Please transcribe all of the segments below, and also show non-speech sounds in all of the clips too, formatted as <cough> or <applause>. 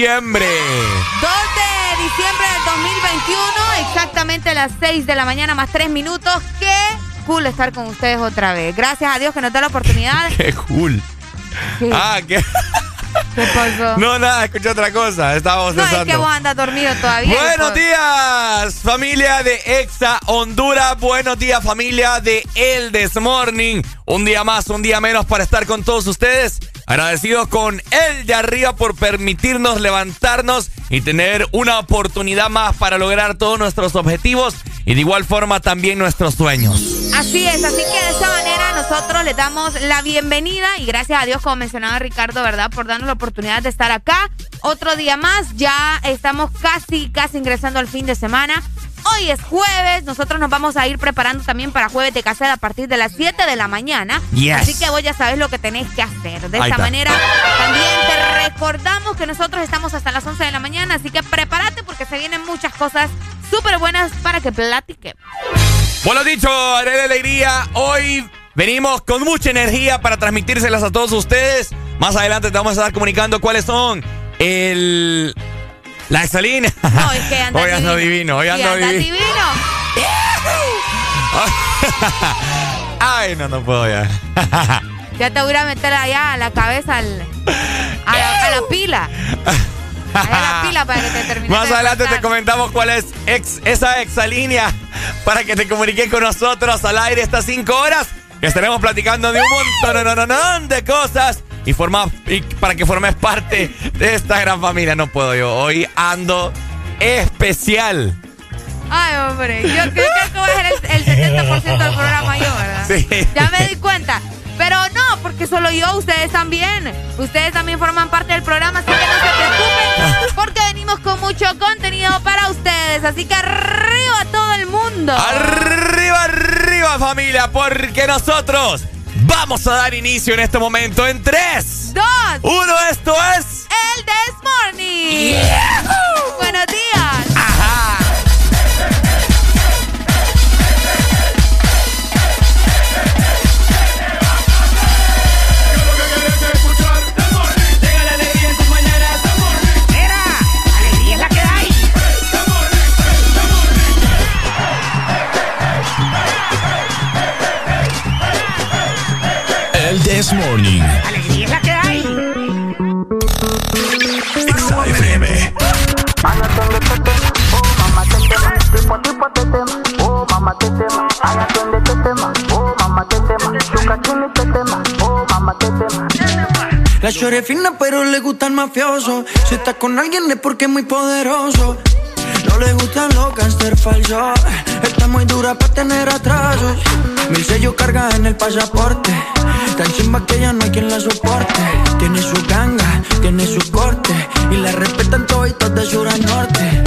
diciembre. 2 de diciembre del 2021, exactamente a las 6 de la mañana más 3 minutos. Qué cool estar con ustedes otra vez. Gracias a Dios que nos da la oportunidad. <laughs> Qué cool. ¿Qué, Ah, ¿qué? <laughs> ¿Qué pasó? No, nada, escuché otra cosa. Estábamos No, es pensando. que vos andas dormido todavía. Buenos días, familia de Exa Honduras. Buenos días, familia de El Desmorning. Un día más, un día menos para estar con todos ustedes. Agradecidos con El de arriba por permitirnos levantarnos y tener una oportunidad más para lograr todos nuestros objetivos y de igual forma también nuestros sueños. Así es, así que de esta manera nosotros les damos la bienvenida y gracias a Dios, como mencionaba Ricardo, ¿verdad? Por darnos la oportunidad de estar acá. Otro día más, ya estamos casi, casi ingresando al fin de semana. Hoy es jueves, nosotros nos vamos a ir preparando también para jueves de caseta a partir de las 7 de la mañana. Yes. Así que vos ya sabes lo que tenés que hacer. De esta manera, también te recordamos que nosotros estamos hasta las 11 de la mañana, así que prepárate porque se vienen muchas cosas súper buenas para que platiquemos. Bueno dicho, haré de alegría. Hoy venimos con mucha energía para transmitírselas a todos ustedes. Más adelante te vamos a estar comunicando cuáles son el... La exalina. No, es que <laughs> anda Hoy ando divino, hoy ando anda divino. divino. <laughs> Ay, no, no puedo ya. <laughs> ya te voy a meter allá a la cabeza a, la, pila. a la pila para que te. Más adelante te comentamos cuál es ex, esa exalínea para que te comuniques con nosotros al aire estas cinco horas. Que estaremos platicando de un montón de cosas y, forma, y para que formes parte de esta gran familia. No puedo yo. Hoy ando especial. Ay, hombre, yo creo que va a ser el, 70% del programa yo, ¿verdad? Sí. Ya me di cuenta. Pero no, porque solo yo, ustedes también. Ustedes también forman parte del programa, así que no se preocupen, porque venimos con mucho contenido para ustedes. Así que arriba todo el mundo. Arriba, arriba familia, porque nosotros vamos a dar inicio en este momento en 3, 2, 1. Esto es... El This Morning. Buenos días. Morning. Alegría es la que hay. Oh, mamá, te tema. Tipo, tipo, te tema. Oh, mamá, te tema. Ay, atiende, te tema. Oh, mamá, te tema. Chuca, chini, te tema. Oh, mamá, te tema. La chore fina, pero le gusta el mafioso. Si está con alguien es porque es muy poderoso. No le gustan los cáncer falsos. Está muy dura para tener atrasos. Mil sellos carga en el pasaporte. Tan chimba que ya no hay quien la soporte. Tiene su ganga, tiene su corte. Y la respetan todos de sur a norte.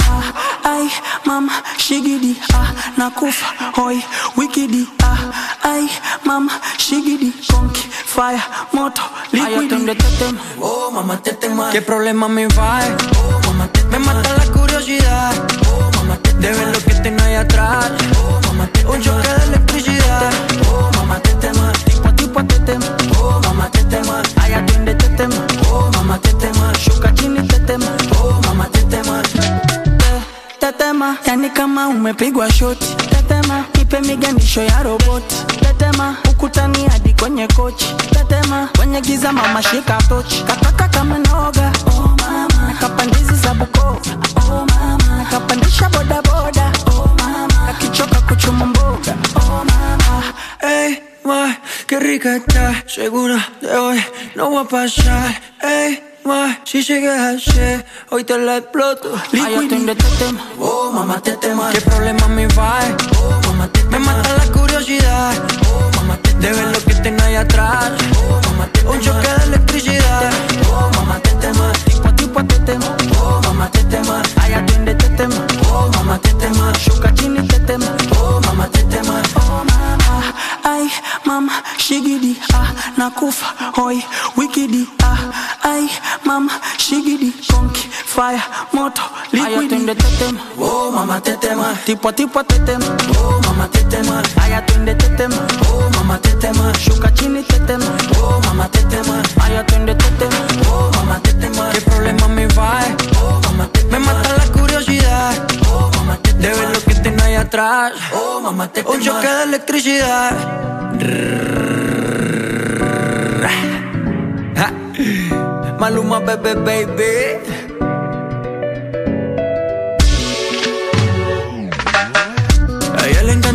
Ay, mama, shigidi, ah, nakufa, hoy, wikidi, ah, ay, mama, shigidi, conky, fire, moto, liquidi. oh, mamá, te tema. ¿Qué problema me va? Oh, mamá, te Me mata la curiosidad, oh, mamá, te De ver lo que tengo ahí atrás, oh, mamá, te Un choque de electricidad, oh, mamá, te tema. Tipo a tipo te tema, oh, mamá, te tema. Ay, atiende, te tema, oh, mamá, te tema. Shuka chini, te tema, oh, mamá, te tema. Tetema, yani kama umepigwa shoti tetema, ipe miganisho ya roboti tetema, ukutani hadi kwenye kochi. Tetema, kwenye giza mama shika tochi, kataka kama noga oh mama, nakapandizi za Bukoba. Oh mama, nakapandisha bodaboda oh mama, nakichoka kuchuma mboga. Oh mama, hey, ma, qué rica está, segura de hoy no va a pasar, hey si llegas ayer, hoy te la exploto. Ay, te tema. Oh, mamá, te tema. ¿Qué problema me va? Oh, mamá, te Me mata la curiosidad. Oh, De ver lo que tengo ahí atrás. Oh, mamá, te Un choque de electricidad. Oh, mamá, te tema. Tipo tipo te tema. Oh, mamá, te tema. Ay, atiende, te tema. Oh, mamá, te tema. Shuka chini, te tema. Oh, mamá, te tema. Oh, mamá. Ay, mamá, shigidi. Ah, nakufa. Hoy, wikidi. Ah, ay, mama, shigidi, conky, fire, moto, liquid. Ay, tetema, oh mama tetema, tipo a tipo tetema, oh mama tetema. Ay, atiende tetema, oh mama tetema, shuka chini tetema, oh mama tetema. Ay, atiende tetema, oh mama tetema. ¿Qué problema me va? Oh mama tetema. Me mata la curiosidad, oh mama tetema. De ver lo que tengo ahí atrás, oh mama tetema. Un choque de electricidad. Maluma, bebé, baby.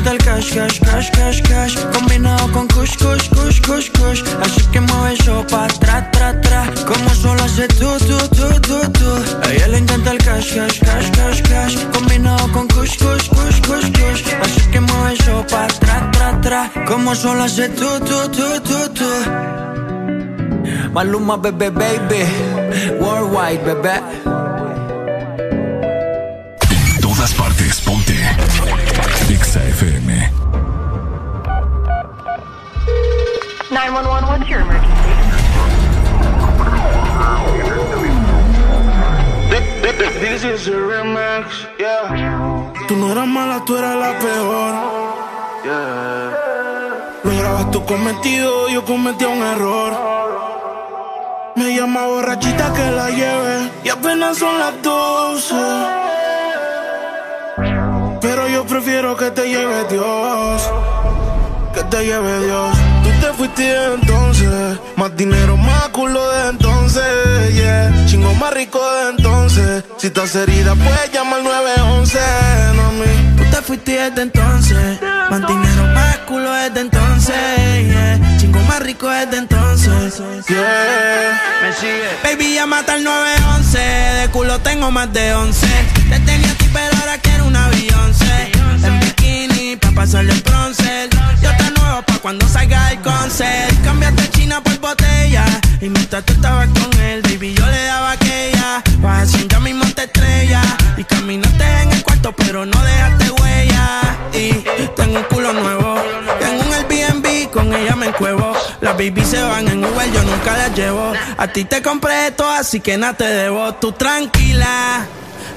Encanta el cash, cash, cash, cash, cash. Combinado con kush, kush, kush, kush, kush. Así que mueve eso pa' tra, tra, tra. Como solo hace tú, tú, tú, tú, tú A ella le encanta el cash, cash, cash, cash, cash. Combinado con kush, kush, kush, kush, kush. Así que mueve eso pa' tra, tra, tra. Como solo hace tú, tú, tú, tú, tú Maluma, bebé, baby. Worldwide, bebé. Exa FM. 911, what's your emergency? This is a remix, yeah. Tú no eras mala, tú eras la peor. Yeah. Lo grabas tu cometido, yo cometí un error. Me llama borrachita que la lleve y apenas son las 12. Pero yo prefiero que te lleve Dios. Que te lleve Dios. Tú te fuiste entonces. Más dinero, más culo de entonces. Yeah. Chingo más rico de entonces. Si estás herida, puedes llamar 911. No me. Tú te fuiste desde entonces. Más dinero, más culo desde entonces. Yeah. Chingo más rico desde entonces. Yeah. Me sigue. Baby, ya mata el 911. De culo tengo más de 11. Te tenía a ti, pero ahora quiero pasarle el bronce. Yo te nuevo pa' cuando salga el concert. Cambiaste China por botella. Y mientras tú estabas con él, baby, yo le daba aquella. Vas ya mismo te estrella. Y caminaste en el cuarto, pero no dejaste huella. Y tengo un culo nuevo. Tengo un Airbnb, con ella me encuevo. Las baby se van en Uber, yo nunca las llevo. A ti te compré esto, así que nada te debo. Tú tranquila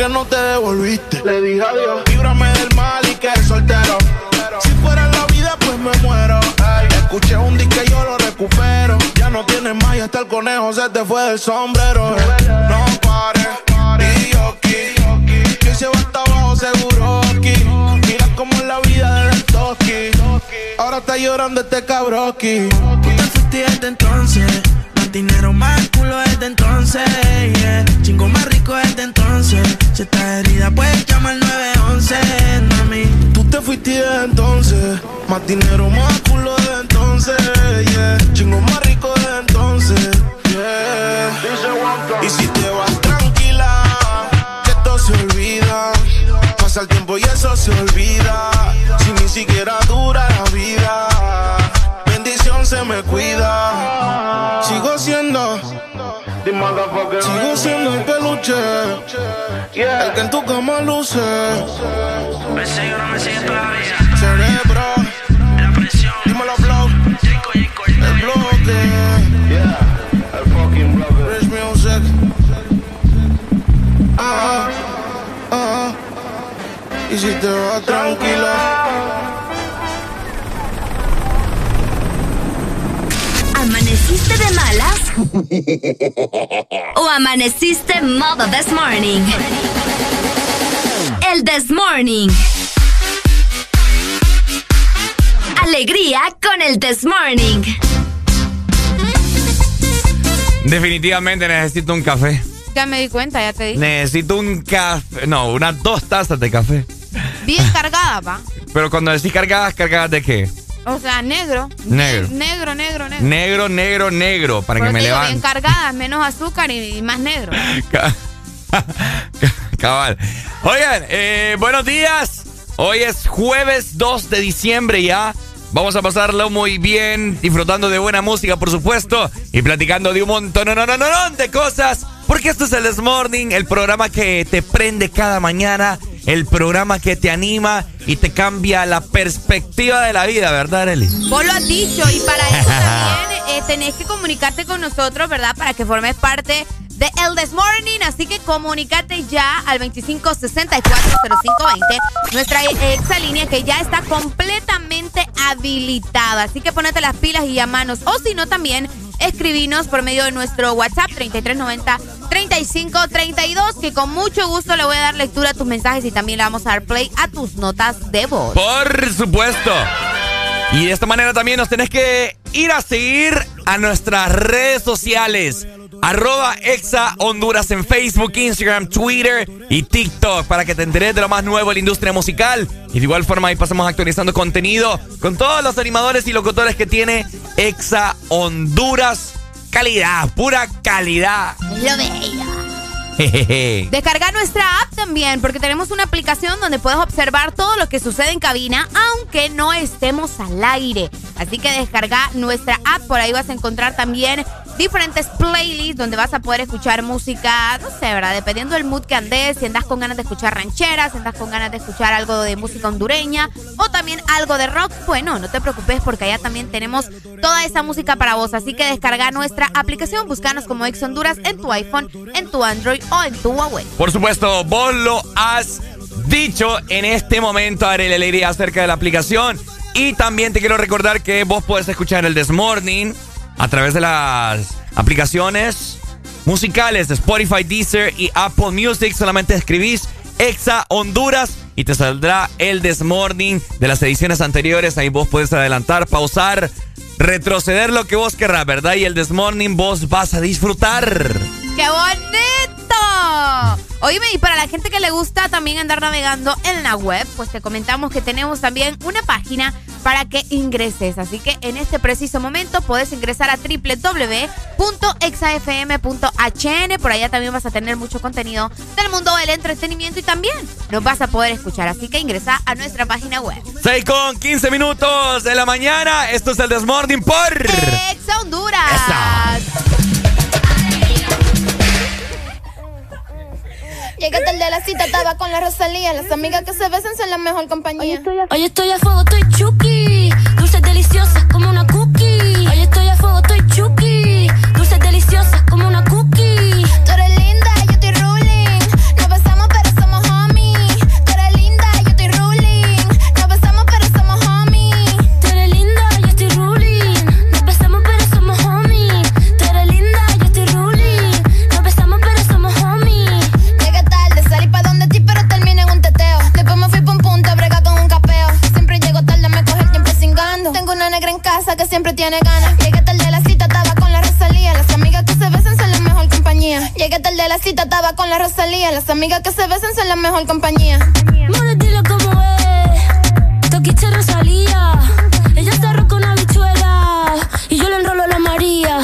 Qué no te devolviste. Le dije adiós. Líbrame del mal y que soltero. Si fuera la vida, pues me muero. escuché un disco y yo lo recupero no tienes más y hasta el conejo se te fue del sombrero. No pares, y yo aquí. Que se va hasta abajo seguro aquí. Mira cómo es la vida del toki. Ahora está llorando este cabroki. Tú te fuiste desde entonces. Dinero, más culo desde entonces. Yeah. Chingo más rico desde entonces. Si estás herida, puedes llamar 911, mami. Tú te fuiste desde entonces. Más dinero, más culo desde entonces. Yeah. Chingo más rico entonces. Y si te vas tranquila, que esto se olvida. Pasa el tiempo y eso se olvida. Si ni siquiera Sigo siendo. Sigo siendo el peluche, el que en tu cama luce. Me sigue no me sigue todavía. Cerebro, la presión, dímelo, blow. El bloque. Ah, ah, y si te vas tranquila. ¿Amaneciste de malas? ¿O amaneciste modo this morning? El this morning. Alegría con el this morning. Definitivamente necesito un café. Ya me di cuenta, ya te dije. Necesito un café. No, unas dos tazas de café. Bien cargada, pa. Pero cuando decís cargadas, ¿cargadas de qué? O sea, negro. Negro. Negro, negro, negro. Negro, negro, negro. Para que me levante. Bien cargadas, menos azúcar y, más negro. <laughs> <laughs> Cabal. Oigan, eh, buenos días. Hoy es jueves 2 de diciembre ya. Vamos a pasarlo muy bien, disfrutando de buena música, por supuesto, y platicando de un montón, no, no, no, no, de cosas. Porque esto es el This Morning, el programa que te prende cada mañana, el programa que te anima y te cambia la perspectiva de la vida, ¿verdad, Eli? Vos lo has dicho, y para eso <laughs> también eh, tenés que comunicarte con nosotros, ¿verdad? Para que formes parte de El This Morning. Así que comunícate ya al 25640520, nuestra exa línea que ya está completamente habilitada. Así que ponete las pilas y llamanos. O si no, también escribinos por medio de nuestro WhatsApp 3390-3532, que con mucho gusto le voy a dar lectura a tus mensajes y también le vamos a dar play a tus notas de voz. Por supuesto. Y de esta manera también nos tenés que ir a seguir a nuestras redes sociales. Arroba Exa Honduras en Facebook, Instagram, Twitter y TikTok para que te enteres de lo más nuevo en la industria musical. Y de igual forma ahí pasamos actualizando contenido con todos los animadores y locutores que tiene Exa Honduras. Calidad, pura calidad. Lo bello. Descarga nuestra app también, porque tenemos una aplicación donde puedes observar todo lo que sucede en cabina, aunque no estemos al aire. Así que descarga nuestra app, por ahí vas a encontrar también diferentes playlists donde vas a poder escuchar música, no sé, ¿verdad? Dependiendo del mood que andes, si andas con ganas de escuchar rancheras, si andas con ganas de escuchar algo de música hondureña o también algo de rock, bueno, no te preocupes porque allá también tenemos toda esa música para vos. Así que descarga nuestra aplicación, búscanos como Ex Honduras en tu iPhone, en tu Android o en tu Huawei. Por supuesto, vos lo has dicho en este momento, haré la alegría acerca de la aplicación. Y también te quiero recordar que vos puedes escuchar el This Morning a través de las aplicaciones musicales de Spotify, Deezer y Apple Music. Solamente escribís Exa Honduras y te saldrá el Desmorning de las ediciones anteriores. Ahí vos puedes adelantar, pausar, retroceder lo que vos querrás, ¿verdad? Y el Desmorning vos vas a disfrutar. ¡Qué bonito! Oíme, y para la gente que le gusta también andar navegando en la web, pues te comentamos que tenemos también una página para que ingreses. Así que en este preciso momento puedes ingresar a www.exafm.hn. Por allá también vas a tener mucho contenido del mundo del entretenimiento y también nos vas a poder escuchar. Así que ingresa a nuestra página web. 6 con 15 minutos de la mañana. Esto es el Desmorning por Exa Honduras. Llega tarde de la cita, estaba con la Rosalía. Las amigas que se besan son la mejor compañía. Hoy estoy a fuego, estoy chuki. Dulces deliciosas como una cookie. Hoy en casa que siempre tiene ganas. Llegué tarde a la cita, estaba con la Rosalía. Las amigas que se besan son la mejor compañía. Llegué tarde a la cita, estaba con la Rosalía. Las amigas que se besan son la mejor compañía. More, dilo como es. Toquiche Rosalía. Ella está roca una bichuela. Y yo le enrolo a la María.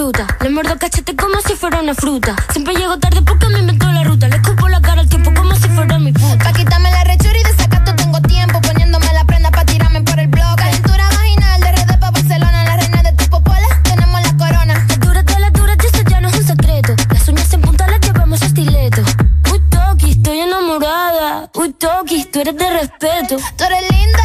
Disfruta. Le muerdo cachete como si fuera una fruta. Siempre llego tarde porque me inventó la ruta. Le escupo la cara al tiempo como si fuera mi puta. Pa' quitarme la rechura y desacato tengo tiempo. Poniéndome la prenda pa' tirarme por el blog. Calentura vaginal de RD pa' Barcelona. La reina de tu popola, tenemos la corona. Las duras de las duras, eso ya no es un secreto. Las uñas en punta las llevamos estileto. Uy, Toki, estoy enamorada. Uy, Toki, tú eres de respeto. Tú eres linda,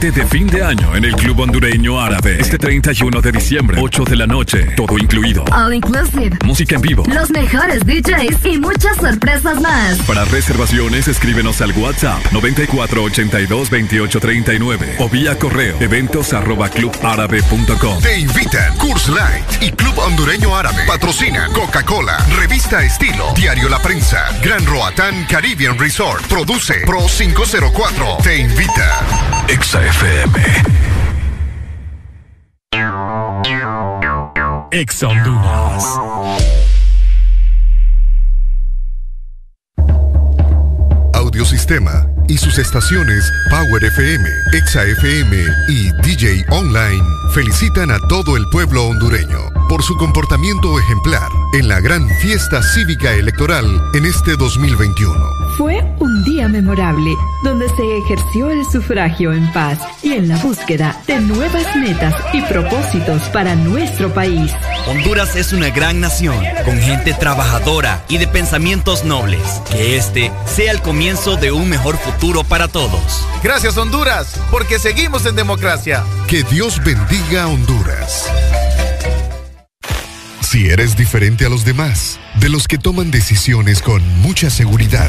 de fin de año en el Club Hondureño Árabe. Este 31 de diciembre, 8 de la noche. Todo incluido. All inclusive. Música en vivo. Los mejores DJs y muchas sorpresas más. Para reservaciones, escríbenos al WhatsApp 94822839 o vía correo eventos arroba clubárabe.com. Te invitan Curse Light y Club Hondureño Árabe. Patrocina Coca-Cola, Revista Estilo, Diario La Prensa, Gran Roatán Caribbean Resort. Produce Pro 504. Te invita. Exa FM. Exa Honduras. Audiosistema y sus estaciones Power FM, Exa FM y DJ Online felicitan a todo el pueblo hondureño por su comportamiento ejemplar en la gran fiesta cívica electoral en este 2021 fue un día memorable donde se ejerció el sufragio en paz y en la búsqueda de nuevas metas y propósitos para nuestro país. Honduras es una gran nación con gente trabajadora y de pensamientos nobles. Que este sea el comienzo de un mejor futuro para todos. Gracias Honduras, porque seguimos en democracia. Que Dios bendiga a Honduras. Si eres diferente a los demás, de los que toman decisiones con mucha seguridad,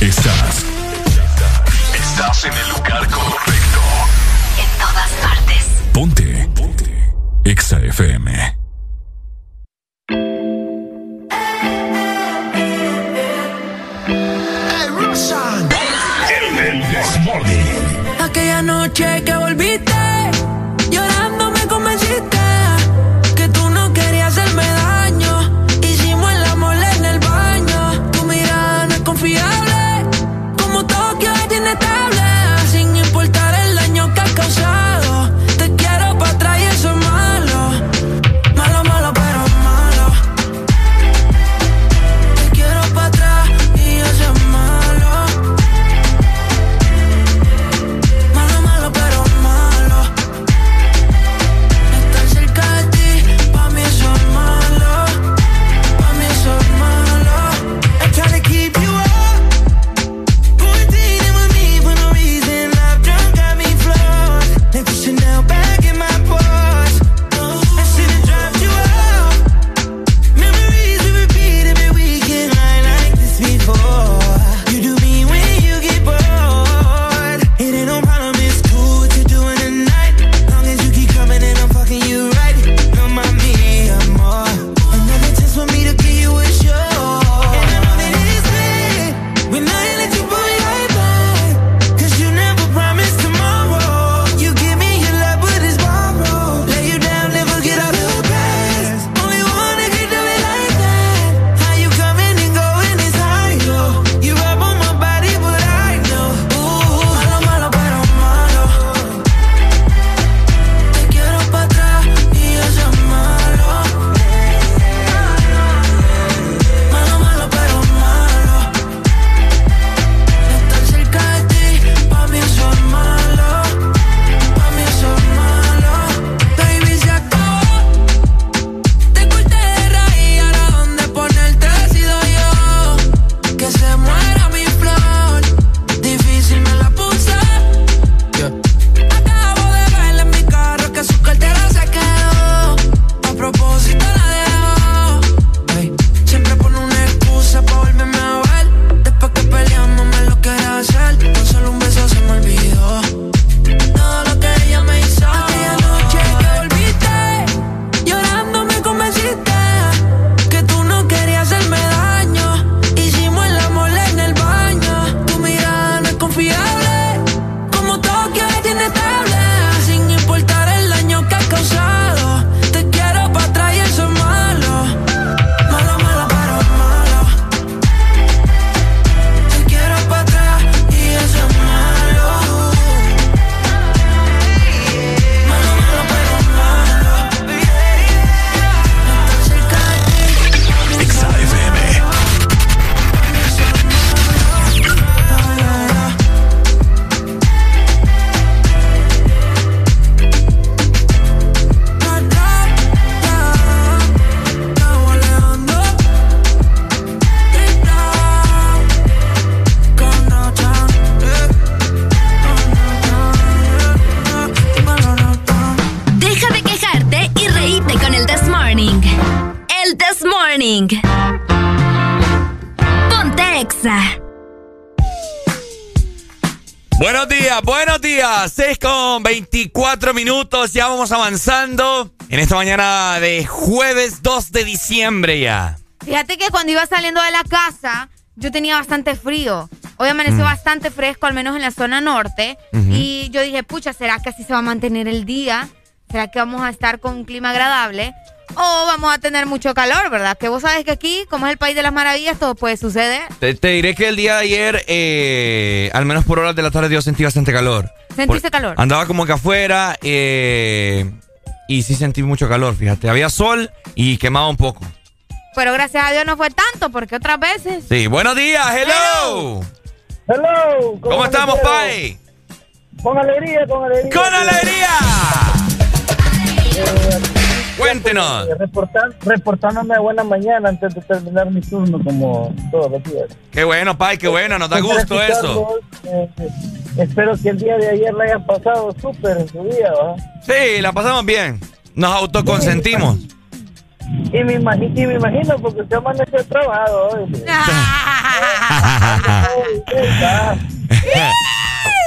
Estás. Estás en el lugar correcto. En todas partes. Ponte. Ponte. Exa FM. Hey, Aquella noche que volviste avanzando en esta mañana de jueves 2 de diciembre ya. Fíjate que cuando iba saliendo de la casa, yo tenía bastante frío. Hoy amaneció mm. bastante fresco, al menos en la zona norte. Uh. Y yo dije, pucha, ¿será que así se va a mantener el día? ¿Será que vamos a estar con un clima agradable? O vamos a tener mucho calor, ¿verdad? Que vos sabes que aquí, como es el país de las maravillas, todo puede suceder. Te, te diré que el día de ayer, eh, al menos por horas de la tarde, yo sentí bastante calor. ¿Sentiste Por- calor? Andaba como que afuera eh, y sí sentí mucho calor, fíjate. Había sol y quemaba un poco. Pero gracias a Dios no fue tanto, porque otras veces... Sí, buenos días, hello. Hello. ¿Cómo estamos, Pai? Con alegría, con alegría. ¡Con alegría! Cuéntenos. Eh, reportan- reportándome a buena mañana antes de terminar mi turno, como todos los días. Qué bueno, Pai, qué bueno, nos da gusto eso. eh, eh, espero que el día de ayer la hayan pasado súper en su día, ¿va? Sí, la pasamos bien. Nos autoconsentimos. Y me, imagi- y me imagino porque usted amaneció trabajado hoy. <laughs>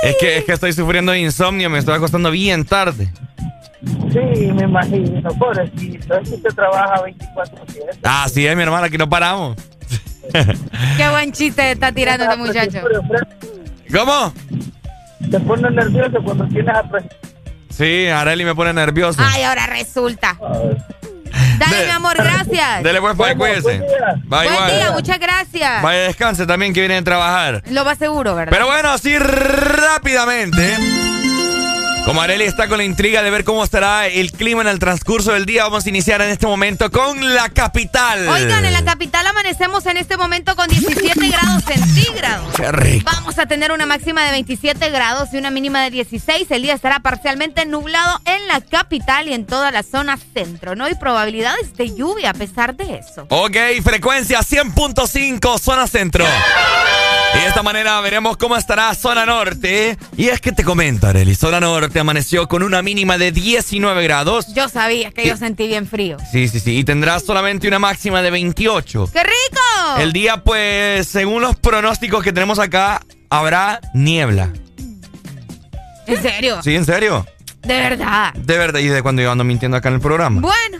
es, que, es que estoy sufriendo de insomnio, me estoy acostando bien tarde. Sí, me imagino, pobrecito. Es que usted trabaja 24-7. Así es, mi hermana, aquí no paramos. Qué buen chiste está tirando este muchacho. ¿Cómo? Te pone nervioso cuando tienes a. Sí, Areli me pone nervioso. Ay, ahora resulta. Dale, mi amor, gracias. Dele pues, Pai, cuídese. Va Buen igual. día, muchas gracias. Vaya, descanse también que viene a trabajar. Lo va seguro, ¿verdad? Pero bueno, así rápidamente. Como Areli está con la intriga de ver cómo estará el clima en el transcurso del día, vamos a iniciar en este momento con la capital. Oigan, en la capital amanecemos en este momento con 17 grados centígrados. Qué rico. Vamos a tener una máxima de 27 grados y una mínima de 16. El día estará parcialmente nublado en la capital y en toda la zona centro. No hay probabilidades de lluvia a pesar de eso. Ok, frecuencia 100.5, zona centro. Y de esta manera veremos cómo estará zona norte. Y es que te comento, Areli, zona norte amaneció con una mínima de 19 grados. Yo sabía que yo sentí bien frío. Sí, sí, sí. Y tendrá solamente una máxima de 28. ¡Qué rico! El día, pues, según los pronósticos que tenemos acá, habrá niebla. ¿En serio? Sí, en serio. De verdad. De verdad. ¿Y de cuando yo ando mintiendo acá en el programa? Bueno.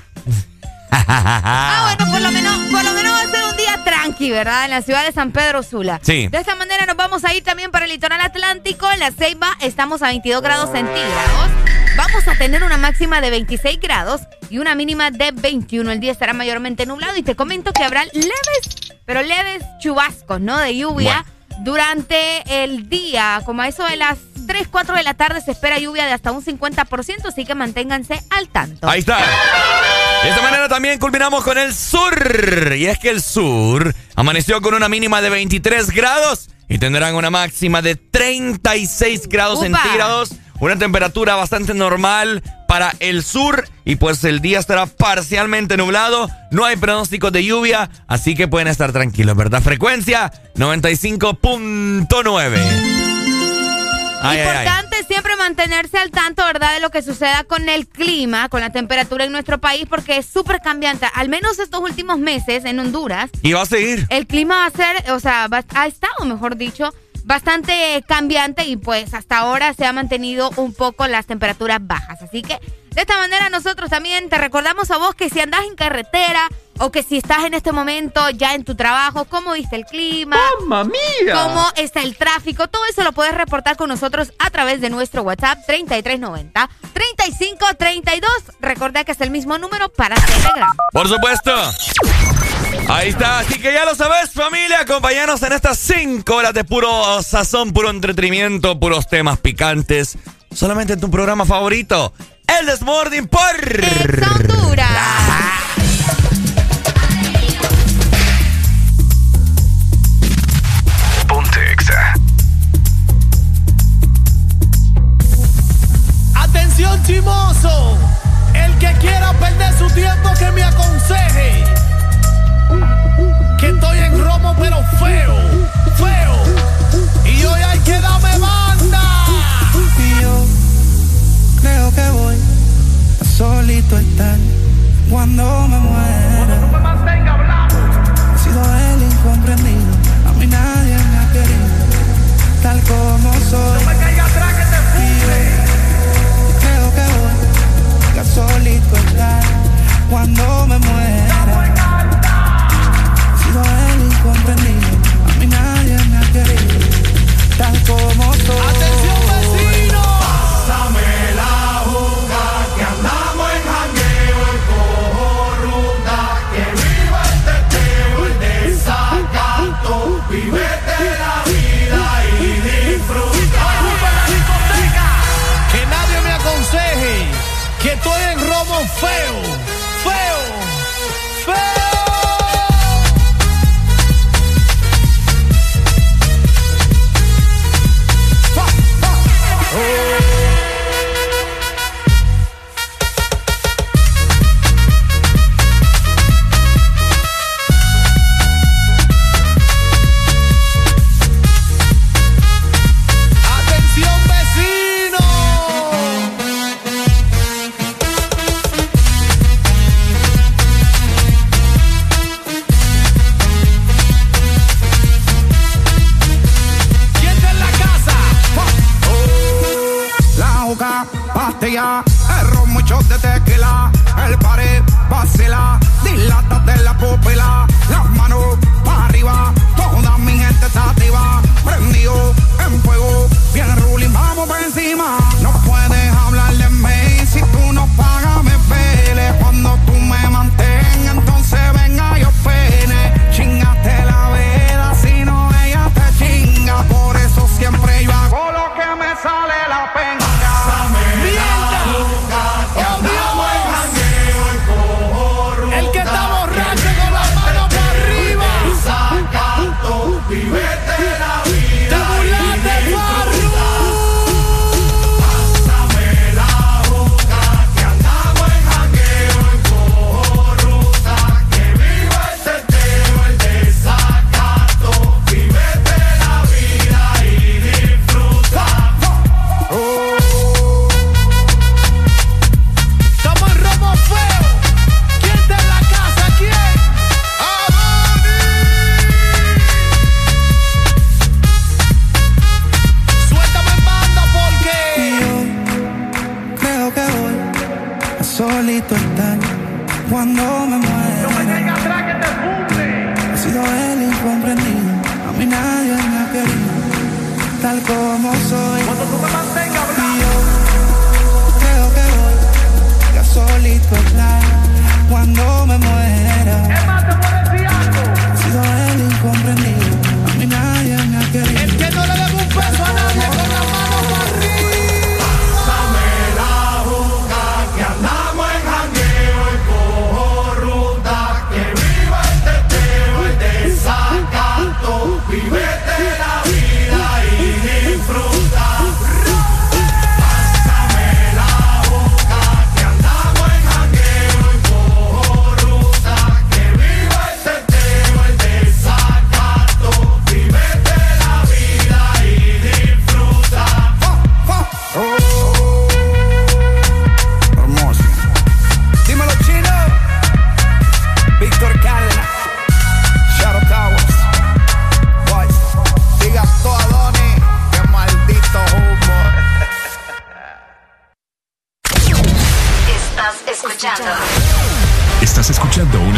Ah, <laughs> bueno, por lo menos, por lo menos va a ser un día tranqui, ¿verdad? En la ciudad de San Pedro Sula. Sí. De esta manera nos vamos a ir también para el litoral atlántico. En la Ceiba estamos a 22 grados centígrados. Vamos a tener una máxima de 26 grados y una mínima de 21. El día estará mayormente nublado y te comento que habrá leves, pero leves chubascos, ¿no? De lluvia. Durante el día, como a eso de las 3, 4 de la tarde, se espera lluvia de hasta un 50%, así que manténganse al tanto. Ahí está. De esta manera también culminamos con el sur. Y es que el sur amaneció con una mínima de 23 grados y tendrán una máxima de 36 grados Upa. centígrados. Una temperatura bastante normal para el sur y pues el día estará parcialmente nublado. No hay pronósticos de lluvia, así que pueden estar tranquilos, ¿verdad? Frecuencia 95.9. Ay, ay, ay. Importante siempre mantenerse al tanto, ¿verdad? De lo que suceda con el clima, con la temperatura en nuestro país, porque es súper cambiante. Al menos estos últimos meses en Honduras, Y va a seguir. el clima va a ser, o sea, va- ha estado, mejor dicho, bastante cambiante y pues hasta ahora se ha mantenido un poco las temperaturas bajas. Así que de esta manera nosotros también te recordamos a vos que si andás en carretera o que si estás en este momento ya en tu trabajo, cómo viste el clima, ¡Mamma mía! cómo está el tráfico, todo eso lo puedes reportar con nosotros a través de nuestro WhatsApp 3390 3532. Recuerda que es el mismo número para Telegram. Por supuesto. Ahí está, así que ya lo sabes, familia. Acompáñanos en estas 5 horas de puro sazón, puro entretenimiento, puros temas picantes. Solamente en tu programa favorito, El Desmorning por Honduras. Ponte Exa. Atención chimoso, el que quiera perder su tiempo que me aconseje. Que estoy en romo pero feo. Solito estar cuando me muera. He sido el incomprendido, a mí nadie me ha querido, tal como soy. Y yo creo que voy a solito estar de vamos por encima. No puedes hablar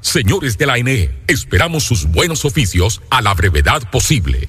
Señores de la ANE, esperamos sus buenos oficios a la brevedad posible.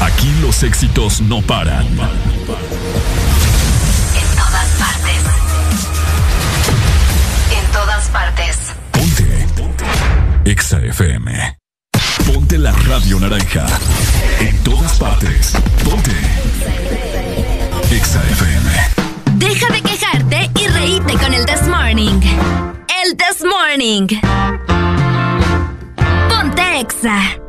Aquí los éxitos no paran. En todas partes. En todas partes. EXA FM. Ponte la radio naranja. En todas partes. Ponte. EXA FM. Deja de quejarte y reíte con el This Morning. El This Morning. Ponte Exa.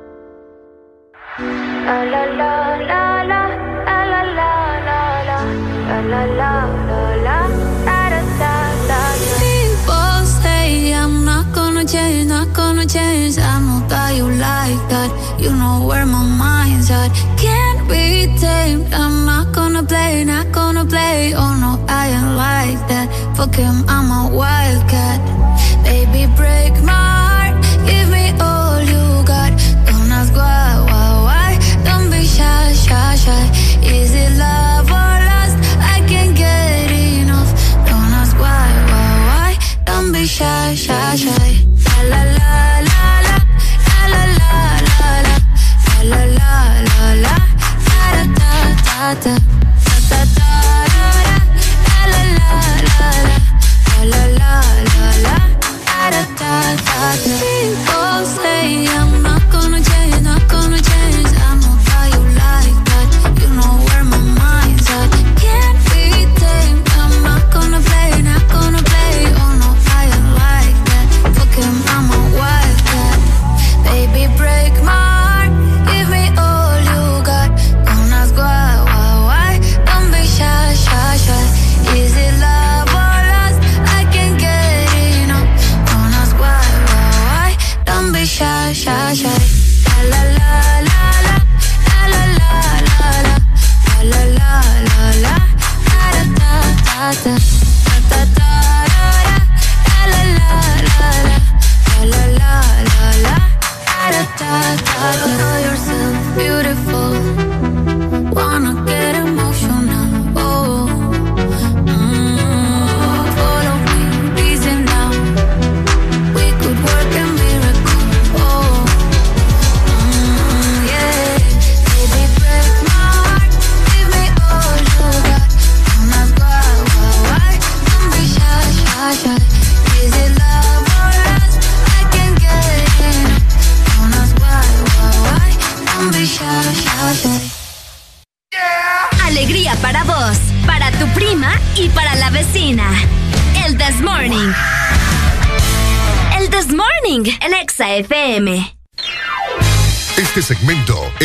change, not gonna change. I know that you like that. You know where my mind's at. Can't be tamed. I'm not gonna play, not gonna play. Oh no, I ain't like that. Fuck him, I'm a wildcat.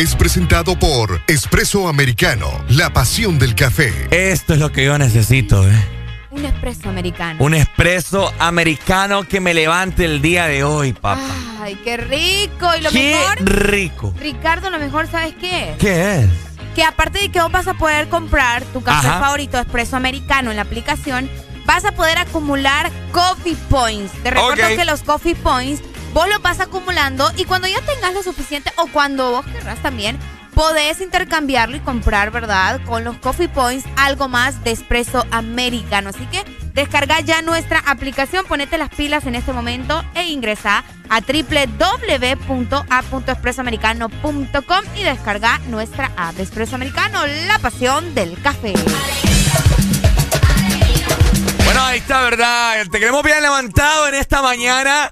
Es presentado por Espresso Americano, la pasión del café. Esto es lo que yo necesito, ¿eh? Un espresso americano. Un espresso americano que me levante el día de hoy, papá. Ay, qué rico. Y lo Qué mejor, rico. Ricardo, lo mejor, ¿sabes qué? ¿Qué es? Que aparte de que vos vas a poder comprar tu café Ajá. favorito espresso americano en la aplicación, vas a poder acumular coffee points. Te recuerdo que los coffee points vos los vas acumulando y cuando ya tengas lo suficiente o cuando vos querrás también, podés intercambiarlo y comprar, ¿verdad? Con los coffee points algo más de espresso americano. Así que descarga ya nuestra aplicación, ponete las pilas en este momento e ingresa a www.a.expresoamericano.com y descarga nuestra app de Espresso Americano, la pasión del café. Bueno, ahí está, ¿verdad? Te queremos bien levantado en esta mañana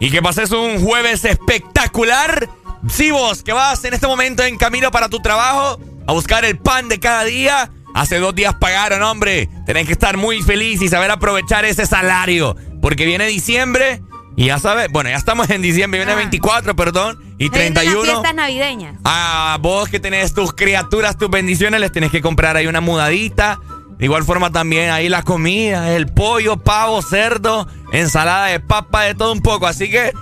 y que pases un jueves espectacular. Si vos que vas en este momento en camino para tu trabajo a buscar el pan de cada día, hace dos días pagaron, hombre. Tenés que estar muy feliz y saber aprovechar ese salario. Porque viene diciembre y ya sabes, bueno, ya estamos en diciembre, viene 24, perdón, y Se vienen las 31. fiestas navideñas. A vos que tenés tus criaturas, tus bendiciones, les tenés que comprar ahí una mudadita. De igual forma también ahí la comida, el pollo, pavo, cerdo, ensalada de papa, de todo un poco. Así que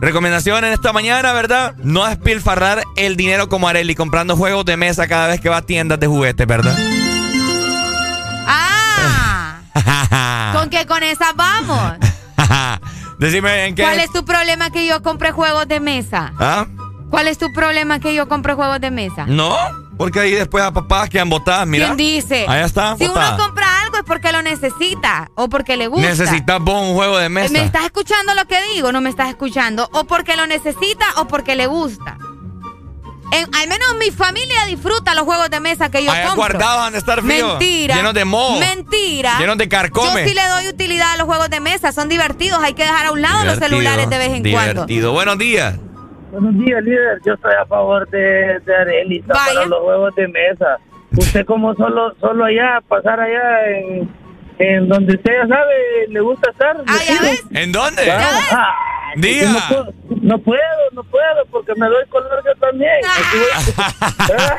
recomendación en esta mañana, ¿verdad? No despilfarrar el dinero como Areli comprando juegos de mesa cada vez que va a tiendas de juguetes, ¿verdad? Ah, <laughs> ¿con qué con esas vamos? <laughs> Decime en qué. ¿Cuál es tu problema que yo compre juegos de mesa? ¿Ah? ¿Cuál es tu problema que yo compre juegos de mesa? No, porque ahí después a papás quedan botadas, mira. ¿Quién dice? Ahí está, Si uno compra algo es porque lo necesita o porque le gusta. Necesitas vos un juego de mesa. ¿Me estás escuchando lo que digo? No me estás escuchando. O porque lo necesita o porque le gusta. En- al menos mi familia disfruta los juegos de mesa que yo Allá compro. guardados han de estar fríos. Mentira. Llenos de moho. Mentira. Llenos de carcome. Yo sí le doy utilidad a los juegos de mesa. Son divertidos. Hay que dejar a un lado los Divertido, celulares de vez en cuando. Divertido. Buenos días. Buenos días, líder. Yo estoy a favor de, de Arelita Vaya. para los juegos de mesa. Usted como solo solo allá, pasar allá en, en donde usted ya sabe, le gusta estar. Ah, ya ves. ¿En dónde? Claro. Ah, Diga. No puedo, no puedo, no puedo, porque me doy color yo también. <laughs>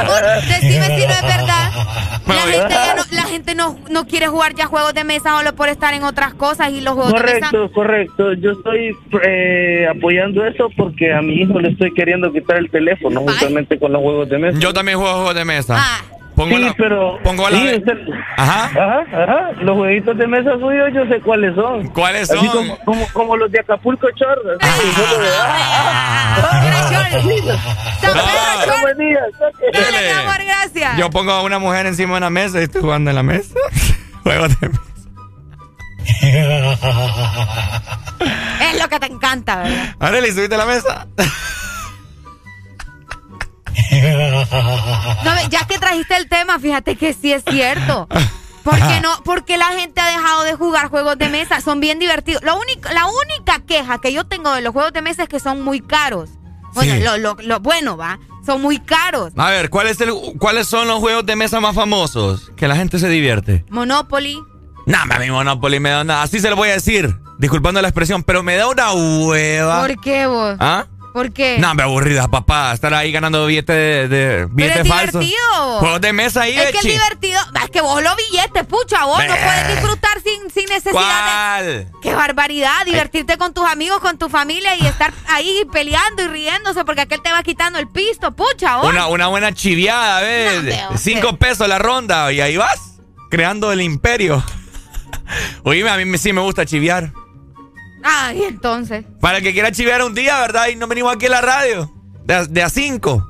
Amor, decime si no es verdad. <laughs> La gente, ya no, la gente no, no quiere jugar ya juegos de mesa solo por estar en otras cosas y los juegos de Correcto, mesa. correcto. Yo estoy eh, apoyando eso porque a mi hijo le estoy queriendo quitar el teléfono justamente con los juegos de mesa. Yo también juego juegos de mesa. Ah. Pongo sí, la- pero pongo la- sí, usted- Ajá. ajá, ajá. Los jueguitos de mesa suyos yo sé cuáles son. ¿Cuáles Así son? como, como, como los de Acapulco Ah, amor, gracias. Yo pongo a una mujer encima de una mesa y estoy jugando en la mesa. <laughs> Juegos de mesa. Es lo que te encanta, ¿verdad? Arely, subiste a la mesa. <laughs> No, ya que trajiste el tema, fíjate que sí es cierto. ¿Por qué no? Porque la gente ha dejado de jugar juegos de mesa. Son bien divertidos. Lo único, la única queja que yo tengo de los juegos de mesa es que son muy caros. Bueno, Sí. lo, lo- lo bueno, va. Son muy caros. A ver, ¿cuál es el, ¿cuáles son los juegos de mesa más famosos? Que la gente se divierte. Monopoly. Nah, a mi Monopoly me da una... Así se lo voy a decir, disculpando la expresión, pero me da una hueva. ¿Por qué vos? ¿Ah? ¿Por qué? No, me aburrida, papá. Estar ahí ganando billetes de, de Pero billetes es falsos. divertido. Juegos de mesa ahí, Es que es divertido. Es que vos lo billetes, pucha, vos no puedes disfrutar sin, sin necesidad de... ¡Qué barbaridad! Divertirte con tus amigos, con tu familia y estar ahí peleando y riéndose porque aquel te va quitando el pisto, pucha, vos. Una, una buena chiviada, ¿ves? No, Cinco pesos la ronda y ahí vas, creando el imperio. <laughs> Oíme, a mí sí me gusta chiviar. Ay, entonces. Para el que quiera chiviar un día, ¿verdad? Y no venimos aquí a la radio. De a, de a cinco.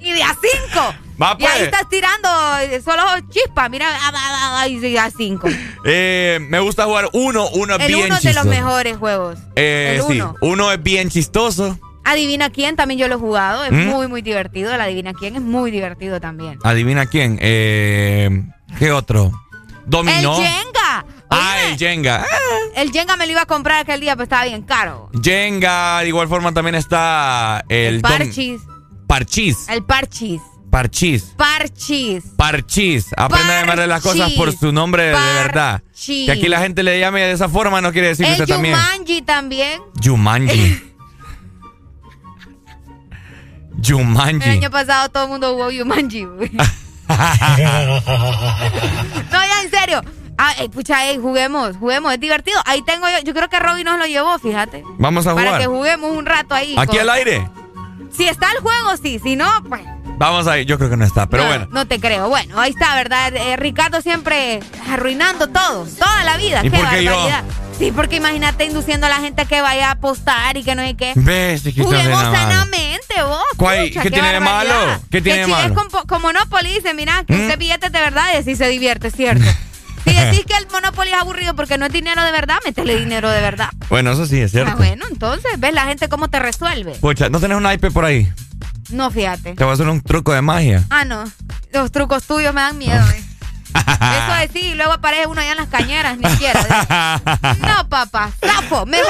Y de a cinco. Va, Y ahí pues. estás tirando eh, solo chispas. Mira, ah, ah, ah, sí, a cinco. Eh, me gusta jugar uno, uno es El bien uno es de chistoso. los mejores juegos. Eh, el sí, uno. uno es bien chistoso. Adivina quién, también yo lo he jugado. Es ¿Mm? muy, muy divertido. El adivina quién es muy divertido también. Adivina quién. Eh, ¿Qué otro? Dominó. El Jenga. Ah, el Jenga. El Jenga me lo iba a comprar aquel día, pero estaba bien caro. Jenga, de igual forma también está el... Parchis. Parchís. El Parchis. Parchís. Parchis. Parchís. Aprenda a llamarle las cosas por su nombre de verdad. Que aquí la gente le llame de esa forma no quiere decir que El usted también. Jumanji también. Yumanji. <laughs> El Yumanji. año pasado todo el mundo jugó Jumanji. <laughs> <laughs> no, ya en serio. Ah, ey, pucha, ey, juguemos, juguemos, es divertido. Ahí tengo yo, yo creo que Robin nos lo llevó, fíjate. Vamos a Para jugar. que juguemos un rato ahí. Aquí con- al aire. Si está el juego, sí. Si no, pues. Vamos ahí. Yo creo que no está, pero no, bueno. No te creo. Bueno, ahí está, ¿verdad? Eh, Ricardo siempre arruinando todo, toda la vida. ¿Y qué por qué yo? Sí, porque imagínate induciendo a la gente que vaya a apostar y que no hay que. Ves, Juguemos de sanamente, vos. ¿Cuál- pucha, qué tiene de malo? ¿Qué tiene de Que si malo? Es como, como Monopoly, dice, mira, que ¿Mm? ese billete de verdad y así se divierte, ¿cierto? <laughs> si decís que el Monopoly es aburrido porque no es dinero de verdad, métele dinero de verdad. Bueno, eso sí es cierto. Ah, bueno, entonces, ¿ves la gente cómo te resuelve? Pucha, ¿no tenés un iPad por ahí? No, fíjate. Te voy a hacer un truco de magia. Ah, no. Los trucos tuyos me dan miedo. eh. <laughs> Eso es sí, y luego aparece uno allá en las cañeras, ni siquiera. <laughs> No, papá, zafo. Mejor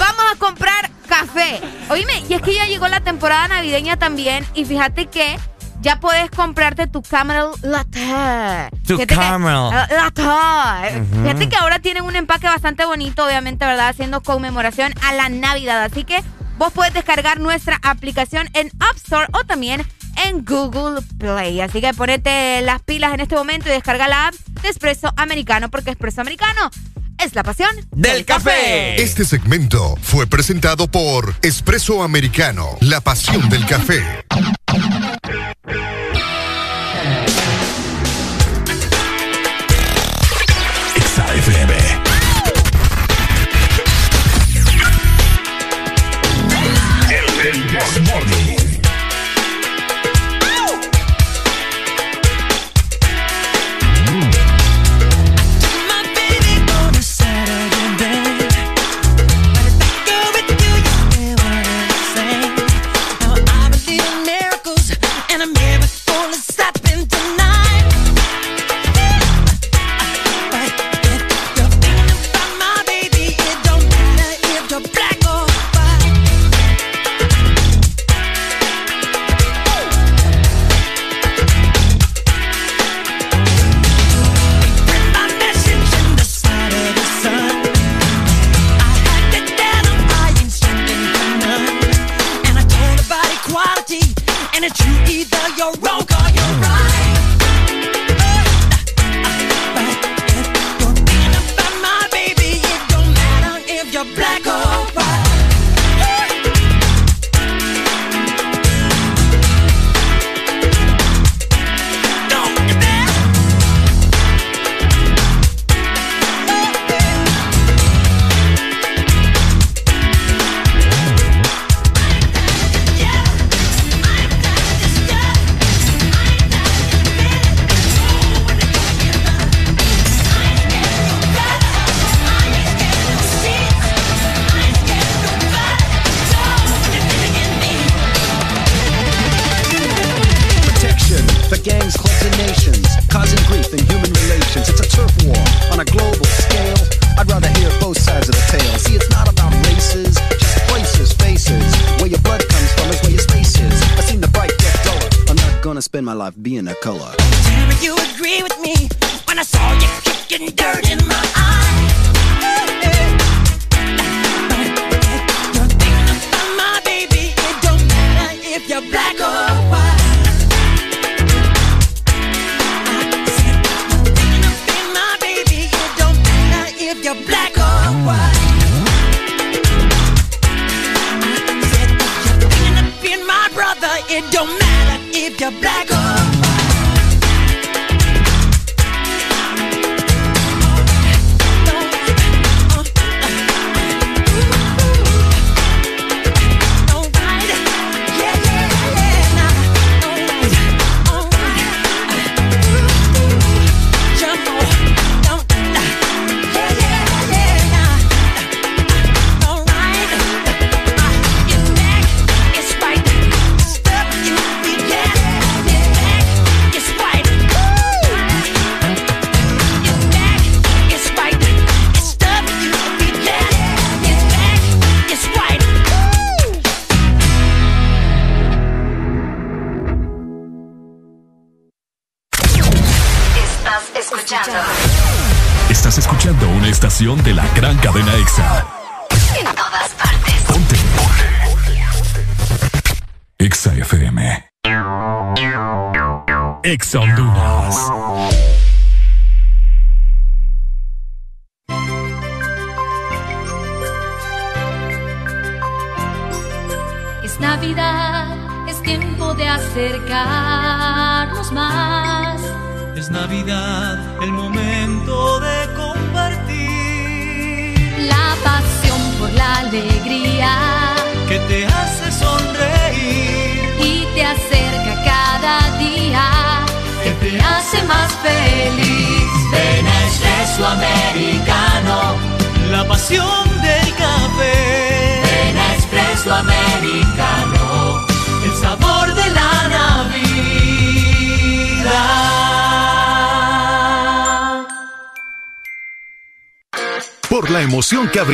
vamos a comprar café. Oíme, y es que ya llegó la temporada navideña también, y fíjate que ya puedes comprarte tu Camel Latte. Tu Camel. Ah, Latte. Fíjate que ahora tienen un empaque bastante bonito, obviamente, ¿verdad? Haciendo conmemoración a la Navidad. Así que vos puedes descargar nuestra aplicación en App Store o también en Google Play. Así que ponete las pilas en este momento y descarga la app de Espresso Americano, porque Espresso Americano es la pasión del café. Este segmento fue presentado por Espresso Americano, la pasión del café. My life being a color. You agree with me when I saw you kicking dirt in my eye. You're black or white. You're thinking about my baby. It don't matter if you're black or white. Of being. It don't matter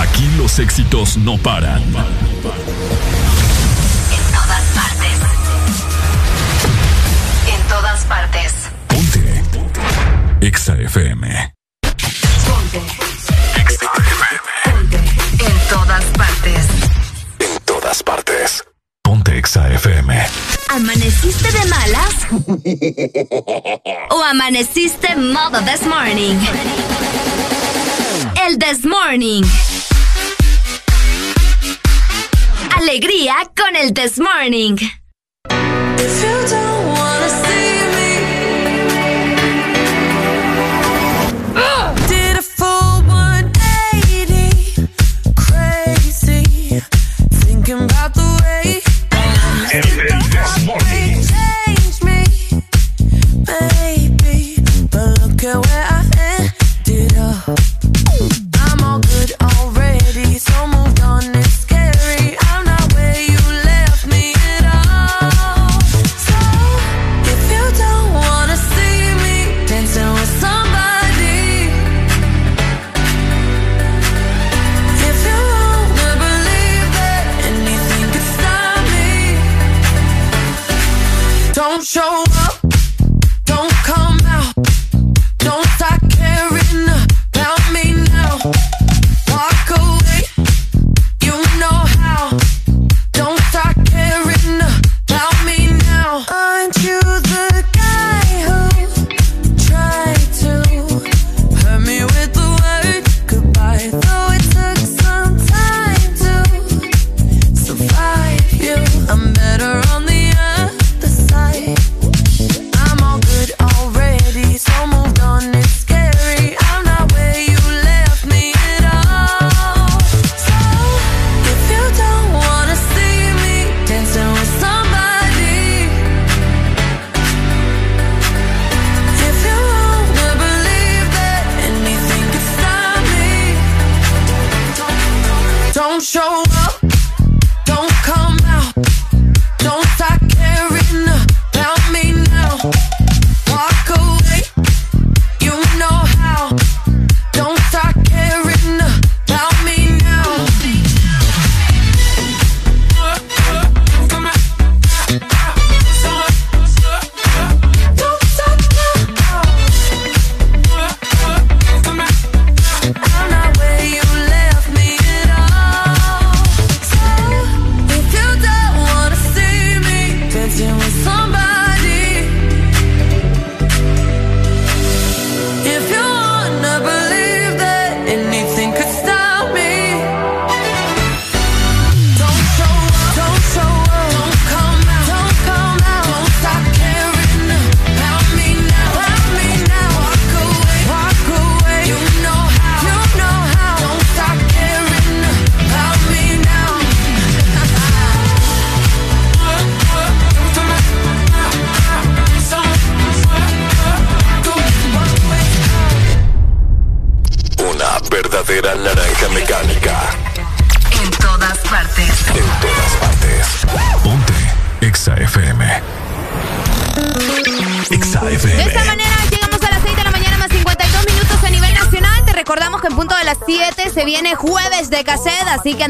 Aquí los éxitos no paran. En todas partes. En todas partes. Exa FM. En todas partes. En todas partes. Ponte Exa FM. ¿Amaneciste de malas? ¿O amaneciste modo this morning? El this morning alegría con el This Morning. show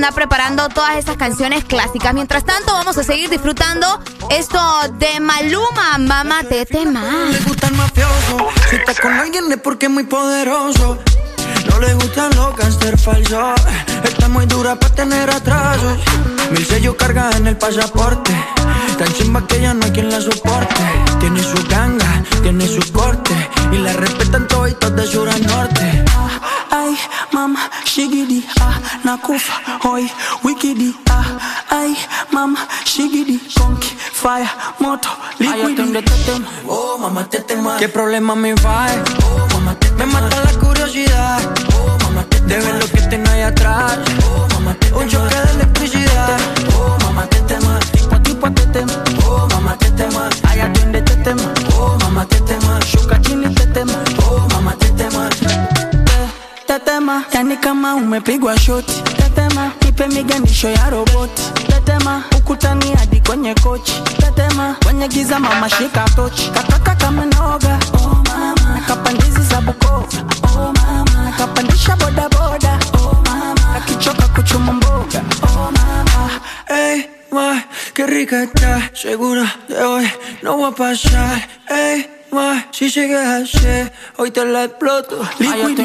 wanna que anda preparando todas esas canciones clásicas. Mientras tanto, vamos a seguir disfrutando esto de Maluma, Mamá Tete No le gusta el mafioso. Si está con alguien es porque es muy poderoso. No le gustan los cáncer falsos. Está muy dura para tener atrasos. Mil sellos carga en el pasaporte. Tan chimba que ya no hay quien la soporte. Tiene su ganga, tiene su corte. Y la respetan todos de sur a norte. Nakufa, hoy, wikidi, ah, ay, mama, shigidi, conky, fire, moto, liquidi. oh. ¿Qué problema me va? Oh, mamá, te Me mata la curiosidad, oh, mamá, te De ver lo que tengo ahí atrás, oh, mamá, te Un choque de electricidad, umepigwa shoti. Tetema, nipe miganisho ya roboti. Tetema, ukutani hadi kwenye kochi. Tetema, kwenye giza mama shika tochi, kataka kama noga. Oh mama, nakapandizi za Bukoba oh mama, nakapandisha bodaboda. Oh mama, akichoka kuchuma mboga. Oh mama, hey, ma, segura de hoy no va a pasar, hey si llegas ayer, hoy te la exploto. Liquid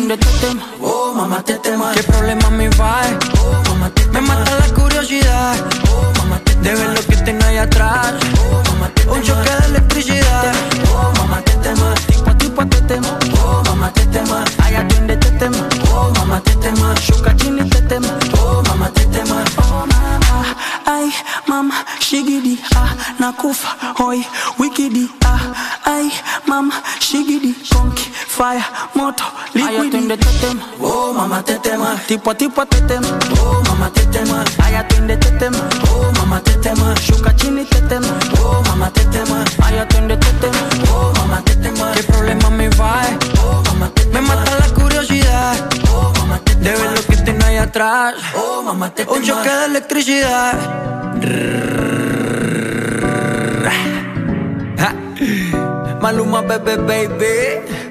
oh mamá te tema. ¿Qué problema me va? Oh mamá te Me mata la curiosidad, oh mamá te De ver lo que tengo ahí atrás, oh mamá te Un choque de electricidad, oh mamá te tema. Tipo a tipo te tema, oh mamá te tema. Ay atiende te tema, oh mamá te tema. Shuka chini te tema, oh mamá te tema. Oh mamá, ay mama, shigidi, ah, nakufa, hoy, wikidi, Fire, moto, liquid. in the totem. Oh, mama, tetema. Tipo, tipo, tetem. Oh, mama, tetema. Ayato in the. Oh, mama, tetema. Shuka chini, tetem. Oh, mama, tetema. Ayato in the totem. Oh, mama, tetema. ¿Qué problema me va? Eh. Oh, mama, tetema. Me mata la curiosidad. Oh, mama, tetema. De ver lo que tiene ahí atrás. Oh, mama, tetema. Un choque de electricidad. Maluma, bebé, baby. baby.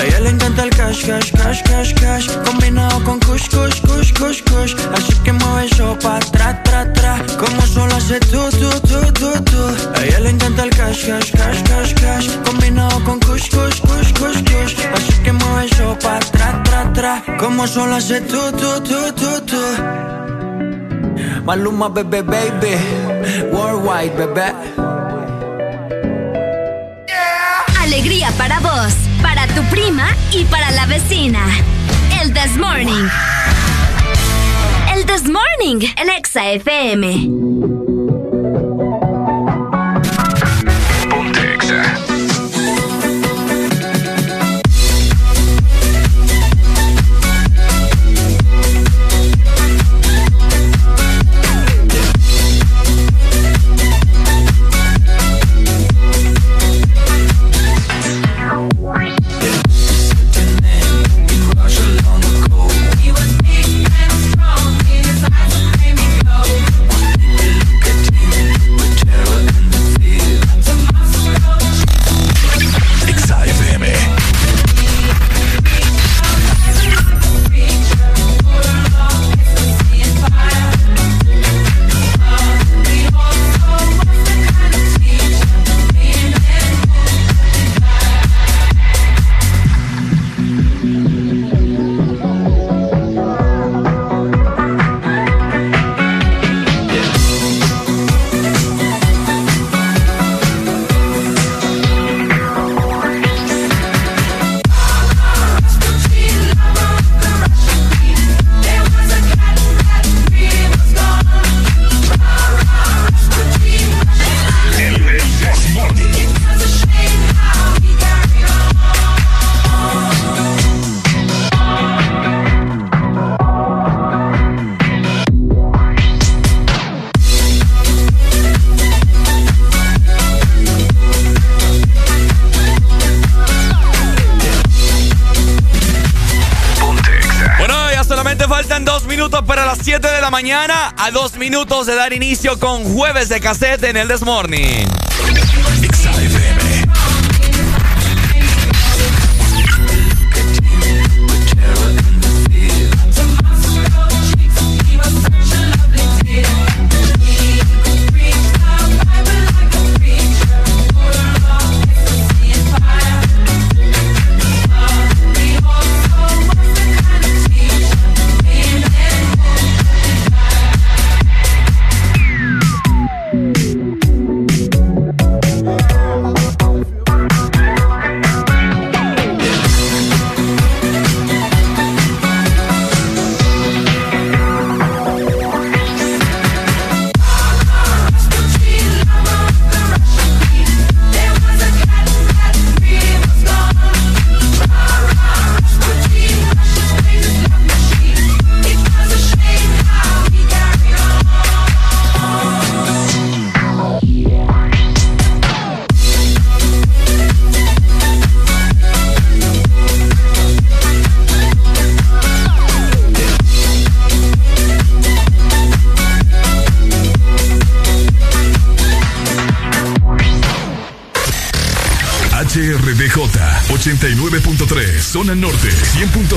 A ella le encanta el cash, cash, cash, cash, cash. Combinado con kush, kush, kush, kush, kush. Así que mueve eso pa' tra, tra, tra. Como solo hace tú, tú, tú, tú, tú A ella le encanta el cash, cash, cash, cash, cash. Combinado con kush, kush, kush, kush, kush. Así que mueve eso pa' tra, tra, tra. Como solo hace tú, tú, tú, tú, tú Maluma, bebé, baby. Worldwide, bebé tu prima y para la vecina. El This Morning. El This Morning, el Exa FM. Dos minutos de dar inicio con jueves de cassette en el Desmorning.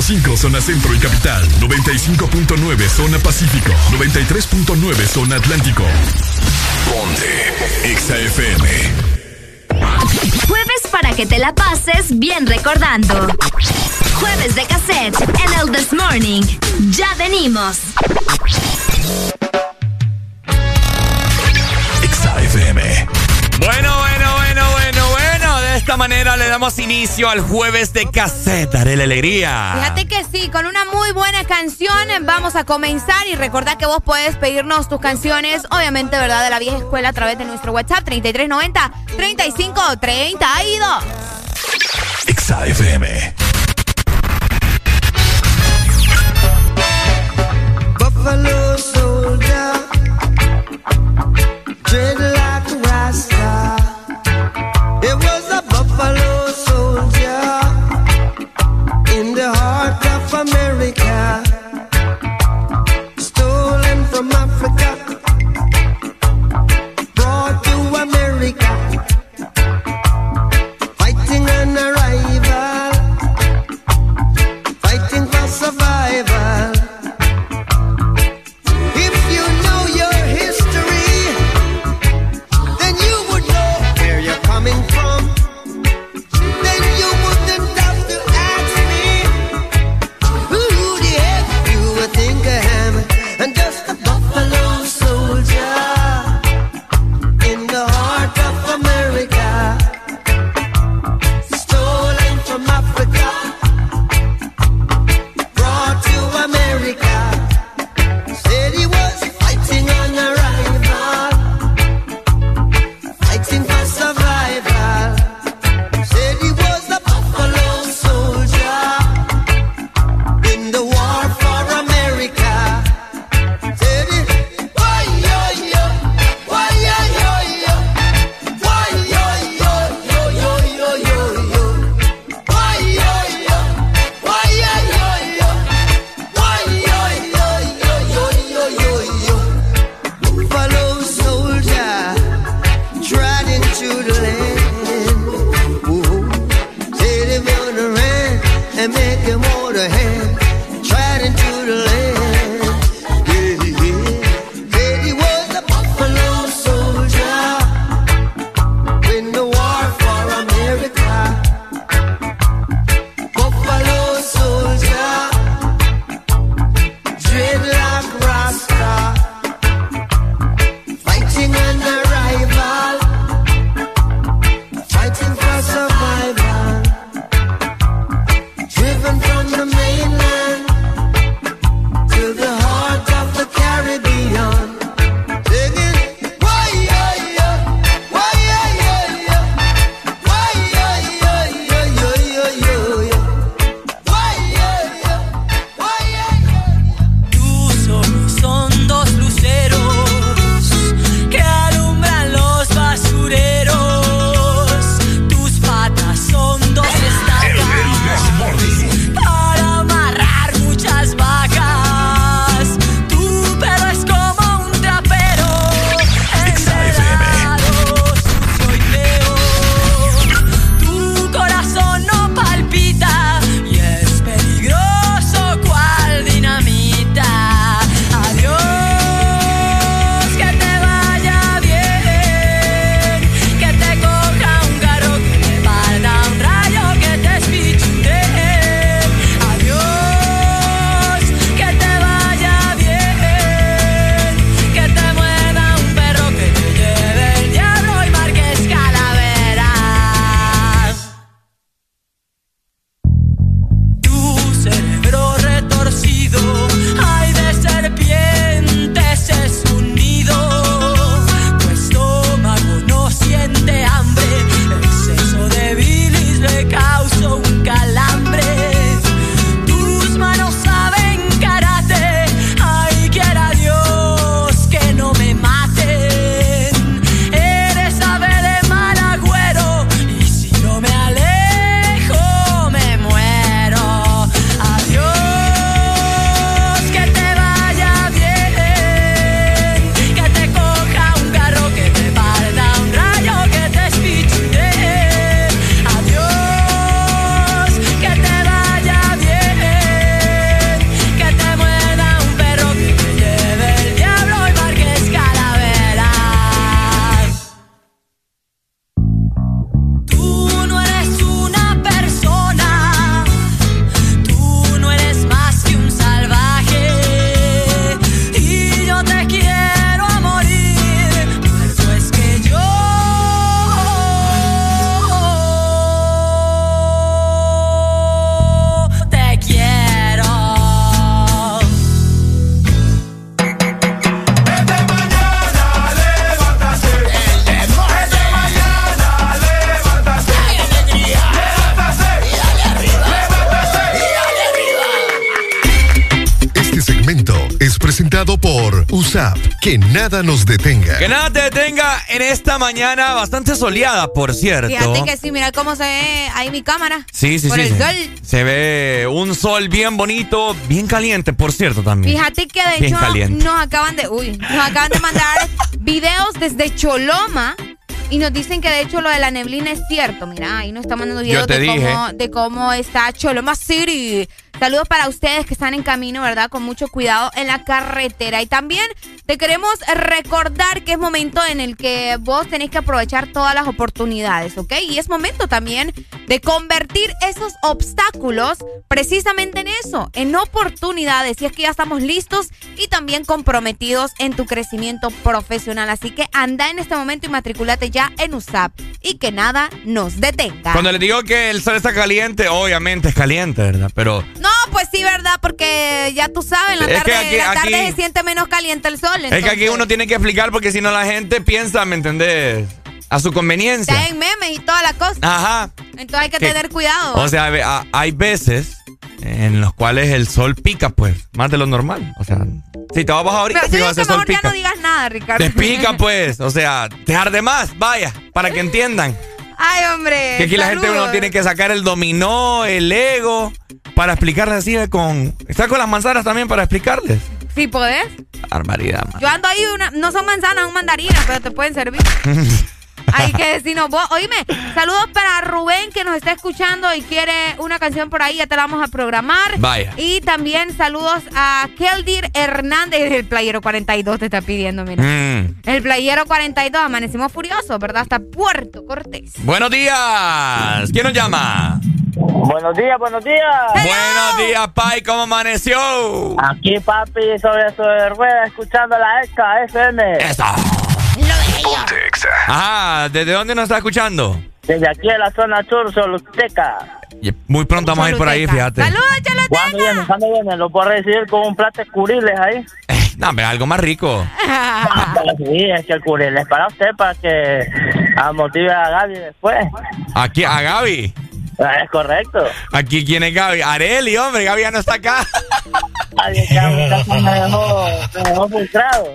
100.5 zona centro y capital, 95.9 zona pacífico, 93.9 zona atlántico. Ponte XAFM. Jueves para que te la pases bien recordando. Jueves de cassette en el This Morning. Ya venimos. Damos inicio al jueves de cassette. Daré la alegría. Fíjate que sí, con una muy buena canción vamos a comenzar y recordad que vos puedes pedirnos tus canciones, obviamente, ¿verdad? De la vieja escuela a través de nuestro WhatsApp 3390 3532. XAFM. Nada nos detenga. Que nada te detenga en esta mañana bastante soleada, por cierto. Fíjate que sí, mira cómo se ve ahí mi cámara. Sí, sí, por sí. el sí. sol. Se ve un sol bien bonito, bien caliente, por cierto, también. Fíjate que de Bien hecho caliente. nos acaban de, uy, nos acaban de mandar <laughs> videos desde Choloma y nos dicen que de hecho lo de la neblina es cierto. Mira, ahí nos están mandando videos de dije. cómo, de cómo está Choloma City. Saludos para ustedes que están en camino, ¿verdad? Con mucho cuidado en la carretera. Y también te queremos recordar que es momento en el que vos tenés que aprovechar todas las oportunidades, ¿ok? Y es momento también de convertir esos obstáculos precisamente en eso, en oportunidades. Y es que ya estamos listos y también comprometidos en tu crecimiento profesional. Así que anda en este momento y matriculate ya en USAP y que nada nos detenga. Cuando les digo que el sol está caliente, obviamente es caliente, ¿verdad? Pero No, pues sí, ¿verdad? Porque ya tú sabes, en la Es tarde, aquí- en la tarde aquí- se siente menos caliente el sol. es que aquí uno tiene que explicar porque si no la gente piensa, ¿me entendés? A su conveniencia. Está en memes y toda la cosa. Ajá. Entonces hay que tener cuidado. O sea, hay veces en los cuales el sol pica, pues, más de lo normal. O sea, si te vas a bajar ahorita, Pero si vas a sol mejor ya no digas nada, Ricardo. Te pica, <laughs> pues. O sea, te arde más, vaya, para que entiendan. Ay, hombre. Que aquí la gente uno tiene que sacar el dominó, el ego, para explicarles así eh, con... Está con las manzanas también para explicarles. Sí, podés. Barbaridad, man. Yo ando ahí, una, no son manzanas, son mandarinas, pero te pueden servir. <laughs> Hay que decirnos vos. Oíme, saludos para Rubén que nos está escuchando y quiere una canción por ahí, ya te la vamos a programar. Vaya. Y también saludos a Keldir Hernández, el playero 42 te está pidiendo, mira. Mm. El playero 42, amanecimos furiosos, ¿verdad? Hasta Puerto Cortés. Buenos días. ¿Quién nos llama? Buenos días, buenos días. Buenos días, Pai. ¿Cómo amaneció? Aquí, papi, sobre su rueda, escuchando la EXA FM. Eso. Ajá, ¿desde dónde nos está escuchando? Desde aquí en la zona sur, Soluteca. Muy pronto vamos a ir por ahí, fíjate. ¡Saludos, ¿Cuándo viene? ¿Cuándo viene? ¿Lo puedo recibir con un plato de curiles ahí? No, hombre, algo más rico. <laughs> Sí, es que el curil es para usted, para que motive a Gaby después. Aquí, a Gaby. Es correcto. Aquí, ¿quién es Gaby? Areli, hombre, Gaby ya no está acá. Ay, a me dejó, me dejó frustrado.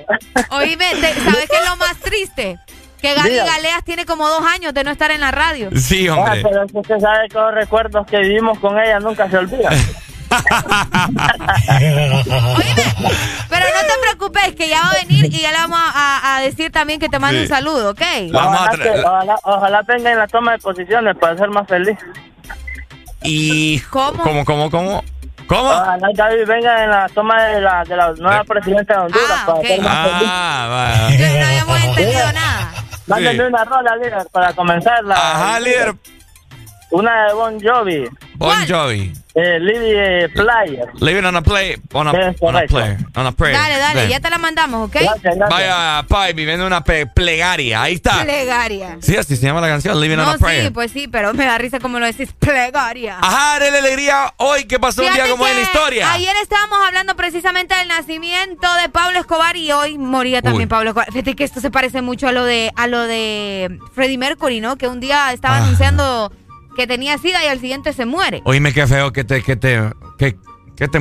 Oíme, te- ¿sabes qué es lo más triste? Que Gaby Dígame. Galeas tiene como dos años de no estar en la radio. Sí, Ah, pero es que usted sabe que los recuerdos que vivimos con ella nunca se olvidan. Pero no te preocupes, que ya va a venir y ya le vamos a, a- a decir también que te mande Sí. un saludo, ¿ok? ojalá, que- ojalá, ojalá venga en la toma de posiciones para ser más feliz. Y... ¿Cómo? ¿Cómo, cómo, cómo? ¿Cómo? Ojalá Gaby venga en la toma de la, de la nueva presidenta de Honduras para más feliz. Ah, vaya. No habíamos entendido nada. Mándenme una rola, líder, para comenzarla. Ajá, líder. Una de Bon Jovi. Bon Jovi. Eh, Lily eh, Player. Living on a play. On a, Es on a correcto. play. On a prayer. Dale, dale, Ven. ya te la mandamos, ¿ok? Vaya, Pai, viviendo una plegaria. Ahí está. Plegaria. Sí, así se llama la canción, Living on a prayer. sí, pues sí, pero me da risa como lo decís, plegaria. Ajá, de la alegría hoy que pasó un día como en la historia. Ayer estábamos hablando precisamente del nacimiento de Pablo Escobar y hoy moría también Uy. Pablo Escobar. Fíjate que esto se parece mucho a lo de a lo de Freddie Mercury, ¿no? Que un día estaba Ah. anunciando que tenía sida y al siguiente se muere. Oíme qué feo que te, que te, que, que te,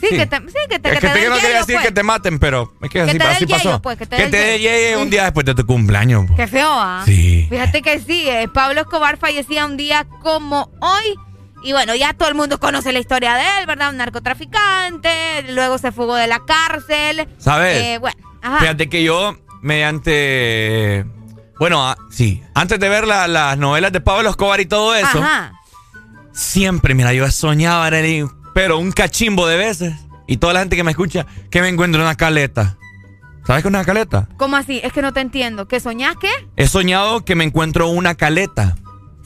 Sí, que te, sí, que te, es que que te te, den no quería decir pues. que te maten, pero es que Que así, te así yello, pasó. pues, que te que te un día después de tu cumpleaños. pues. Qué feo, ¿ah? Sí. Fíjate que sí, eh, Pablo Escobar fallecía un día como hoy. Y bueno, ya todo el mundo conoce la historia de él, ¿verdad? Un narcotraficante, luego se fugó de la cárcel. ¿Sabes? Eh, bueno, ajá. Fíjate que yo, mediante. Bueno, ah, sí. Antes de ver la- las novelas de Pablo Escobar y todo eso, Ajá. siempre, mira, yo soñaba, pero un cachimbo de veces. Y toda la gente que me escucha, que me encuentro una caleta. ¿Sabes qué es una caleta? ¿Cómo así? Es que no te entiendo. ¿Que soñás qué? He soñado que me encuentro una caleta.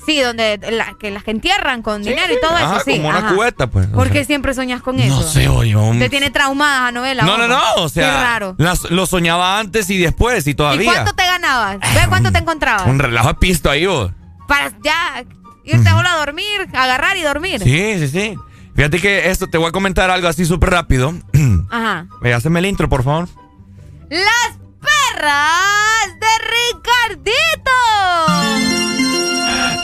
Sí, donde la- que las que entierran con dinero y todo Ajá, eso, sí. como una ajá. cubeta, pues. ¿Por qué siempre soñás con eso? No sé, oye. un- Te tiene traumada la novela. No, no, no. O sea, Qué raro. las- lo soñaba antes y después y ¿Y todavía. cuánto te ganabas? Ve cuánto te encontrabas. Un relajo de pisto ahí, vos. Para ya irte solo a dormir, agarrar y dormir. Sí, sí, sí. Fíjate que esto, te voy a comentar algo así súper rápido. <clears throat> Ajá. Ve, Hazme el intro, por favor. Las perras de Ricardito.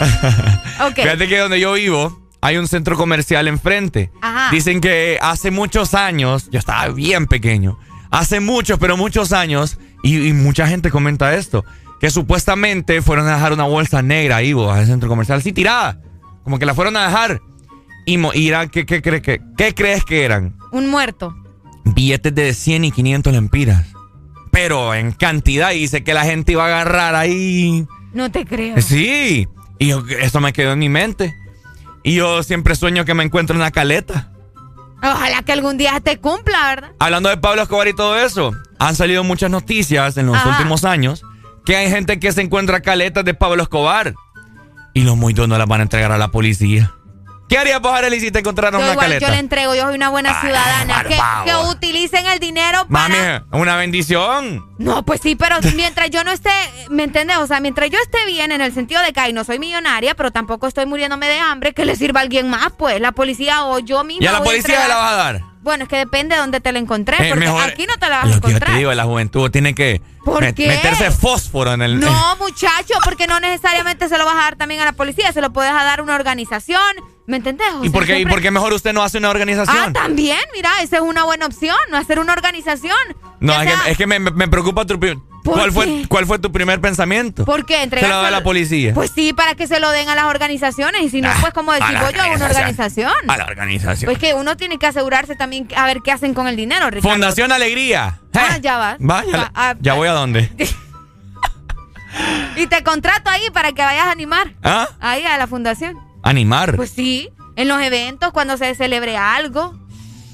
<laughs> Ok. Fíjate que donde yo vivo hay un centro comercial enfrente. Ajá. Dicen que hace muchos años, yo estaba bien pequeño, hace muchos, pero muchos años, y, y mucha gente comenta esto, que supuestamente fueron a dejar una bolsa negra ahí, vos, al centro comercial, sí, tirada. Como que la fueron a dejar. Y, y eran, ¿qué, qué, crees que, ¿qué crees que eran? Un muerto. Billetes de 100 y 500 lempiras. Pero en cantidad, y dice que la gente iba a agarrar ahí. No te creo. Sí, y yo- eso me quedó en mi mente. Y yo siempre sueño que me encuentro en la caleta. Ojalá que algún día te cumpla, ¿verdad? Hablando de Pablo Escobar y todo eso, han salido muchas noticias en los Ajá. últimos años que hay gente que se encuentra caletas de Pablo Escobar y los muy no las van a entregar a la policía. ¿Qué harías vos, Arely, si te Yo una igual, caleta? yo le entrego, yo soy una buena ciudadana. Que, utilicen el dinero para... Mami, una bendición. No, pues sí, pero mientras yo no esté, ¿me entiendes? O sea, mientras yo esté bien en el sentido de que ay, no soy millonaria, pero tampoco estoy muriéndome de hambre, que le sirva a alguien más, pues, la policía o yo misma. ¿Y a la policía entregar- la vas a dar? Bueno, es que depende de dónde te la encontré, Eh, porque mejor- aquí no te la vas a que yo encontrar. te digo, la juventud tiene que meterse fósforo en el... No, muchacho, porque no necesariamente se lo vas a dar también a la policía, se lo puedes dar a una organización, ¿me entendés? ¿Y por qué, ¿Y por qué mejor usted no hace una Ah, organización? también, mira, esa es una buena opción, no hacer una organización. no, Ya es sea- que, es que me, me preocupa tu... pri- ¿Por ¿Cuál fue? ¿Cuál fue tu primer pensamiento? ¿Por qué? Se Entregar lo da a la policía. Pues sí, para que se lo den a las organizaciones y si no, Ah, pues como decir voy yo a una organización. A la organización. Pues que uno tiene que asegurarse también a ver qué hacen con el dinero, Ricardo. Fundación Alegría. Ah, ya vas. Vaya, Va, ah, ya voy a dónde. <laughs> Y te contrato ahí para que vayas a animar. ¿Ah? Ahí a la fundación. Animar. Pues sí, en los eventos, cuando se celebre algo.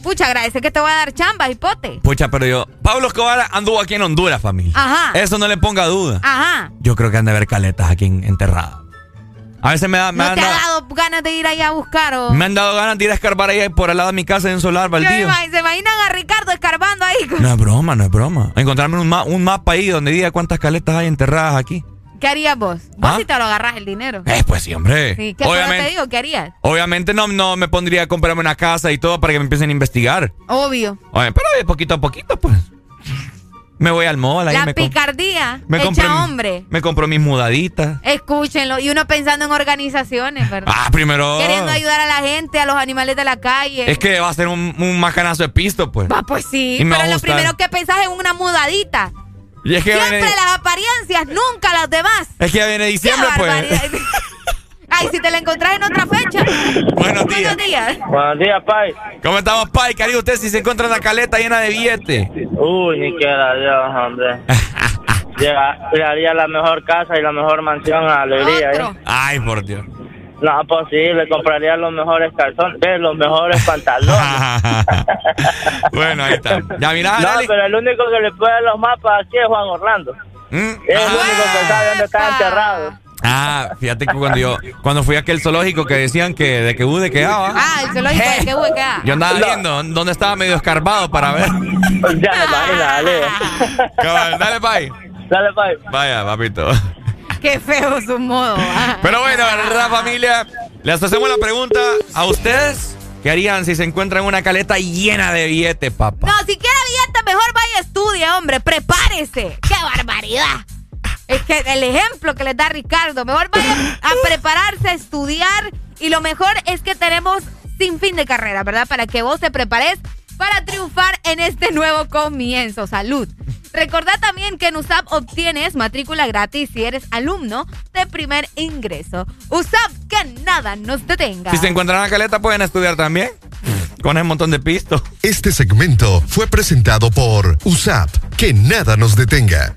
Pucha, agradece que te voy a dar chamba, hipote. Pucha, pero yo. Pablo Escobar anduvo aquí en Honduras, familia. Ajá. Eso no le ponga duda. Ajá. Yo creo que han de haber caletas aquí en- enterradas. A veces me, da, me, ¿No han te ha dado, dado ganas de ir allá a buscar o...? me han dado ganas de ir a escarbar ahí por al lado de mi casa en un solar ¿Qué me baldío. ¿Se imaginan a Ricardo escarbando ahí? No es broma, no es broma. Encontrarme un, ma- un mapa ahí donde diga cuántas caletas hay enterradas aquí. ¿Qué harías vos? Vos ¿Ah? si te lo agarras el dinero. Eh, pues sí, hombre. Sí, ¿qué te digo? ¿Qué harías? obviamente no, no me pondría a comprarme una casa y todo para que me empiecen a investigar. Obvio. Oye, pero de poquito a poquito, pues. Me voy al mall ahí La me, picardía me hecha compro hombre. me compro mis mudaditas. Escúchenlo. Y uno pensando en organizaciones, ¿verdad? Ah, primero. Queriendo ayudar a la gente, a los animales de la calle. Es que va a ser un, un macanazo de pisto, pues. Va, pues sí. Y Pero lo primero que pensás es una mudadita. Y es que Siempre viene, las apariencias, nunca las demás. es que ya viene ¡Qué diciembre, pues. Ay, si te la encontrás en otra fecha. Buenos días. Buenos días. Buenos días, Pai. ¿Cómo estamos, Pai? ¿Qué haría usted si se encuentra una caleta llena de billetes? Uy, ni quiera Dios, hombre. <laughs> Llega- Le haría la mejor casa y la mejor mansión a Alegría. ¿eh? Ay, por Dios. No, pues sí, le compraría los mejores calzones, eh, los mejores <laughs> pantalones. <laughs> bueno, ahí está. Ya mirá, no, Arely. pero el único que le puede dar los mapas aquí es Juan Orlando. ¿Mm? Es el único que sabe dónde está enterrado. Ah, fíjate que cuando yo cuando fui a aquel zoológico que decían que de que U de que daba, Ah, el zoológico de qué hueca. yo andaba viendo dónde estaba medio escarbado para ver. Ya imagino, dale. Cabal, Dale, Pai. Dale, Pai. Vaya, papito. Qué feo su modo. ah. Pero bueno, ¿verdad, familia? Les hacemos la pregunta a ustedes. ¿Qué harían si se encuentran en una caleta llena de billetes, papá? No, si quiere billete, mejor vaya a estudie, hombre. Prepárese. ¡Qué barbaridad! Es que el ejemplo que les da Ricardo, mejor vaya a prepararse, a estudiar. Y lo mejor es que tenemos sin fin de carrera, ¿verdad? Para que vos te prepares para triunfar en este nuevo comienzo. Salud. Recordá también que en USAP obtienes matrícula gratis si eres alumno de primer ingreso. USAP, que nada nos detenga. Si se encuentran en una caleta, pueden estudiar también. Con ese montón de pistos. Este segmento fue presentado por USAP. Que nada nos detenga.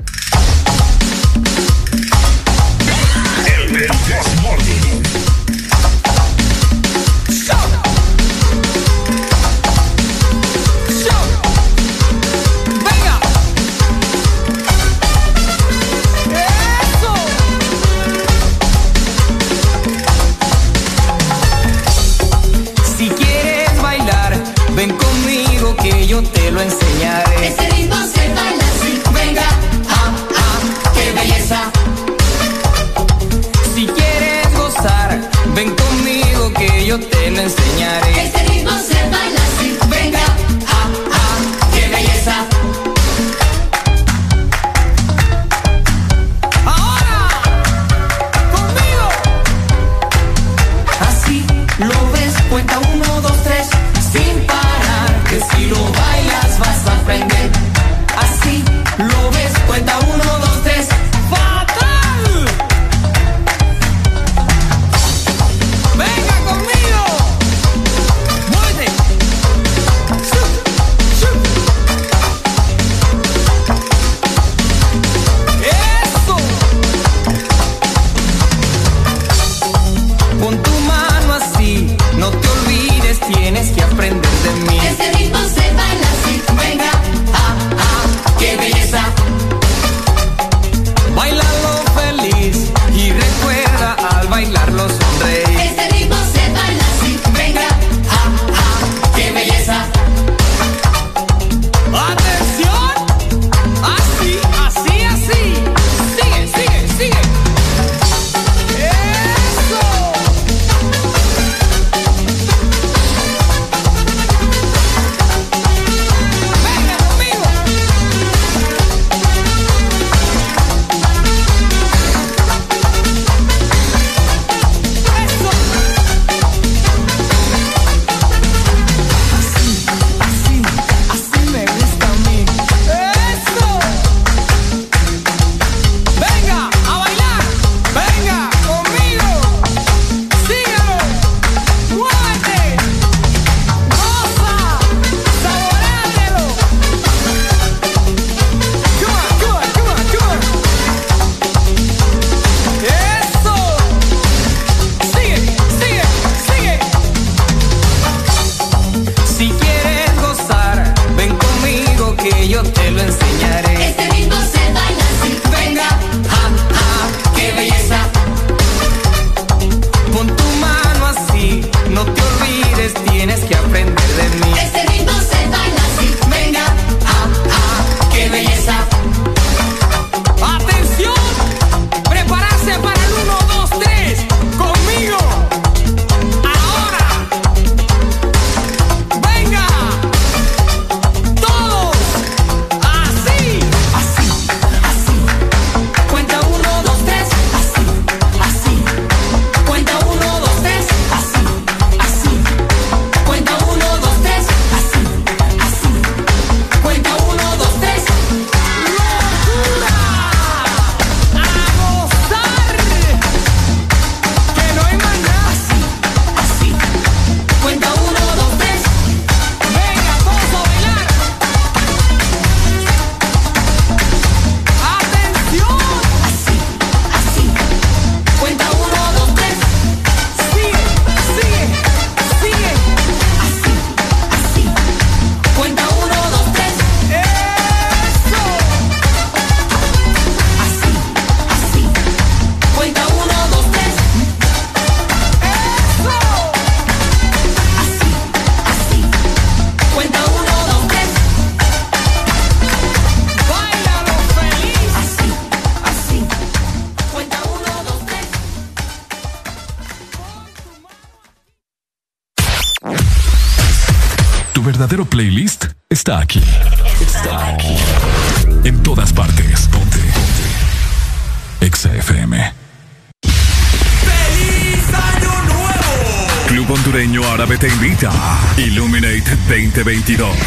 2022.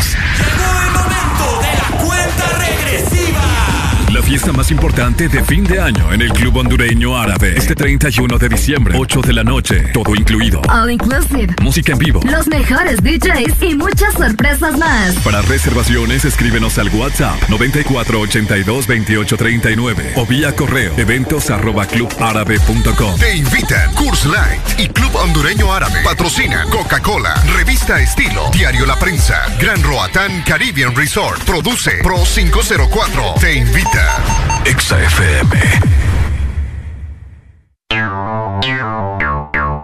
Importante de fin de año en el Club Hondureño Árabe. Este 31 de diciembre, 8 de la noche, todo incluido. All inclusive. Música en vivo. Los mejores DJs y muchas sorpresas más. Para reservaciones, escríbenos al WhatsApp 94822839 o vía correo eventos arroba clubárabe.com. Te invitan Curse Light y Club Hondureño Árabe. Patrocina Coca-Cola, Revista Estilo, Diario La Prensa, Gran Roatán Caribbean Resort. Produce Pro 504. Te invita. Exa FM.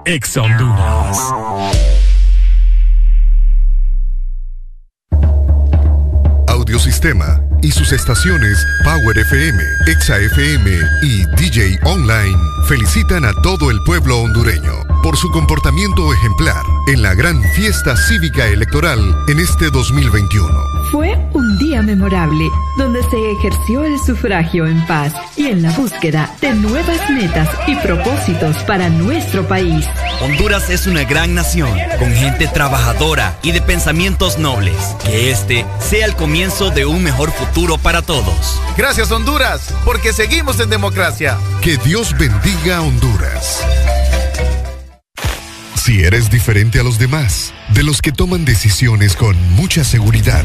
Exa Honduras. Audiosistema y sus estaciones Power FM, Exa FM y DJ Online felicitan a todo el pueblo hondureño por su comportamiento ejemplar en la gran fiesta cívica electoral en este 2021. Fue un día memorable donde se ejerció el sufragio en paz y en la búsqueda de nuevas metas y propósitos para nuestro país. Honduras es una gran nación, con gente trabajadora y de pensamientos nobles. Que este sea el comienzo de un mejor futuro para todos. Gracias Honduras, porque seguimos en democracia. Que Dios bendiga a Honduras. Si eres diferente a los demás, de los que toman decisiones con mucha seguridad,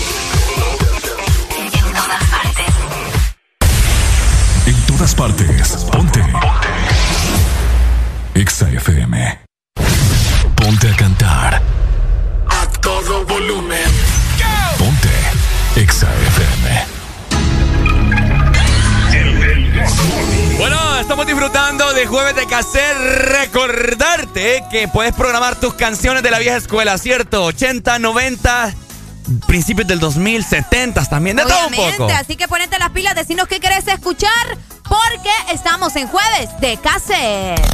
Todas partes. Ponte. Exa FM. Ponte a cantar. A todo volumen. Ponte. Exa FM. Bueno, estamos disfrutando de Jueves de Caser. Recordarte que puedes programar tus canciones de la vieja escuela, ¿cierto? 80, 90, principios del 2000, 70 también, de todo un Obviamente, poco. así que ponete las pilas, decinos qué querés escuchar, porque estamos en jueves de cassette.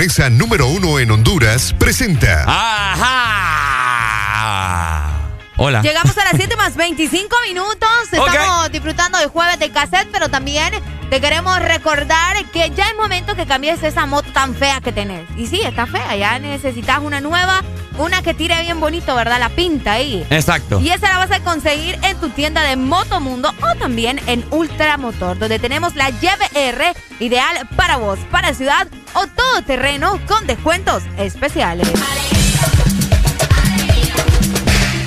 Japonesa número uno en Honduras, presenta. Ajá. Hola. Llegamos a las 7 más 25 minutos. Estamos disfrutando de jueves de cassette, pero también te queremos recordar que ya es momento que cambies esa moto tan fea que tenés. Y sí, está fea. Ya necesitas una nueva, una que tire bien bonito, ¿verdad? La pinta ahí. Exacto. Y esa la vas a conseguir en tu tienda de Motomundo o también en Ultramotor, donde tenemos la YBR ideal para vos, para ciudad todo terreno con descuentos especiales.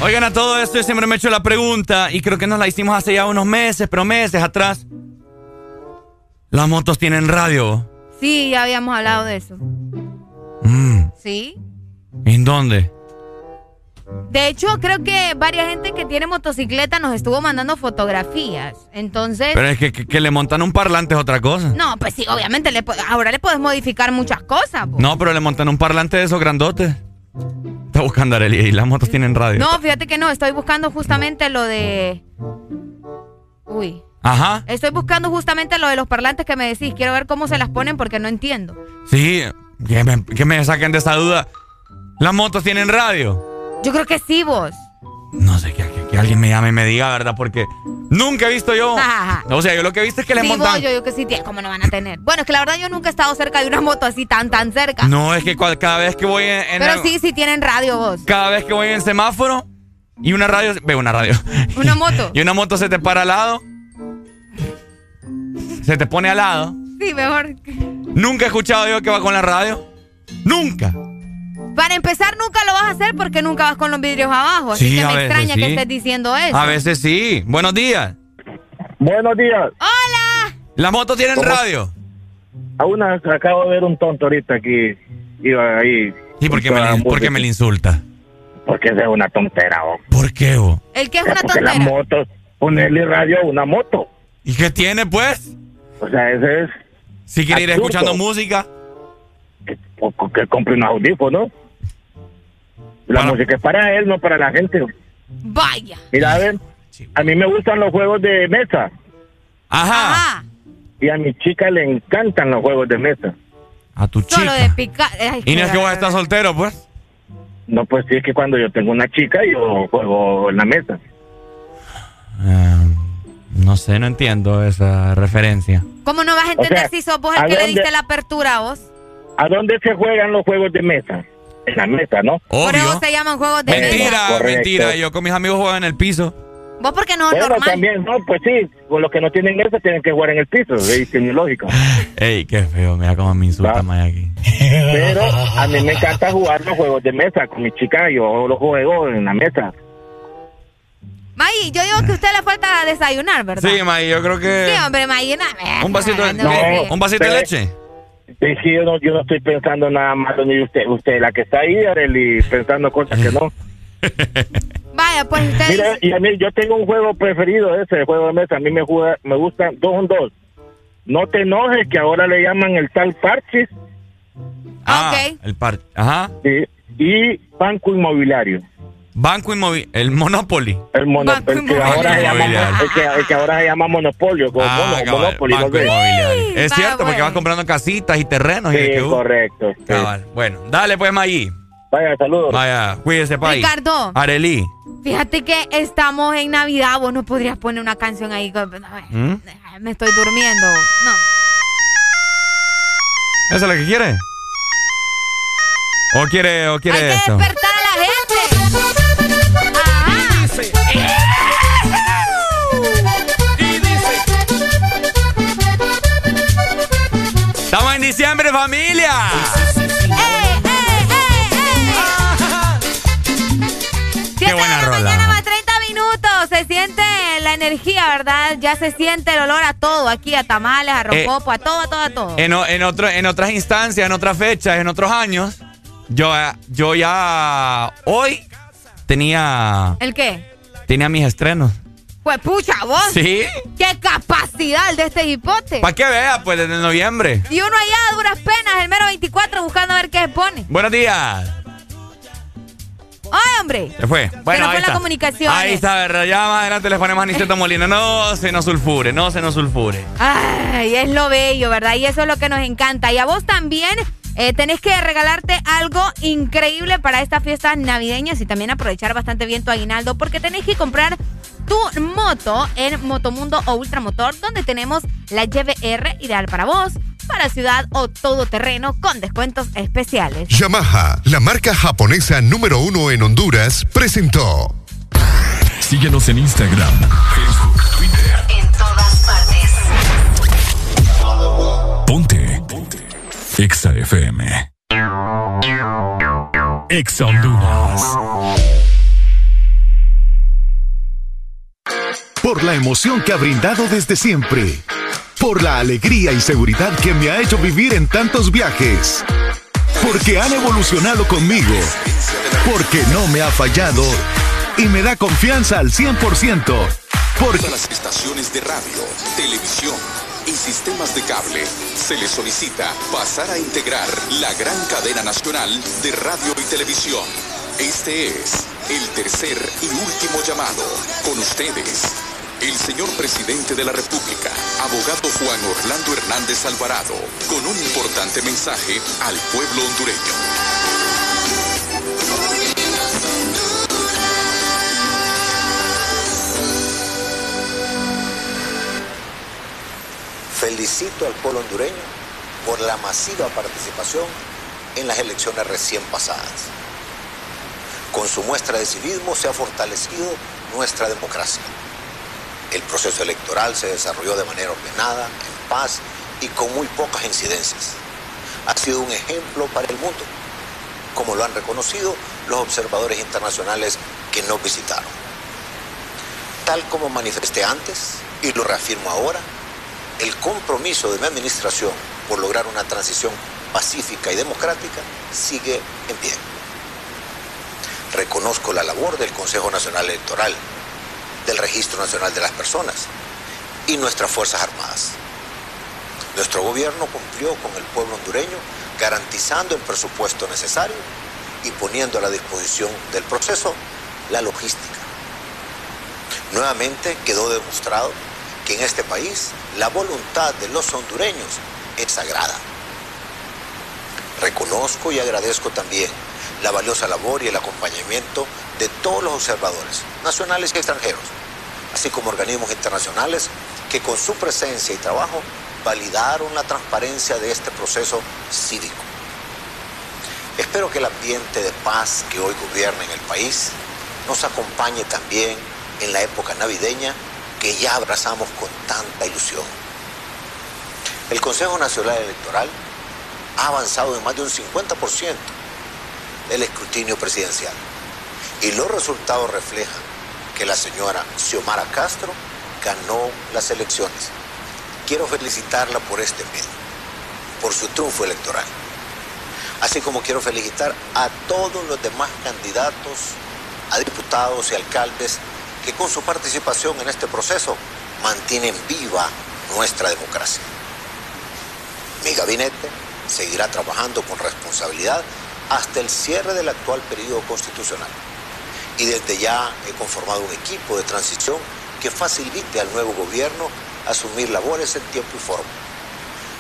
Oigan, a todo esto yo siempre me he hecho la pregunta y creo que nos la hicimos hace ya unos meses, pero meses atrás. Las motos tienen radio. Sí, ya habíamos hablado de eso. Mm, Sí. ¿En dónde? De hecho, creo que varias gente que tiene motocicleta nos estuvo mandando fotografías. Entonces, Pero es que, que- que le montan un parlante es otra cosa. no, pues sí, obviamente le ahora le puedes modificar muchas cosas. No, pero le montan un parlante de esos grandotes. Está buscando Arely y las motos tienen radio. No, fíjate que no, estoy buscando justamente lo de Uy, Ajá. estoy buscando justamente lo de los parlantes que me decís. Quiero ver cómo se las ponen porque no entiendo. Sí, que me, que me saquen de esa duda. Las motos tienen radio. Yo creo que sí, vos. No sé, que, que- que alguien me llame y me diga, ¿verdad? Porque nunca he visto yo. <laughs> Ajá. O sea, yo lo que he visto es que les sí, montan. vos, yo digo que sí, ¿cómo no van a tener? Bueno, es que la verdad yo nunca he estado cerca de una moto así tan, tan cerca. No, es que cual- cada vez que voy en. en Pero el- sí, sí tienen radio vos. Cada vez que voy en semáforo y una radio. Ve, una radio. <laughs> Una moto. <laughs> y una moto se te para al lado. Se te pone al lado. Sí, mejor. Nunca he escuchado yo que va con la radio. Nunca. Para empezar, nunca lo vas a hacer porque nunca vas con los vidrios abajo. Así Sí, que a me veces extraña que estés diciendo eso. A veces sí. Buenos días. Buenos días. ¡Hola! ¿Las motos tienen ¿Cómo? radio? A una acabo de ver un tonto ahorita aquí. Iba ahí. ¿Y por qué me, le- por qué me le insulta? Porque esa es una tontera, oh. ¿Por qué, vos? El que es una Porque las tontera. motos, ponerle radio a una moto. ¿Y qué tiene, pues? O sea, ese es. Si quiere ir escuchando música. Que compre unos audífonos. La música es para él, no para la gente. Vaya. Mira, a ver, a mí me gustan los juegos de mesa. Ajá. Y a mi chica le encantan los juegos de mesa. A tu Solo chica. de picar. Ay, Y no es que vos estás soltero, pues. No, pues sí, es que cuando yo tengo una chica, yo juego en la mesa. Ah, no sé, no entiendo esa referencia. ¿Cómo no vas a entender sea, si sos vos el ¿a que le dónde- diste la apertura a vos? ¿A dónde se juegan los juegos de mesa? En la mesa, ¿no? Por eso se llaman juegos de Mentira, mesa. Correcto. mentira. Yo con mis amigos juego en el piso. Vos porque no Bueno, normal. también, no, pues sí, con los que no tienen mesa tienen que jugar en el piso, es <laughs> lógica. Ey, qué feo. Mira cómo me insulta Maya aquí. Pero a mí me encanta jugar los juegos de mesa con mi chica, yo los juego en la mesa. May, yo digo que a usted le falta desayunar, ¿verdad? Sí, May, yo creo que. Sí, hombre, May, no, Un vasito, de- no, un vasito de pero- leche. Es que yo no, yo no estoy pensando nada malo ni usted, usted la que está ahí, Arely, pensando cosas que no. <laughs> Vaya, pues usted Mira, y a mí yo tengo un juego preferido, ese el juego de mesa, a mí me juega, me gusta dos en dos. No te enojes que ahora le llaman el tal parchis Ah, el par. Ajá. sí, y banco inmobiliario. Banco Inmobiliario. El Monopoly. El, mono- el que ahora se llama, Inmobiliario. el que, el que ahora se llama monopolio, como Ah, mono- cabal, monopoly, no Banco. Inmobiliario. Es cierto, porque pues. vas comprando casitas y terrenos. y Sí, que, uh, correcto. sí. Bueno, dale pues, Mayi. Vaya, saludos. Vaya, cuídese, país. Ricardo. Arelí. Fíjate que estamos en Navidad, vos no podrías poner una canción ahí. con- ¿Mm? Me estoy durmiendo. No. ¿Eso es lo que quiere? ¿O quiere, o quiere Hay que esto? despertar a la gente. ¡Estamos en diciembre, familia! <laughs> Siete buena de la rola. mañana más 30 minutos. Se siente la energía, ¿verdad? Ya se siente el olor a todo aquí, a tamales, a rompopo, a todo, a todo, a todo. En, en, otro, en otras instancias, en otras fechas, en otros años, yo, eh, yo ya hoy tenía, ¿El qué? tenía mis estrenos. Pues pucha, vos. Sí. ¡Qué capacidad de este hipote! Para que vea, pues desde noviembre. Y uno allá a duras penas, el mero 24, buscando a ver qué se pone. Buenos días. ¡Ay, hombre! Se fue. Bueno, nos fue ahí la comunicación. Ahí está, ¿verdad? Ya más adelante les ponemos a Aniceto Molina. No se nos sulfure, no se nos sulfure. Ay, es lo bello, ¿verdad? Y eso es lo que nos encanta. Y a vos también eh, tenés que regalarte algo increíble para estas fiestas navideñas y también aprovechar bastante bien tu aguinaldo porque tenés que comprar tu moto en Motomundo o Ultramotor donde tenemos la YBR ideal para vos, para ciudad o todoterreno con descuentos especiales. Yamaha, la marca japonesa número uno en Honduras, presentó. Síguenos en Instagram, Facebook, Exa FM. Exa Honduras. Por la emoción que ha brindado desde siempre. Por la alegría y seguridad que me ha hecho vivir en tantos viajes. Porque han evolucionado conmigo. Porque no me ha fallado. Y me da confianza al 100%. Porque Todas las estaciones de radio, televisión y sistemas de cable se les solicita pasar a integrar la gran cadena nacional de radio y televisión. Este es el tercer y último llamado. Con ustedes, el señor presidente de la República, abogado Juan Orlando Hernández Alvarado, con un importante mensaje al pueblo hondureño. Felicito al pueblo hondureño por la masiva participación en las elecciones recién pasadas. Con su muestra de civismo se ha fortalecido nuestra democracia. El proceso electoral se desarrolló de manera ordenada, en paz y con muy pocas incidencias. Ha sido un ejemplo para el mundo, como lo han reconocido los observadores internacionales que nos visitaron. Tal como manifesté antes y lo reafirmo ahora, el compromiso de mi administración por lograr una transición pacífica y democrática sigue en pie. Reconozco la labor del Consejo Nacional Electoral, del Registro Nacional de las Personas y nuestras Fuerzas Armadas. Nuestro gobierno cumplió con el pueblo hondureño garantizando el presupuesto necesario y poniendo a la disposición del proceso la logística. Nuevamente quedó demostrado que en este país la voluntad de los hondureños es sagrada. Reconozco y agradezco también la valiosa labor y el acompañamiento de todos los observadores, nacionales y extranjeros, así como organismos internacionales que con su presencia y trabajo validaron la transparencia de este proceso cívico. Espero que el ambiente de paz que hoy gobierna en el país nos acompañe también en la época navideña que ya abrazamos con tanta ilusión. El Consejo Nacional Electoral ha avanzado en más de un 50% del escrutinio presidencial y los resultados reflejan que la señora Xiomara Castro ganó las elecciones. Quiero felicitarla por este medio, por su triunfo electoral. Así como quiero felicitar a todos los demás candidatos, a diputados y alcaldes que con su participación en este proceso mantienen viva nuestra democracia. Mi gabinete seguirá trabajando con responsabilidad hasta el cierre del actual periodo constitucional. Y desde ya he conformado un equipo de transición que facilite al nuevo gobierno asumir labores en tiempo y forma.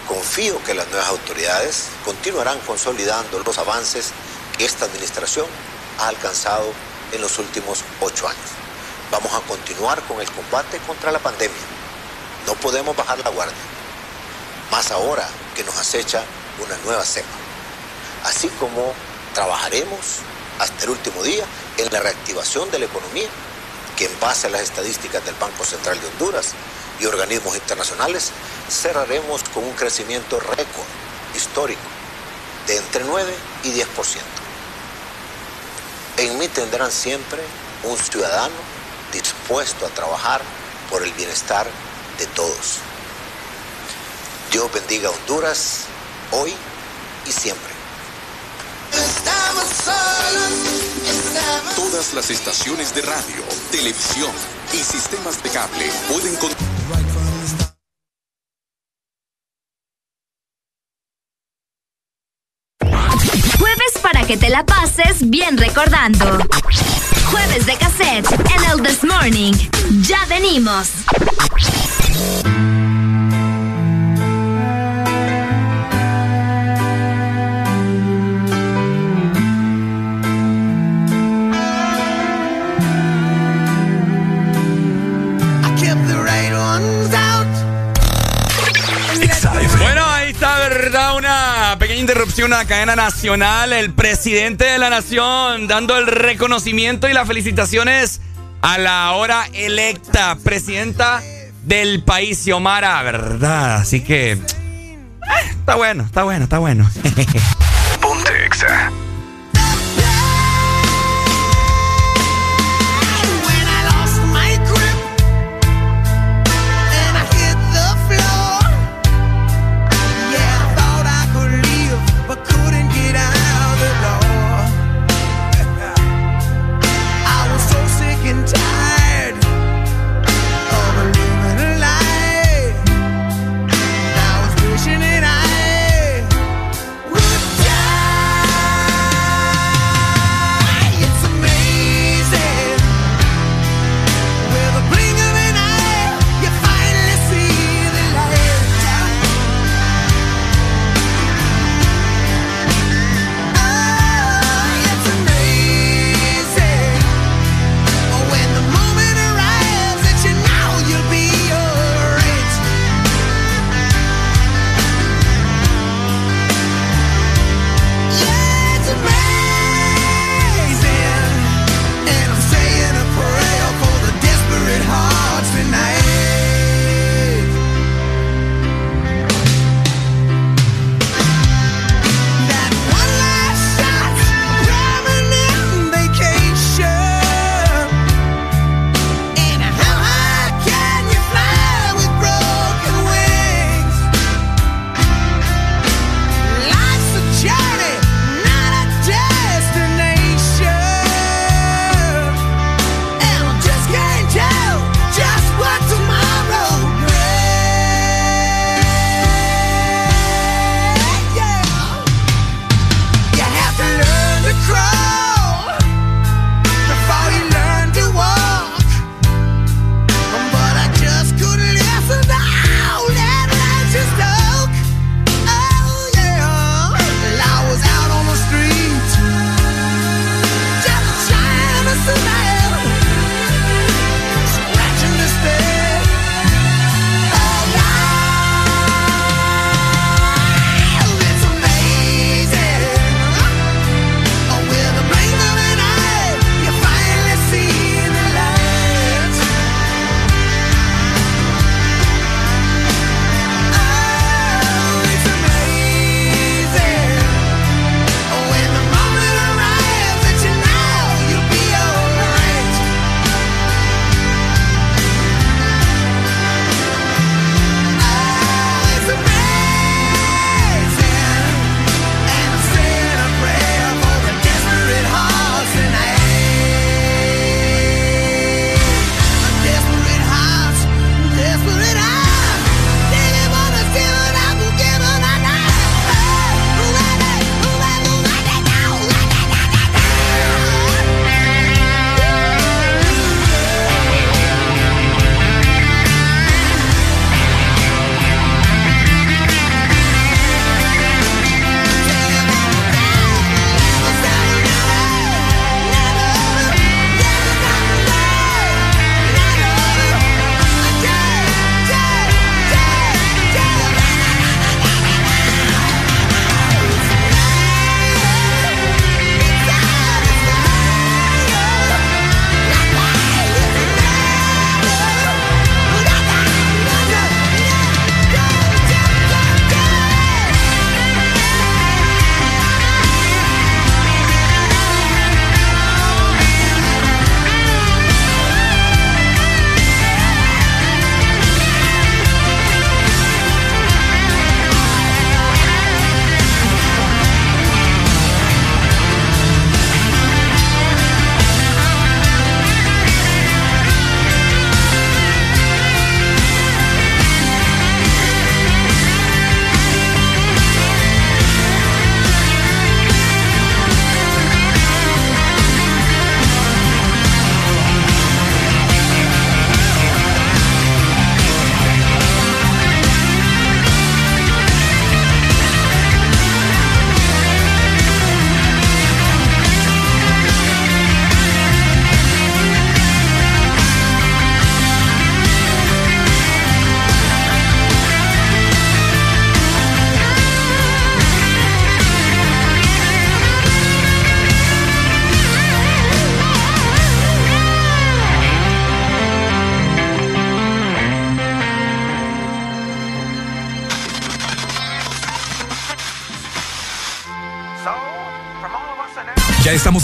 Confío que las nuevas autoridades continuarán consolidando los avances que esta administración ha alcanzado en los últimos ocho años. Vamos a continuar con el combate contra la pandemia. No podemos bajar la guardia. Más ahora que nos acecha una nueva cepa. Así como trabajaremos hasta el último día en la reactivación de la economía, que en base a las estadísticas del Banco Central de Honduras y organismos internacionales, cerraremos con un crecimiento récord histórico de entre 9 y 10%. En mí tendrán siempre un ciudadano dispuesto a trabajar por el bienestar de todos. Dios bendiga a Honduras hoy y siempre. Todas las estaciones de radio, televisión y sistemas de cable pueden Jueves para que te la pases bien recordando. Jueves de cassette en el This Morning. Ya venimos. Bueno, ahí está, ¿verdad? Una pequeña interrupción a cadena nacional. El presidente de la nación dando el reconocimiento y las felicitaciones a la ahora electa presidenta del país, Xiomara, ¿verdad? Así que. eh, está bueno, está bueno, está bueno. <laughs> Ponte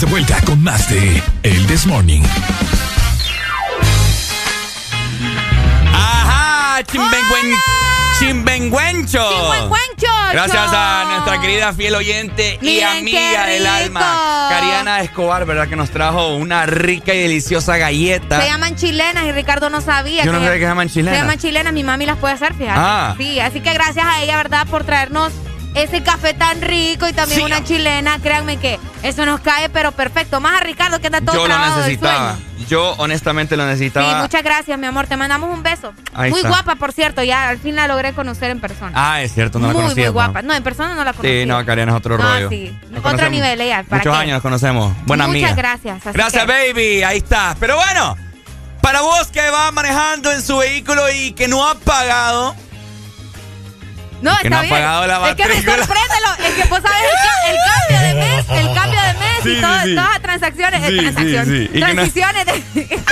estamos de vuelta con más de El This Morning. Ajá, chimbengüen, chimbengüencho. Chimbengüencho. Gracias a nuestra querida fiel oyente y Miren amiga del alma, Cariana Escobar, ¿verdad? Que nos trajo una rica y deliciosa galleta. Se llaman chilenas y Ricardo no sabía. Yo no sabía que se llaman chilenas. Se llaman chilenas, mi mami las puede hacer, fíjate. Ah. Sí, así que gracias a ella, ¿verdad? Por traernos ese café tan rico y también Sí. una chilena. Créanme que eso nos cae, pero perfecto. Más a Ricardo que anda todo Yo lo necesitaba. Yo honestamente lo Sí, necesitaba. muchas gracias, mi amor. Te mandamos un beso. Ahí muy está. guapa, por cierto. Ya al fin la logré conocer en persona. Ah, es cierto, no la muy, conocía. muy guapa. No, en persona no la conocí. Sí, no, Cariana es otro No, rollo. sí. Nos Otro nivel, ella. ¿para Muchos qué? años nos conocemos. Buena Muchas amiga. gracias. Gracias, que- baby. Ahí está. Pero bueno, para vos que va manejando en su vehículo y que no ha pagado. No, que está no ha bien. pagado la es que me matrícula. sorprende. lo- es que vos sabés el, ca- el cambio de mes, <laughs> el cambio de mes Sí, y sí, todo- sí. todas las transacciones, eh, Sí, transacciones, sí. Y que no- transiciones de-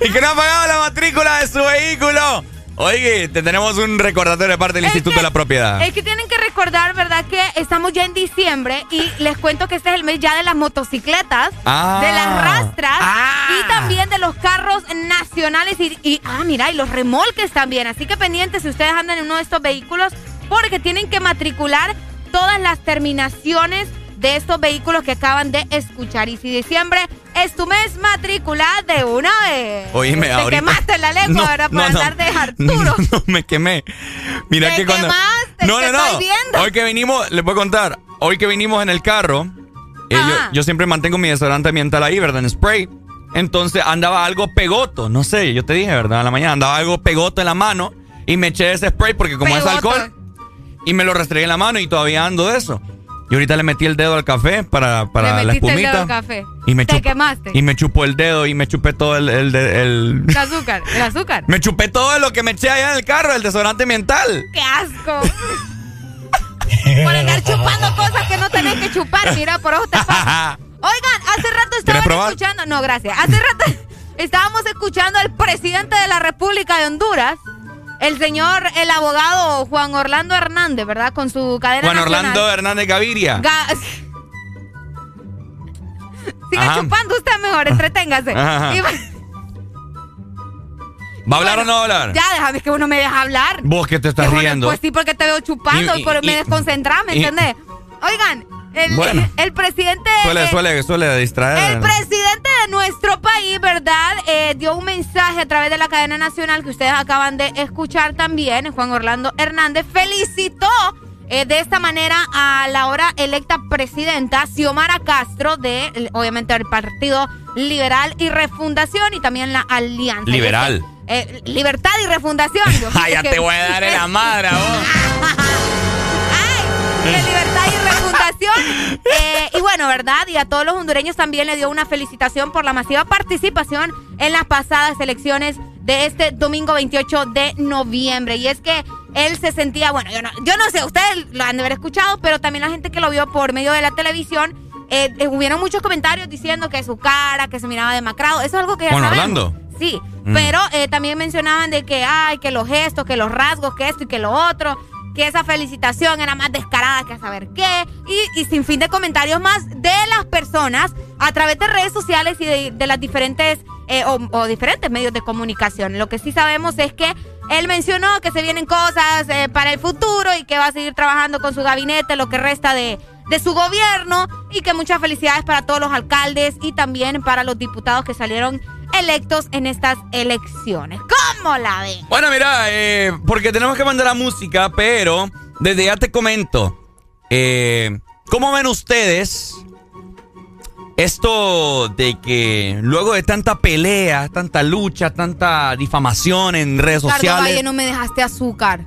<laughs> Y que no ha pagado la matrícula de su vehículo. Oye, te tenemos un recordatorio de parte del Instituto de la Propiedad. Es que tienen que recordar, ¿verdad? Que estamos ya en diciembre y les cuento que este es el mes ya de las motocicletas, Ah. de las rastras y también de los carros nacionales y, y- ah, mira, y los remolques también. Así que pendientes si ustedes andan en uno de estos vehículos porque tienen que matricular todas las terminaciones de estos vehículos que acaban de escuchar. Y si diciembre es tu mes, matricula de una vez. Oíme, Te ahorita- quemaste la lengua, No, ¿verdad? Por no, no. andar de <laughs> Arturo. No, me quemé. Mira Te que cuando. quemaste, no, no, no. viendo. Hoy que vinimos, les voy a contar. Hoy que vinimos en el carro, eh, yo, siempre mantengo mi desodorante ambiental ahí, ¿verdad? En spray. Entonces andaba algo pegoto, no sé, yo te dije, ¿verdad? En la mañana andaba algo pegoto en la mano y me eché ese spray porque como es alcohol y me lo restregué en la mano y todavía ando de eso. Y ahorita le metí el dedo al café para, para Le la metiste el dedo espumita. al café. Y me Te quemaste. Y me chupó el dedo y me chupé todo el- el- el El azúcar, el azúcar. <laughs> me chupé todo lo que me eché allá en el carro, el desodorante ambiental. ¡Qué asco! Por andar chupando cosas que no tenés que chupar, mira, por ojo te pasa. <laughs> Oigan, hace rato estaban escuchando, no, gracias. Hace rato <laughs> estábamos escuchando al presidente de la República de Honduras, el señor, el abogado Juan Orlando Hernández, ¿verdad? Con su cadena Juan nacional. Orlando Hernández Gaviria. Ga- <laughs> Siga Ajá. chupando usted mejor, entreténgase. Ajá. Y- ¿Va a hablar o no va a hablar? Ya, déjame que uno me deja hablar. Vos que te estás bueno, riendo. Pues sí, porque te veo chupando Y- y, me desconcentrás, ¿me entendés? Oigan, el, Bueno. el presidente... Suele, suele, suele distraer. el presidente de nuestro país, ¿verdad? Eh, dio un mensaje a través de la cadena nacional que ustedes acaban de escuchar también. Juan Orlando Hernández felicitó eh, de esta manera a la ahora electa presidenta Xiomara Castro de, obviamente, el Partido Liberal y Refundación y también la Alianza. Liberal. Eh, libertad y refundación. Mío, <laughs> Ay, ya que- te voy a dar en la madre, vos. <laughs> de libertad y refundación. <laughs> Eh, y bueno, ¿verdad? Y a todos los hondureños también le dio una felicitación por la masiva participación en las pasadas elecciones de este domingo 28 de noviembre. Y es que él se sentía, bueno, yo no, yo no sé, ustedes lo han de haber escuchado, pero también la gente que lo vio por medio de la televisión, eh, eh, hubieron muchos comentarios diciendo que su cara, que se miraba demacrado. Eso es algo que ya Juan sabemos. Orlando. Sí, Mm. pero eh, también mencionaban de que, ay, que los gestos, que los rasgos, que esto y que lo otro, que esa felicitación era más descarada que a saber qué, y, sin fin de comentarios más de las personas a través de redes sociales y de, de las diferentes eh, o, diferentes medios de comunicación. Lo que sí sabemos es que él mencionó que se vienen cosas eh, para el futuro y que va a seguir trabajando con su gabinete lo que resta de su gobierno y que muchas felicidades para todos los alcaldes y también para los diputados que salieron electos en estas elecciones. ¿Cómo la ven? Bueno, mira, eh, porque tenemos que mandar la música, pero desde ya te comento. eh, ¿Cómo ven ustedes esto de que luego de tanta pelea, tanta lucha, tanta difamación en redes Ricardo sociales? Valle, no me dejaste azúcar.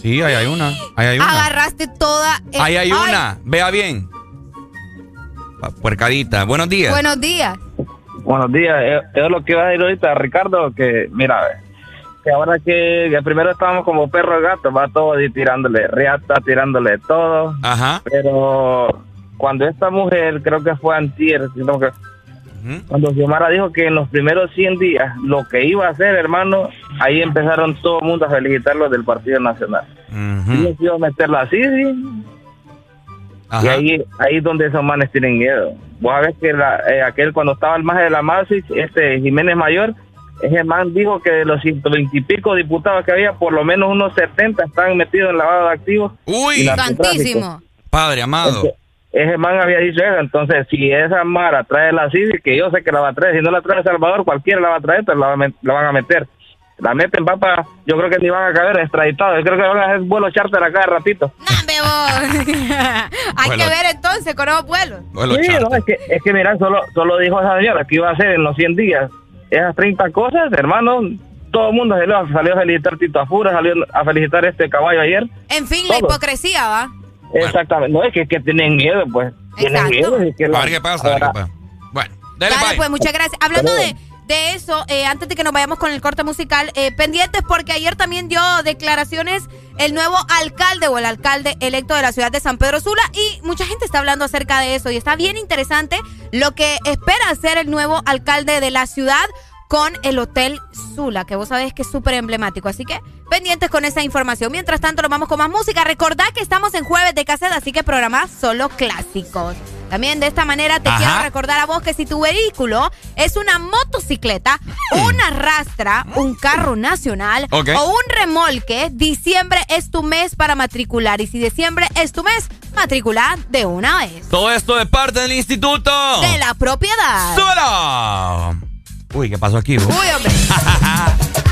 Sí, ahí hay una. Ahí hay una. Agarraste toda. eh, Ahí hay ay, una. Vea bien. Puercadita. Buenos días. Buenos días. Buenos días, es, es lo que iba a decir ahorita, Ricardo, que mira, que ahora que, que primero estábamos como perro y gato, va todo ahí tirándole riata, tirándole todo. Ajá. Pero cuando esta mujer, creo que fue antier, sino que cuando Xiomara dijo que en los primeros 100 días lo que iba a hacer, hermano, ahí empezaron todo el mundo a felicitarlo del Partido Nacional. Y yo meterla así, sí. Y ahí ahí es donde esos manes tienen miedo. Vos sabés que la- eh, aquel cuando estaba el maje de la Masis, este Jiménez Mayor, ese man dijo que de los 120 y pico diputados que había, por lo menos unos 70 están metidos en lavado de activos. Uy, narcotráfico. Padre amado. Ese, ese man había dicho eso, entonces si esa Mara trae la CIDI, que yo sé que la va a traer, si no la trae El Salvador, cualquiera la va a traer, pero la, va a met- la van a meter. La meten, papá, yo creo que ni van a caber extraditados, yo creo que van a hacer vuelos charter acá de ratito. <laughs> Hay Bueno. que ver entonces con nuevos vuelos. Sí, no, es que, es que mira, solo, solo dijo esa señora que iba a hacer en los 100 días esas 30 cosas, hermano. Todo el mundo salió, salió a felicitar Tito Afura, salió a felicitar este caballo ayer. En fin, la hipocresía, ¿va? Exactamente, no es que, que tienen miedo, pues. Tienen Exacto. miedo. que A ver qué pasa, a ver qué pasa. Bueno, dale, Dale, pues muchas gracias. Hablando Pero- de, de eso, eh, antes de que nos vayamos con el corte musical, eh, pendientes porque ayer también dio declaraciones el nuevo alcalde o el alcalde electo de la ciudad de San Pedro Sula y mucha gente está hablando acerca de eso y está bien interesante lo que espera hacer el nuevo alcalde de la ciudad con el Hotel Sula, que vos sabés que es súper emblemático. Así que pendientes con esa información. Mientras tanto, nos vamos con más música. Recordá que estamos en jueves de cassette, así que programá solo clásicos. También de esta manera te Ajá. quiero recordar a vos que si tu vehículo es una motocicleta, una rastra, un carro nacional o un remolque, diciembre es tu mes para matricular. Y si diciembre es tu mes, matricula de una vez. Todo esto de parte del instituto. De la propiedad. ¡Súbelo! Uy, ¿qué pasó aquí? vos? Uy, hombre. <laughs>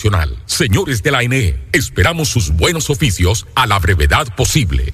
Señores de la ANE, esperamos sus buenos oficios a la brevedad posible.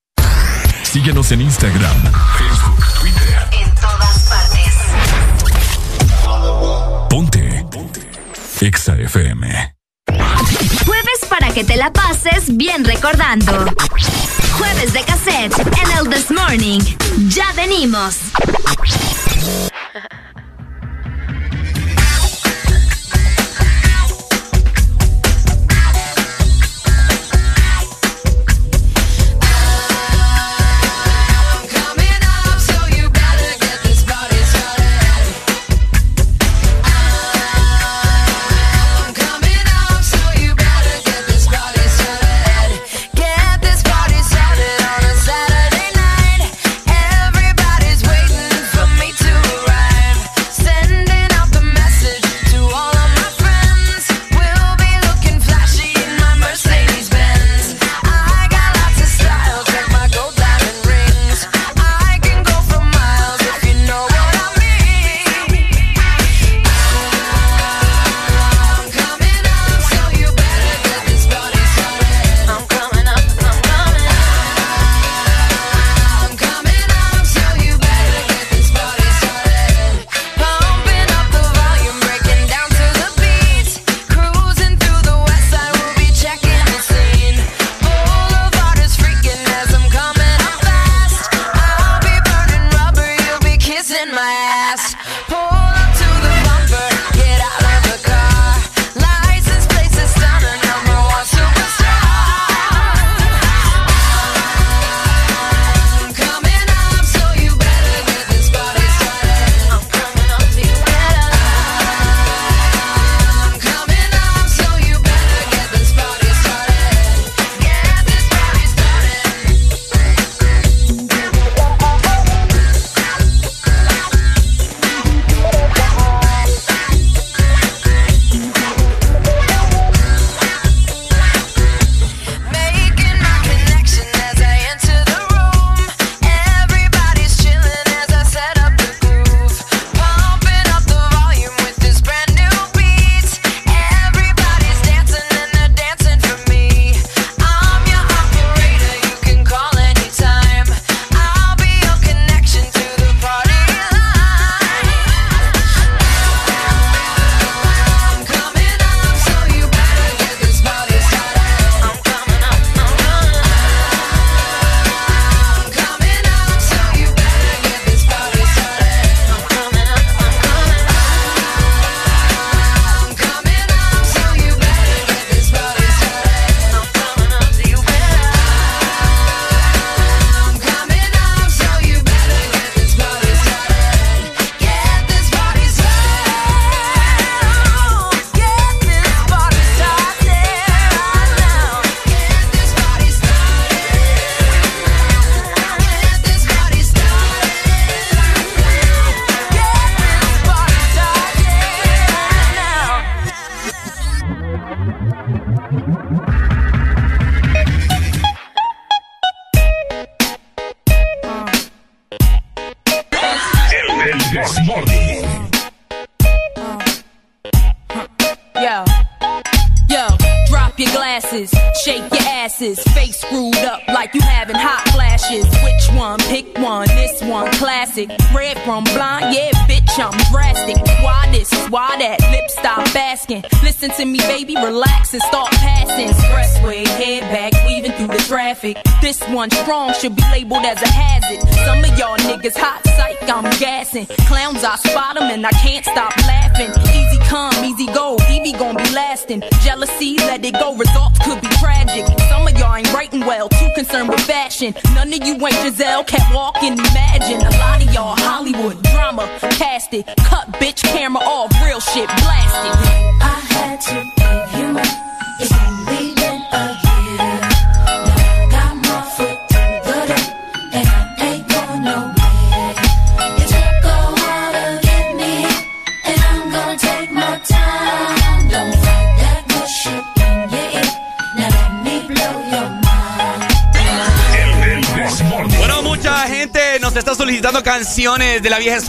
Síguenos en Instagram, Facebook, Twitter. En todas partes. Ponte. Ponte. Exa FM. Jueves para que te la pases bien recordando. Jueves de cassette en el This Morning. Ya venimos.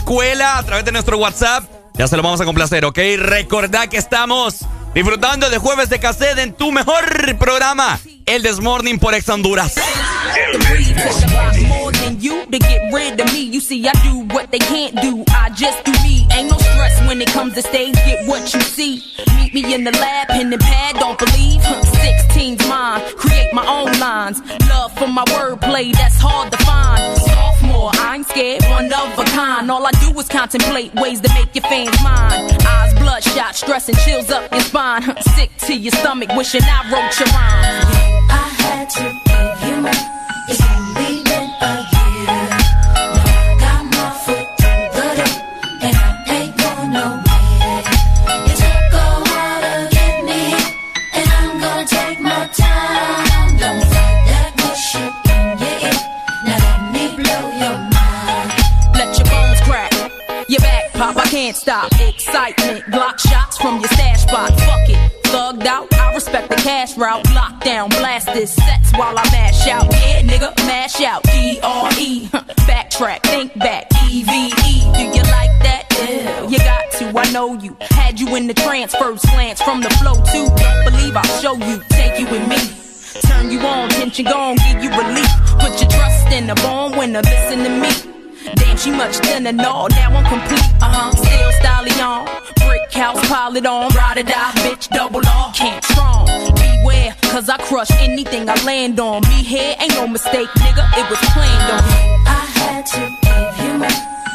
escuela a través de nuestro WhatsApp. Ya se lo vamos a complacer, ¿ok? Recordá que estamos disfrutando de jueves de cassette en tu mejor programa, el Desmorning por Ex Honduras. Create my own lines. Love for my wordplay, that's hard to Contemplate ways to make your fans mine. Eyes bloodshot, stress and chills up your spine. Sick to your stomach, wishing I wrote your rhyme. I had to. and all. Now I'm complete, uh huh. Still styling on. Brick house, pile it on. Ride or die, bitch, double all. Can't strong. Beware, cause I crush anything I land on. Me here ain't no mistake, nigga. It was planned on. I had to give you my.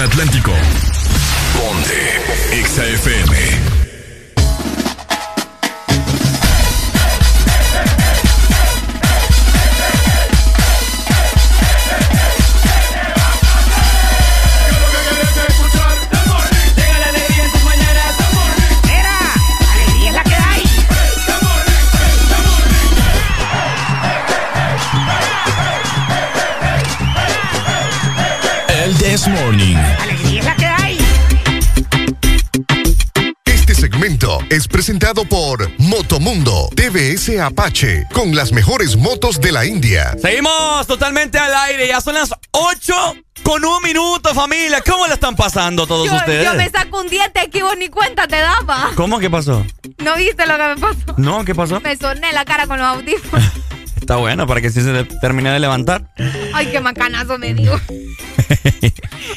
Atlántico. Ponte. por Motomundo, TBS Apache, con las mejores motos de la India. Seguimos totalmente al aire, ya son las 8 con un minuto, familia. ¿Cómo la están pasando todos ustedes? Yo me saco un diente aquí, vos ni cuenta te daba. ¿Cómo? ¿Qué pasó? ¿No viste lo que me pasó? No, ¿qué pasó? Me soné la cara con los audífonos. <laughs> está bueno para que sí se termine de levantar. Ay, qué macanazo me dio. <laughs>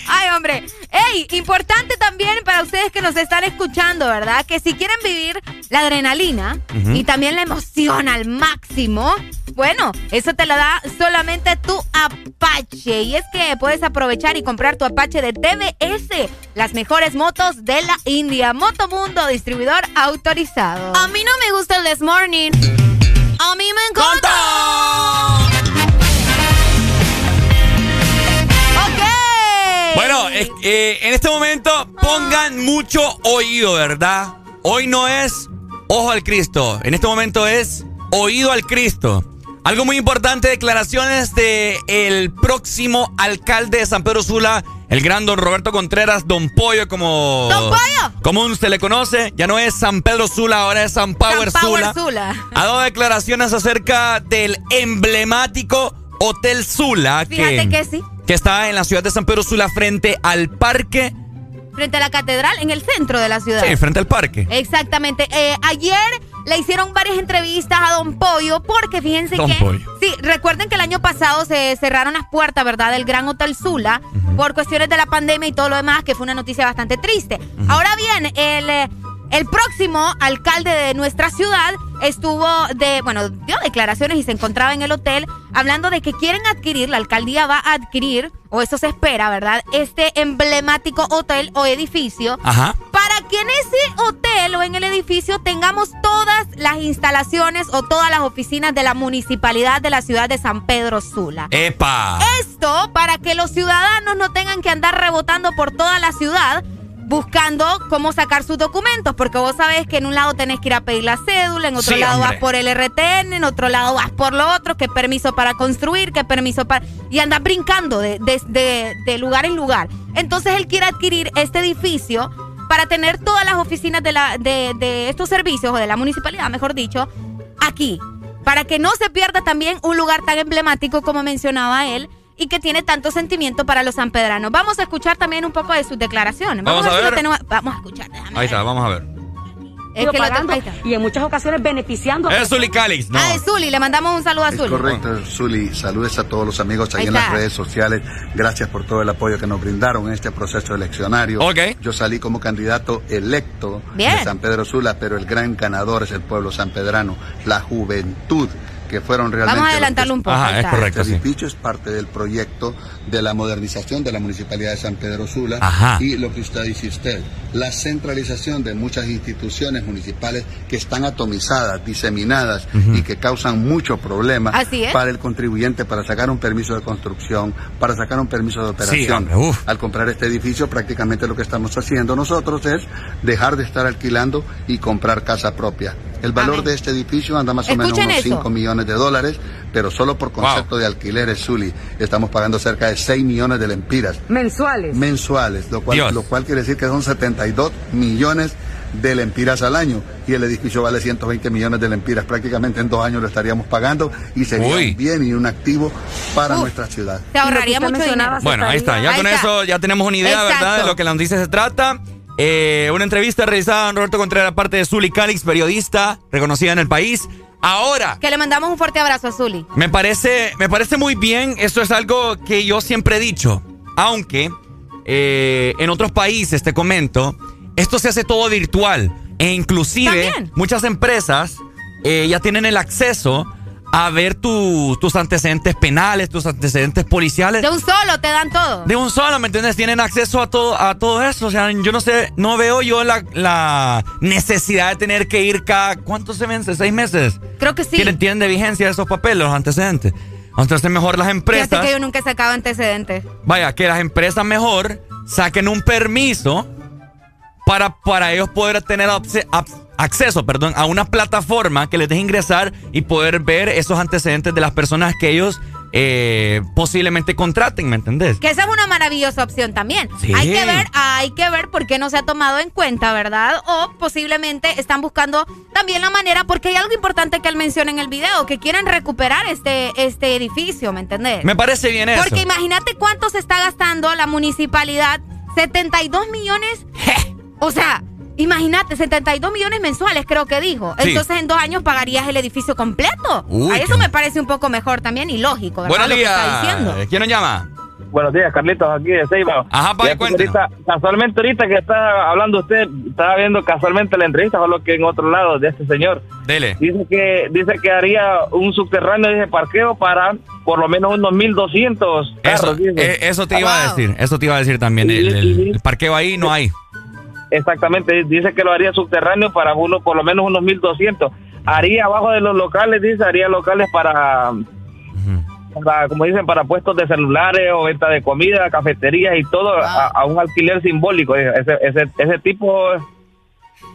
Ay, hombre. Ey, importante también para ustedes que nos están escuchando, ¿verdad? Que si quieren vivir la adrenalina y también la emoción al máximo, bueno, eso te lo da solamente tu Apache. Y es que puedes aprovechar y comprar tu Apache de TBS, las mejores motos de la India. Motomundo, distribuidor autorizado. A mí no me gusta el This Morning. A mí me encanta. Ok. Bueno, eh, en este momento pongan mucho oído, ¿verdad? Hoy no es ojo al Cristo, en este momento es oído al Cristo. Algo muy importante, declaraciones de el próximo alcalde de San Pedro Sula, el gran don Roberto Contreras, don Pollo, como, ¡Don Pollo! como se le conoce, ya no es San Pedro Sula, ahora es San Power, San Power Sula. Sula. Ha dado declaraciones acerca del emblemático Hotel Sula, Fíjate que sí. que está en la ciudad de San Pedro Sula frente al parque. Frente a la catedral, en el centro de la ciudad. Sí, frente al parque. Exactamente. Eh, ayer le hicieron varias entrevistas a Don Pollo porque fíjense Don que... Pollo. Sí, recuerden que el año pasado se cerraron las puertas, ¿verdad? Del Gran Hotel Sula por cuestiones de la pandemia y todo lo demás, que fue una noticia bastante triste. Ahora bien, el... el próximo alcalde de nuestra ciudad estuvo de, bueno, dio declaraciones y se encontraba en el hotel hablando de que quieren adquirir, la alcaldía va a adquirir, o eso se espera, ¿verdad? Este emblemático hotel o edificio Ajá. para que en ese hotel o en el edificio tengamos todas las instalaciones o todas las oficinas de la municipalidad de la ciudad de San Pedro Sula. ¡Epa! Esto para que los ciudadanos no tengan que andar rebotando por toda la ciudad buscando cómo sacar sus documentos, porque vos sabés que en un lado tenés que ir a pedir la cédula, en otro Sí, lado hombre. vas por el RTN, en otro lado vas por lo otro, qué permiso para construir, qué permiso para... Y andas brincando de, de- de- de lugar en lugar. Entonces él quiere adquirir este edificio para tener todas las oficinas de, la, de, de estos servicios, o de la municipalidad, mejor dicho, aquí. Para que no se pierda también un lugar tan emblemático como mencionaba él y que tiene tanto sentimiento para los sanpedranos. Vamos a escuchar también un poco de sus declaraciones. Vamos a si lo ver. tenemos- Vamos a escuchar. déjame Ahí está, vamos a ver. Es que lo pagando ahí está. y en muchas ocasiones beneficiando. Es Zuli Calix, no. Ah, es Zuli, le mandamos un saludo a Es Zuli. correcto, Zuli. Saludes a todos los amigos ahí, Ahí en las redes sociales. Gracias por todo el apoyo que nos brindaron en este proceso eleccionario. Ok. Yo salí como candidato electo Bien. de San Pedro Sula, pero el gran ganador es el pueblo sanpedrano, la juventud que fueron realmente. Vamos a adelantarlo que- un poco, Ajá, ahí es está. correcto, Este sí. edificio es parte del proyecto de la modernización de la municipalidad de San Pedro Sula Ajá. y lo que usted dice usted, la centralización de muchas instituciones municipales que están atomizadas, diseminadas y que causan mucho problema Así es. para el contribuyente para sacar un permiso de construcción, para sacar un permiso de operación. hombre. Al comprar este edificio, prácticamente lo que estamos haciendo nosotros es dejar de estar alquilando y comprar casa propia. El valor Amén. de este edificio anda más o menos unos eso. 5 millones de dólares, pero solo por concepto de alquileres, Zuli, estamos pagando cerca de 6 millones de lempiras Mensuales. mensuales, lo cual, Dios. lo cual quiere decir que son 72 millones de lempiras al año y el edificio vale 120 millones de lempiras. Prácticamente en dos años lo estaríamos pagando y sería Uy. un bien y un activo para Uf. nuestra ciudad. Se ahorraría mucho dinero. Bueno, ahí está. Ya Ahí con está. eso ya tenemos una idea, ¿verdad? De lo que la noticia se trata. Eh, una entrevista realizada en Roberto Contreras, parte de Zuli Calix, periodista reconocida en el país. Ahora, Que le mandamos un fuerte abrazo a Zuli. me parece, me parece muy bien. Esto es algo que yo siempre he dicho. Aunque eh, en otros países, te comento, esto se hace todo virtual. E inclusive También. muchas empresas eh, ya tienen el acceso a ver tu- tus antecedentes penales, tus antecedentes policiales. De un solo te dan todo. De un solo, ¿me entiendes? Tienen acceso a todo, a todo eso. O sea, yo no sé, no veo yo la, la necesidad de tener que ir cada. ¿Cuántos se vence? ¿Seis meses? Creo que sí. Tienen, tienen de vigencia esos papeles, los antecedentes. Entonces, mejor las empresas. Fíjate que yo nunca he sacado antecedentes. Vaya, que las empresas mejor saquen un permiso para, para ellos poder tener acceso perdón, a una plataforma que les deje ingresar y poder ver esos antecedentes de las personas que ellos eh, posiblemente contraten, ¿me entendés? Que esa es una maravillosa opción también. Sí. Hay que ver, hay que ver por qué no se ha tomado en cuenta, ¿verdad? O posiblemente están buscando también la manera, porque hay algo importante que él menciona en el video, que quieren recuperar este, este edificio, ¿me entendés? Me parece bien eso. Porque imagínate cuánto se está gastando la municipalidad, 72 millones. O sea, Imagínate, 72 millones mensuales creo que dijo. Sí. Entonces en dos años pagarías el edificio completo. Uy, a eso qué- me parece un poco mejor también y lógico, ¿verdad? Buenos Lo que está diciendo. días. ¿Quién nos llama? Buenos días, Carlitos, aquí de Ceiba. Ajá, pa, Fíjate que cuéntenos. ahorita, Casualmente ahorita que está hablando usted, estaba viendo casualmente la entrevista, solo que en otro lado de este señor. Dele. Dice que dice que haría un subterráneo de parqueo para por lo menos unos 1200 Eso, carros. dice. eh, eso te iba a decir. Eso te iba a decir también. El, el- el parqueo ahí no hay. Exactamente, dice que lo haría subterráneo para uno por lo menos unos 1200. Haría abajo de los locales, dice, haría locales para para, como dicen, para puestos de celulares o venta de comida, cafeterías y todo a, a un alquiler simbólico. Ese, ese, ese tipo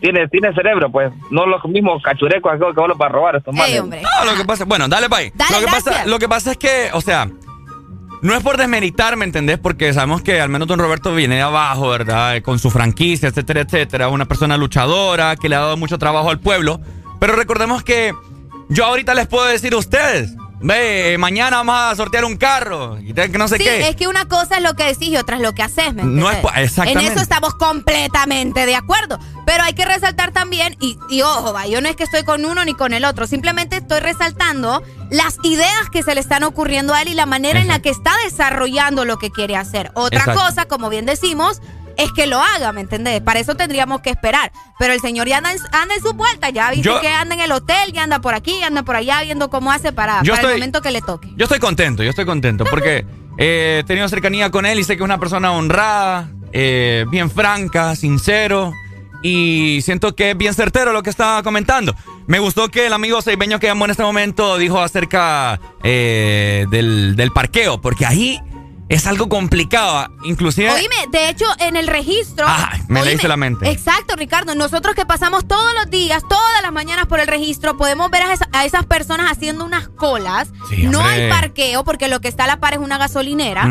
tiene tiene cerebro, pues, no los mismos cachurecos que que vuelven para robar estos manes. No, lo que pasa, bueno, dale pa' ahí. Dale, lo, que pasa, lo que pasa es que, o sea, no es por desmeritar, ¿me entendés? Porque sabemos que al menos don Roberto viene de abajo, ¿verdad? Eh, Con su franquicia, etcétera, etcétera. Una persona luchadora que le ha dado mucho trabajo al pueblo. Pero recordemos que yo ahorita les puedo decir a ustedes, ve, eh, mañana vamos a sortear un carro y que no sé Sí, qué. es que una cosa es lo que decís y otra es lo que haces, ¿me No es exactamente. En eso estamos completamente de acuerdo. Pero hay que resaltar también, y, y ojo, va, yo no es que estoy con uno ni con el otro, simplemente estoy resaltando las ideas que se le están ocurriendo a él y la manera en la que está desarrollando lo que quiere hacer. Otra Exacto. cosa, como bien decimos, es que lo haga, ¿me entendés? Para eso tendríamos que esperar. Pero el señor ya anda en, anda en su vuelta, ya viste Yo- que anda en el hotel, ya anda por aquí, anda por allá, viendo cómo hace para, Yo para el estoy- momento que le toque. Yo estoy contento, yo estoy contento porque eh, he tenido cercanía con él y sé que es una persona honrada, eh, bien franca, sincero y siento que es bien certero lo que estaba comentando. Me gustó que el amigo seibeño que llamó en este momento dijo acerca eh, del, del parqueo, porque ahí es algo complicado, inclusive... Oíme, de hecho, en el registro. Ah, me oíme, leíste la mente. Exacto, Ricardo. Nosotros que pasamos todos los días, todas las mañanas por el registro, podemos ver a, esa- a esas personas haciendo unas colas. Sí, no hay parqueo porque lo que está a la par es una gasolinera.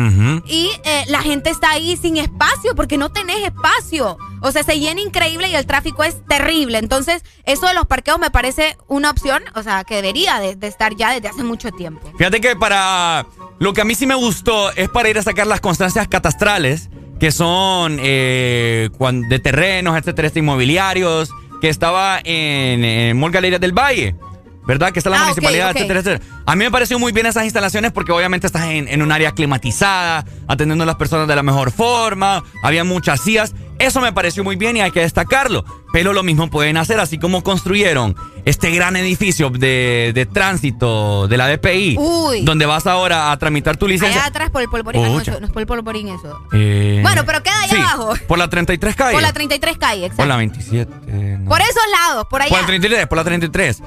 Y eh, la gente está ahí sin espacio porque no tenés espacio. O sea, se llena increíble y el tráfico es terrible. Entonces, eso de los parqueos me parece una opción, o sea, que debería de, de estar ya desde hace mucho tiempo. Fíjate que para lo que a mí sí me gustó es para ir a sacar las constancias catastrales, que son eh, de terrenos, etcétera, este, inmobiliarios, que estaba en, en Mall Galerías del Valle. ¿Verdad? Que está la Ah, municipalidad, etcétera, etcétera. A mí me pareció muy bien esas instalaciones porque obviamente estás en, en un área climatizada, atendiendo a las personas de la mejor forma, había muchas sillas. Eso me pareció muy bien y hay que destacarlo. Pero lo mismo pueden hacer, así como construyeron este gran edificio de, de tránsito de la DPI, Uy. donde vas ahora a tramitar tu licencia. Allá atrás por el polvorín. Ah, no, es por el polvorín eso. Eh, Bueno, pero queda allá sí, abajo. Por la 33 calle. Por la 33 calle, exacto. Por la 27. eh, no. Por esos lados, por allá. Por la 33, por la 33.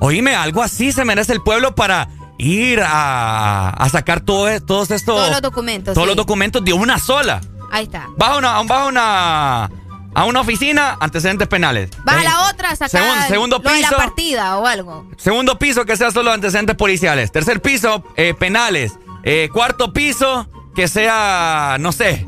Oíme, algo así se merece el pueblo para ir a, a sacar todo, e- todos estos. Todos los documentos, Todos sí. los documentos de una sola. Ahí está. Vas a una, vas a una, a una oficina, antecedentes penales. Vas a la otra sacar Segundo- segundo lo de la piso. partida o algo. Segundo piso, que sea solo antecedentes policiales. Tercer piso, eh, penales. Eh, cuarto piso, que sea, no sé.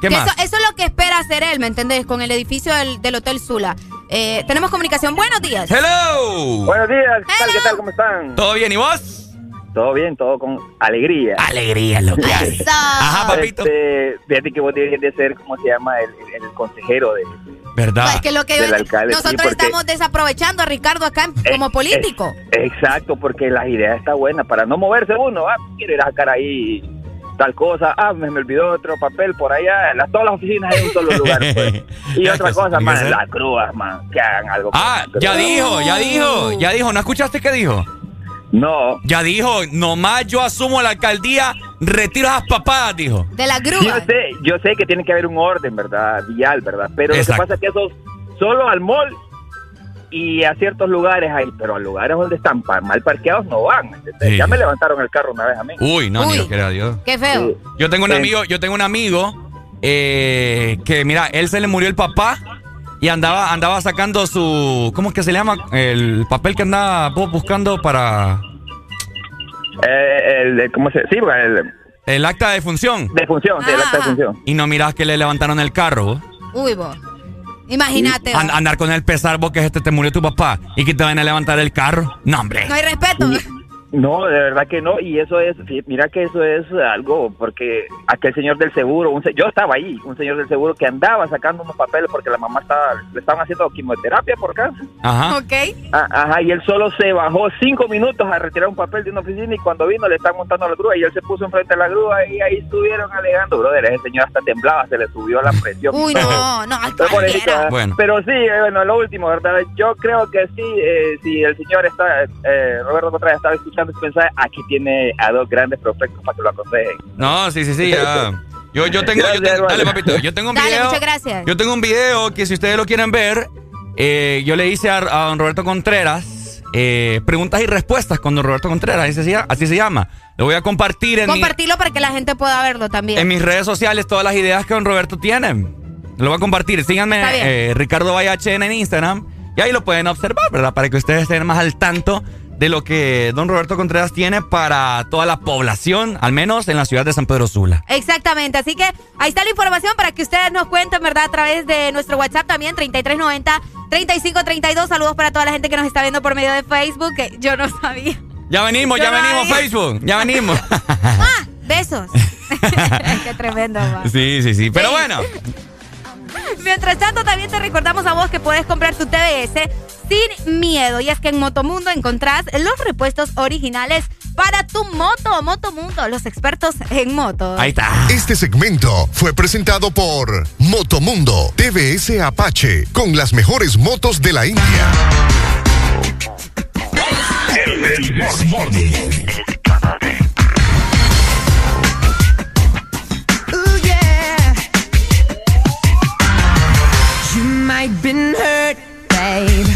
¿Qué Que más? Eso, eso es lo que espera hacer él, ¿me entendés? Con el edificio del, del Hotel Sula. Eh, tenemos comunicación. Buenos días. Hello. Buenos días, ¿qué tal? ¿Qué tal? ¿Cómo están? ¿Todo bien y vos? Todo bien, todo con alegría. Alegría, lo que hay. Ajá, papito. Este, fíjate que vos deberías de ser, ¿cómo se llama? El, el- el consejero de, ¿Verdad? Que lo que del alcalde. sí, nosotros porque- estamos desaprovechando a Ricardo acá Eh, como político. Exacto, porque la idea está buena para no moverse uno. Ah, quiero ir a sacar ahí tal cosa. Ah, me, me olvidó otro papel por allá. Las, todas las oficinas en un solo lugar. pues. <laughs> Y otra cosa, hacer. las grúas, man, que hagan algo. Ah, ya dijo, ya dijo, ya dijo. ¿No escuchaste qué dijo? No. Ya dijo, nomás yo asumo la alcaldía, retiro esas papadas, dijo. De la Sí, yo sé, yo sé que tiene que haber un orden, ¿verdad? Vial, ¿verdad? Pero Exacto. lo que pasa es que eso solo al mall y a ciertos lugares ahí, pero a lugares donde están mal parqueados no van. Ya me levantaron el carro una vez a mí. Uy, no, Uy. ni lo quiera Dios. Qué feo. Yo tengo un Sí. amigo, yo tengo un amigo eh, que, mira, él se le murió el papá y andaba, andaba sacando su, ¿cómo es que se llama? El papel que andaba vos buscando para Eh, el, ¿Cómo se Sí, el, el acta de función. de función, sí, el acta de Ajá. función. Y no mirás que le levantaron el carro. vos. Uy, vos. Imagínate. An- andar con el pesar vos que este te murió tu papá y que te van a levantar el carro. No, hombre. No hay respeto. No, de verdad que no, y eso es, mira que eso es algo, porque aquel señor del seguro, un se- yo estaba ahí, un señor del seguro que andaba sacando unos papeles porque la mamá estaba, le estaban haciendo quimioterapia por cáncer. Ajá. Ok. Ah, Ajá, y él solo se bajó cinco minutos a retirar un papel de una oficina y cuando vino le están montando la grúa y él se puso enfrente de la grúa y ahí estuvieron alegando, brother, ese señor hasta temblaba, se le subió la presión. Uy, no, <laughs> no. ¿verdad? Bueno. Pero sí, eh, bueno, lo último, ¿verdad? Yo creo que sí, eh, si el señor está, eh, Roberto Contreras estaba escuchando este mensaje, aquí tiene a dos grandes prospectos para que lo aconsejen. No, sí, sí, sí, ya. <laughs> Yo, yo tengo, yo Gracias, tengo- hermano. dale papito, yo tengo un Dale, video. muchas gracias. Yo tengo un video que si ustedes lo quieren ver, eh, yo le hice a, a don Roberto Contreras eh, preguntas y respuestas con don Roberto Contreras, así se, llama- así se llama. Lo voy a compartir en, mi- Compartirlo para que la gente pueda verlo también. en mis redes sociales todas las ideas que don Roberto tiene. Lo voy a compartir. Síganme, eh, Ricardo VHN en Instagram. Y ahí lo pueden observar, ¿verdad? Para que ustedes estén más al tanto de lo que don Roberto Contreras tiene para toda la población, al menos en la ciudad de San Pedro Sula. Exactamente, así que ahí está la información para que ustedes nos cuenten, ¿verdad? A través de nuestro WhatsApp también, 3390-3532. Saludos para toda la gente que nos está viendo por medio de Facebook, que yo no sabía. Ya venimos, Yo ya no venimos, Facebook. Ya venimos. <laughs> ¡Ah! Besos. <laughs> <laughs> Qué tremendo, va. sí, sí, sí. Pero Sí. bueno. Mientras tanto, también te recordamos a vos que puedes comprar tu TBS sin miedo. Y es que en Motomundo encontrás los repuestos originales para tu moto. Motomundo, los expertos en motos. Ahí está. Este segmento fue presentado por Motomundo TVS Apache con las mejores motos de la India. Ooh, I've been hurt, baby.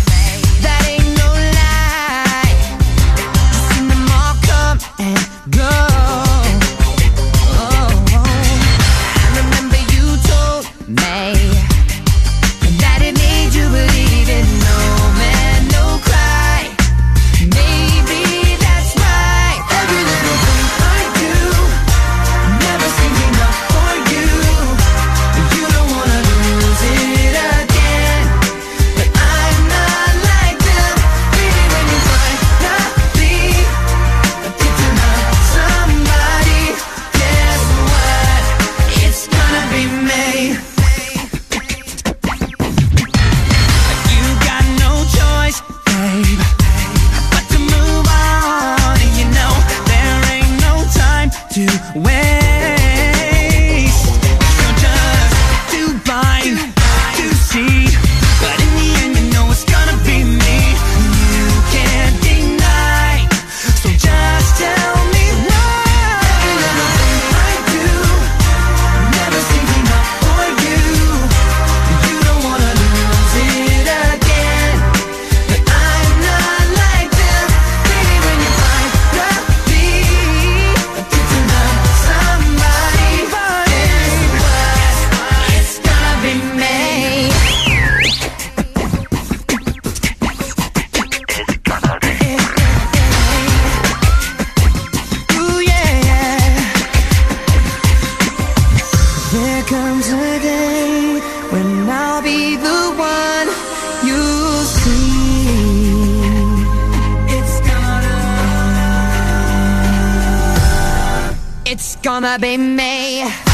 Gonna be me.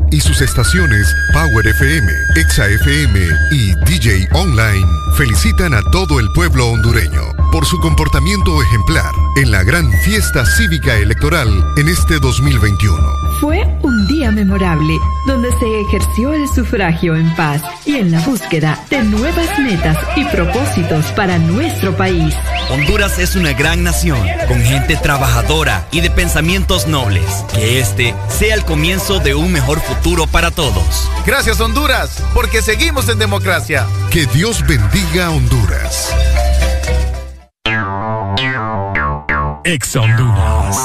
y sus estaciones Power FM, Exa FM y DJ Online felicitan a todo el pueblo hondureño por su comportamiento ejemplar en la gran fiesta cívica electoral en este 2021. Fue un día memorable donde se ejerció el sufragio en paz y en la búsqueda de nuevas metas y propósitos para nuestro país. Honduras es una gran nación, con gente trabajadora y de pensamientos nobles. Que este sea el comienzo de un mejor futuro para todos. Gracias Honduras, porque seguimos en democracia. Que Dios bendiga a Honduras. Ex Honduras.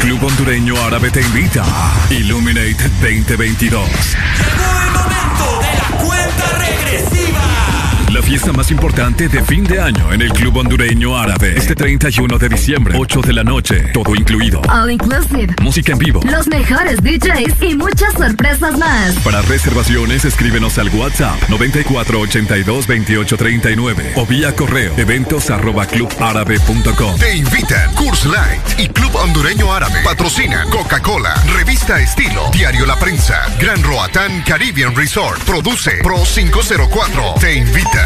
Club Hondureño Árabe te invita. Illuminate 2022. Cuenta regresiva. La fiesta más importante de fin de año en el Club Hondureño Árabe. Este 31 de diciembre, 8 de la noche. Todo incluido. All inclusive. Música en vivo. Los mejores DJs y muchas sorpresas más. Para reservaciones, escríbenos al WhatsApp 94822839 o vía correo eventos arroba clubárabe.com. Te invitan Curse Light y Club Hondureño Árabe. Patrocina Coca-Cola, Revista Estilo, Diario La Prensa, Gran Roatán Caribbean Resort. Produce Pro 504. Te invita.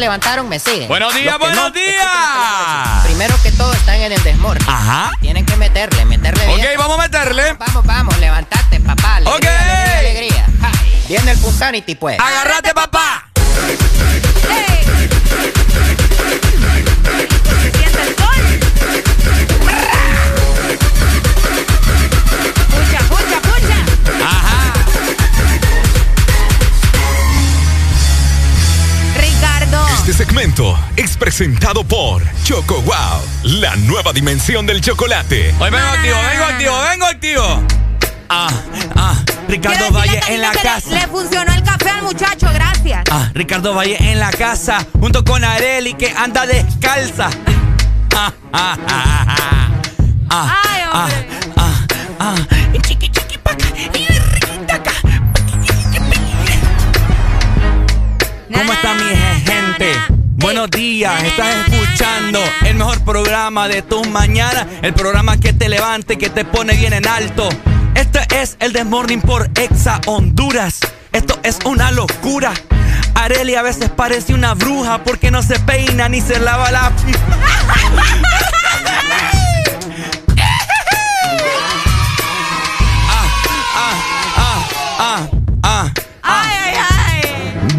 levantaron me siguen. Buenos días, buenos no, días. Primero que todo están en el desmorning. Ajá. Tienen que meterle, meterle bien. Ok, vamos a meterle. Vamos, vamos, levantate, papá. Alegría, Ok. alegría, alegría. Ja, Viene el Punsanity, pues. Agárrate, papá. Es presentado por Choco Wow, la nueva dimensión del chocolate. Hoy vengo activo, vengo activo, vengo activo. Ah, ah, Ricardo Valle en la casa. Le, le funcionó el café al muchacho, gracias. Ah, Ricardo Valle en la casa, junto con Areli que anda descalza. Ah, ah, ah, ah, ah. Ah, Ay, ah, hombre. ah, ah. Buenos días, estás escuchando el mejor programa de tus mañanas, el programa que te levante, que te pone bien en alto. Este es el Desmorning por Exa Honduras. Esto es una locura. Areli a veces parece una bruja porque no se peina ni se lava la... <laughs> ah, ah, ah.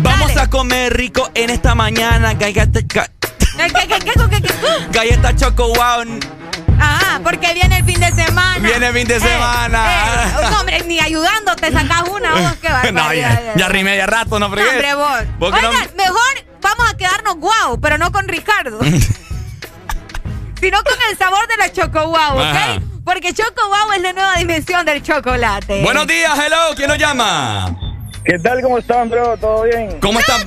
Vamos a comer rico esta mañana. Galleta, ga- ¿Qué, qué, qué, qué, qué, qué? <laughs> galleta Choco Wow. Ah, porque viene el fin de semana. Viene el fin de Eh, semana. eh, no, hombre, ni ayudándote sacas una vos, qué <laughs> no, barbaridad. ya, ya rimé de rato, no No, fregues. hombre, vos. ¿Por qué no? Oigan, mejor vamos a quedarnos guau, pero no con Ricardo. <laughs> sino con el sabor de la Choco Wow, ¿ok? Ajá. Porque Choco Wow es la nueva dimensión del chocolate. Buenos días, hello. ¿Quién nos llama? ¿Qué tal? ¿Cómo están, bro? ¿Todo bien? ¿Cómo estás?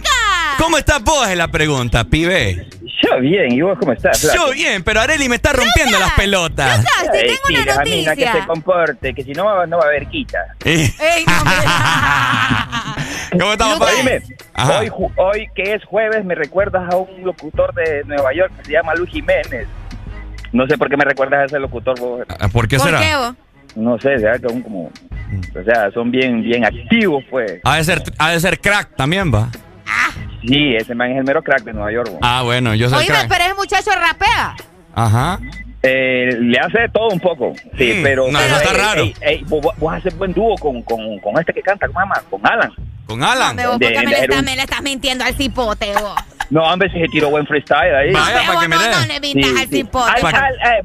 ¿Cómo estás vos? Es la pregunta, pibe. Yo bien, ¿y vos cómo estás? Yo bien, pero Areli me está rompiendo las pelotas. Lucas, te tengo una Jamina, que noticia. se comporte, que si no, va- no va a haber quita. Eh, Ey. <laughs> ¿Cómo estamos, Lucas? Dime, hoy, que es jueves, me recuerdas a un locutor de Nueva York que se llama Luis Jiménez. No sé por qué me recuerdas a ese locutor, vos. Ah, ¿Por qué ¿Por será? qué vos? No sé, ¿verdad? Que son como... O sea, son bien, bien activos, pues. Ha de ser, ha de ser crack también, va. Sí, ese man es el mero crack de Nueva York. Ah, bueno, yo soy Oíme, crack. pero ese muchacho rapea. Ajá. Eh, le hace de todo un poco, sí, Mm, pero... no, pero, eso está ey, raro. ey, ey, vos, vos haces buen dúo con, con, con este que canta, ¿cómo se llama? Con Alan. Con Alan. Me vos, De- porque me, le un- me le estás mintiendo al cipote, vos. No, hombre, si se tiró buen freestyle ahí. Vaya, para que me no, dé. no le vintas Sí, al sí.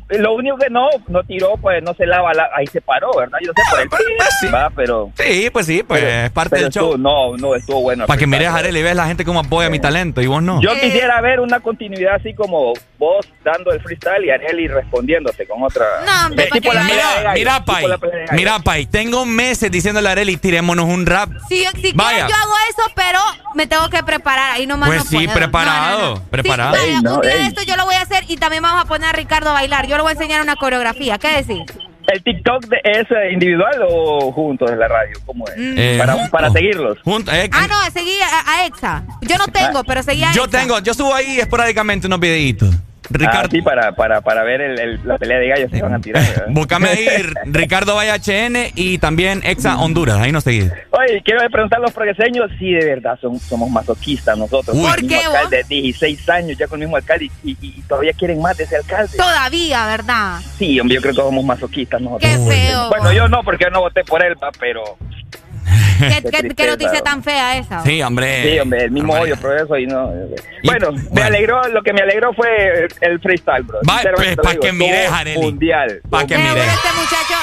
eh, lo único que no, no tiró, pues no se lava, la, ahí se paró, ¿verdad? Yo sé por el Pues sí. va, pero... Sí, pues sí, pues es parte pero del show. estuvo- no, no, estuvo bueno. Para que mires, Areli, ves la gente cómo apoya mi talento y vos no. Yo Eh. quisiera ver una continuidad así como vos dando el freestyle y Areli respondiéndote con otra... No, hombre, Eh, tipo la Mira, mira, Pai. Mira, Pai. Tengo meses diciéndole a Areli, tirémonos un rap. Si, si Vaya. quieres, yo hago eso, pero me tengo que preparar. Ahí nomás Pues no sí, puedo. preparado, No, no, no. preparado. Sí, vaya, Ey, no, un día ey. de esto yo lo voy a hacer y también vamos a poner a Ricardo a bailar. Yo le voy a enseñar una coreografía. ¿Qué decís? ¿El TikTok de, es eh, individual o juntos en la radio? ¿Cómo es? Mm. Eh, para, seguirlos. Junto- eh, Ah, no, seguí a, a Exa. Yo no tengo, pero seguí a yo Exa. tengo, yo subo ahí esporádicamente unos videitos. Ricardo, Ah, sí, para, para, para ver el, el- la pelea de gallos que van a tirar. ¿verdad? <laughs> búscame ahí Ricardo Valle HN y también Exa Honduras. Ahí nos seguís. Oye, quiero preguntar a los progreseños si de verdad son, somos masoquistas nosotros. Uy. ¿Por el mismo qué, alcalde, 16 años ya con el mismo alcalde y, y- y todavía quieren más de ese alcalde. Todavía, ¿verdad? Sí, hombre, yo creo que somos masoquistas nosotros. Qué feo. Bueno, yo no, porque yo no voté por él, va, pero <laughs> ¿Qué, Qué qué- noticia tan fea esa? Sí, hombre. sí, hombre, el mismo Hombre. odio, progreso y no. eh, Y- Bueno, me bueno. alegró, lo que me alegró fue el, freestyle, bro. Va, pues, te pa' lo que digo, mires, estuvo Areli. Mundial. Pa' que mire. este muchacho.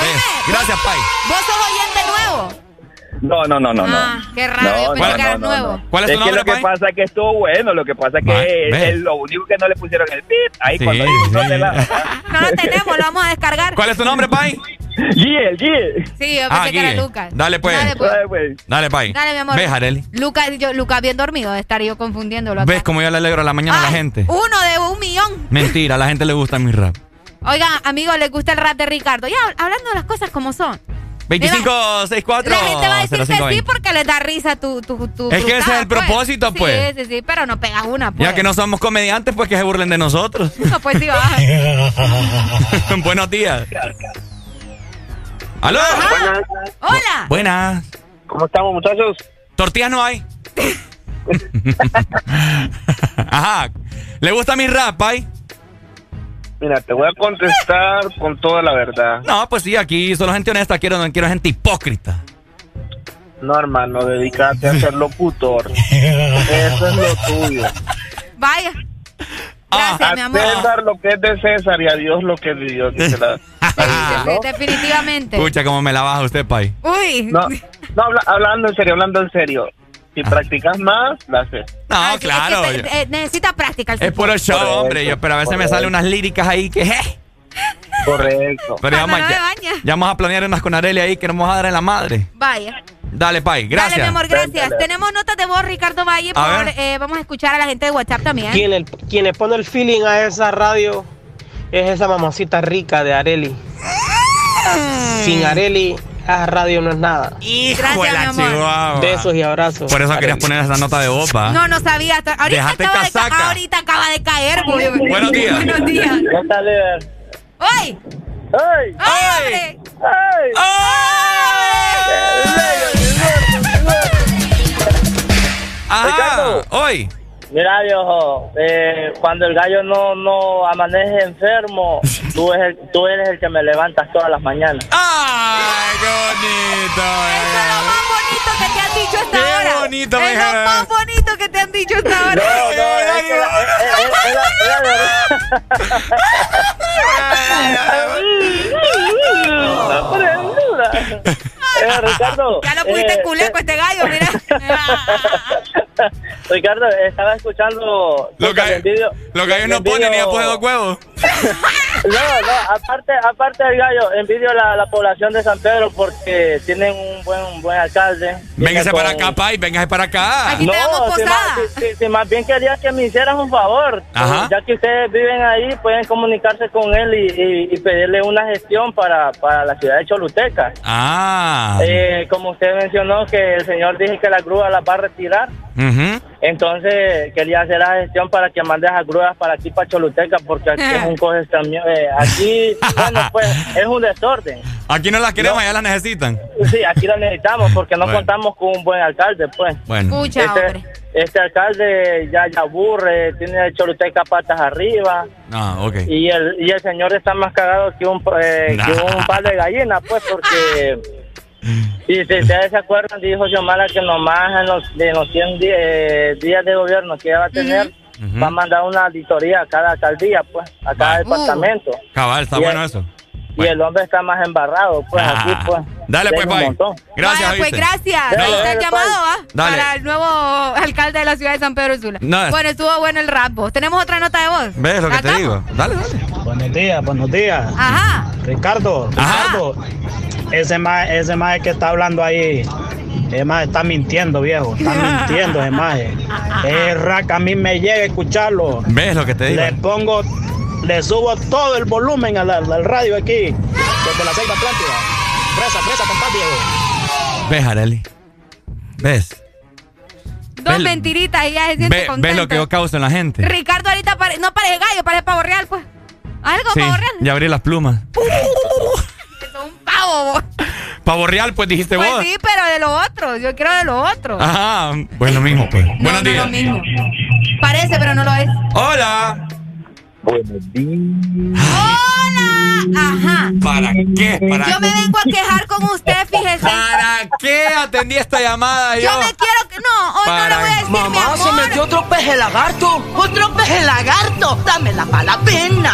Oye, gracias, Pai. ¿vos sos oyente nuevo? No, no, no, no, no. Ah, qué raro, yo pensé que eras nuevo. ¿Cuál es tu que nombre, lo que pasa es que estuvo bueno, lo que pasa es que es ve. es lo único que no le pusieron el beat. Ahí Sí, cuando dijo, sí. ¿dónde la- <laughs> No lo tenemos, lo vamos a descargar. ¿Cuál es tu nombre, Pai? Guille, Guille. Sí, yo pensé Ah, que era. Lucas. Dale, pues. Dale, pues. Ay, pues. Dale, Pai. Dale, mi amor. ¿Ves, Areli? Lucas, yo, Lucas bien dormido, de estar yo confundiéndolo. acá. ¿Ves cómo yo le alegro a la mañana a la gente? Uno de un millón. Mentira, a la gente le gusta mi rap. Oigan, amigos, ¿les gusta el rap de Ricardo? Ya, hablando de las cosas como son. 2564 La gente va a decir que sí 0520. porque les da risa tu, tu, tu Es que ese es el propósito, pues. Sí, sí, sí, pero no pegas una, pues. Ya que no somos comediantes, pues que se burlen de nosotros. <laughs> No, pues sí, va. <laughs> Buenos días. ¿Aló? Hola. Buenas. ¿Cómo estamos, muchachos? ¿Tortillas no hay? <laughs> Ajá. ¿Le gusta mi rap, Pai? Mira, te voy a contestar con toda la verdad. No, pues sí, aquí solo gente honesta, quiero, no quiero gente hipócrita. No, hermano, dedícate a ser locutor. Eso es lo tuyo. Vaya. Ah. Gracias, mi A amor. César lo que es de César y a Dios lo que es de Dios. la- Sí, definitivamente. Escucha cómo me la baja usted, Pai. Uy. No, no habla- hablando en serio, hablando en serio. Si practicas más, la haces. No, sí, claro. es que, eh, necesita práctica. el Es puro show, Correcto, hombre. Yo, pero a veces me salen unas líricas ahí que. je. Correcto. Pero vamos, no ya, baña. ya vamos a planear unas con Arely ahí que nos vamos a dar en la madre. Vaya. Dale, Pai. Gracias. Dale, mi amor, gracias. Tenemos notas de voz, Ricardo Valle. A Por, eh, vamos a escuchar a la gente de WhatsApp también. Quien, el- quien le pone el feeling a esa radio es esa mamacita rica de Areli. Sin Areli, esa radio no es nada. Hijo de la chihuahua. Besos y abrazos. Por eso querías poner esa nota de ¿va? No, no sabía. hasta- ahorita, acaba de, ca- ahorita acaba de caer. güey. Buenos días. Buenos días. ¿Qué tal, líder? ¡Ay! ¡Ay! ¡Ay! ¡Ay! Ajá. Ricardo. Hoy. Mira, viejo, eh, cuando el gallo no, no amanece enfermo, <laughs> tú, es el- tú eres el que me levantas todas las mañanas. ¡Ay, qué bonito! Eso es lo más bonito que te han dicho hasta Qué ahora. bonito, Es lo más bonito que te han dicho hasta ahora. No, no, es que la- es-. Eh, Ricardo. Ya lo pudiste eh, culiar con este gallo, mira. <laughs> Ricardo, estaba escuchando. Los gallos, envidio- los gallos no envidio- ponen ni después de dos huevos. <laughs> <laughs> No, no, aparte, aparte del gallo, envidio la, la población de San Pedro porque tienen un buen, un buen alcalde. Véngase para acá, Pai. Véngase para acá. Aquí te damos si más, si- si- si más bien quería que me hicieran un favor, Ajá. ya que ustedes viven ahí, pueden comunicarse con él y, y- y pedirle una gestión para, para la ciudad de Choluteca. Ah. Eh, como usted mencionó que el señor dijo que la grúa la va a retirar, entonces quería hacer la gestión para que mande esas grúas para aquí, para Choluteca, porque aquí es un congestión- eh, aquí, bueno, pues <laughs> es un desorden. Aquí no las queremos, ya las necesitan. Sí, aquí la necesitamos porque no Bueno. contamos con un buen alcalde, pues. Bueno. Escucha, Este, hombre. este alcalde ya, ya aburre, tiene Choluteca patas arriba Ah, ok. y el, y el señor está más cagado que un, eh, que un par de gallinas, pues, porque... <laughs> Y si ustedes se acuerdan, dijo Xiomara que nomás en los, de los 100 di- eh, días de gobierno que ella va a tener, va a mandar una auditoría a cada alcaldía, pues, a cada departamento. Cabal, está Y bueno el- eso. Y el hombre está más embarrado, pues, Ah. aquí, pues. Dale, pues, montón. Gracias, pues gracias. Dale, Ahí está el dale, llamado. ¿va? Dale. Para el nuevo <laughs> alcalde de la ciudad de San Pedro Sula. No, es- Bueno, estuvo bueno el rap. vos. Tenemos otra nota de voz. ¿Ves lo que te digo? Dale, dale. Buenos días, buenos días. Ajá. Ricardo, Ricardo, ese más, ese más que está hablando ahí, ese más está mintiendo, viejo. Está mintiendo ese más. Es que a mí me llega a escucharlo. ¿Ves lo que te digo? Le pongo, le subo todo el volumen al, al radio aquí, desde la selva Atlántida. Presa, presa, compás, viejo. ¿Ves, Areli? ¿Ves? Dos Ves- mentiritas y ya se siente Ve- contento. ¿Ves lo que yo causo en la gente? Ricardo ahorita pare- no parece gallo, parece pavo real, pues. Algo Sí, pavo real. ya abrí las plumas. <laughs> Pavo. Pavo real, pues dijiste Pues vos. sí, pero de lo otro. Yo quiero de lo otro. Ajá, pues lo mismo, pues. No, Buenos no días. lo mismo. Parece, pero no lo es. Hola. Buenos días. ¡Hola! Ajá. ¿Para qué? ¿Para Yo me vengo a quejar con usted, fíjese. ¿Para qué atendí esta llamada yo? Yo me quiero que. No, hoy no le voy a decir mi Mamá, amor. se metió otro peje lagarto. Otro peje lagarto. Dámela para la pena.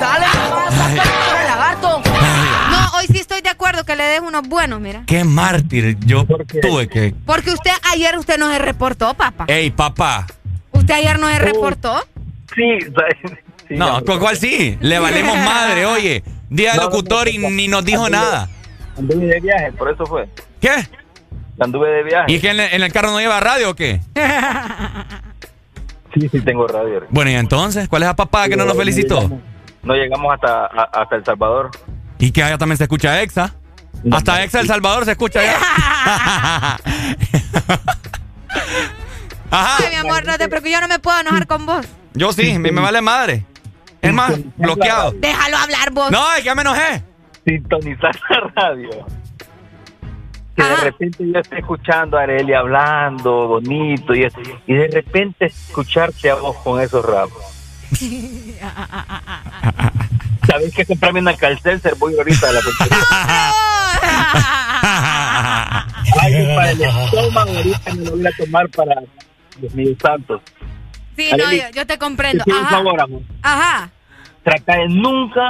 Dale, mamá, sí estoy de acuerdo que le des unos buenos, mira. Qué mártir. Yo tuve que. Porque usted ayer usted no se reportó, papá. Ey, papá. ¿Usted ayer no se reportó? Sí, <laughs> sí, No, ¿cu- ¿cuál sí? Le valemos madre, <laughs> oye. Día No, no, locutor y ni nos dijo Anduve- nada. Anduve de viaje, por eso fue. ¿Qué? Anduve de viaje. ¿Y que en, el- en el carro no lleva radio o qué? <laughs> Sí, sí, tengo radio. Bueno, y entonces, ¿cuál es la papá que no nos felicitó? No llegamos hasta, a- hasta El Salvador. Y que allá también se escucha Exa. Hasta Exa El Salvador se escucha allá. <laughs> Ajá. Ay, mi amor, no te preocupes, yo no me puedo enojar con vos. Yo sí, me, me vale madre. Es más, bloqueado. Déjalo hablar vos. No, es que ya me enojé. Sintonizar la radio. de repente yo estoy escuchando a Arely hablando bonito y, eso, y de repente escucharte a vos con esos raps. <laughs> ¿Sabes que comprarme una calcelser? Voy ahorita a la <laughs> Ay, para el estómago ahorita me lo voy a tomar para los míos santos. Sí, no, Arely, yo, yo te comprendo. te un Ajá. favor, amor. Ajá. Trata de nunca,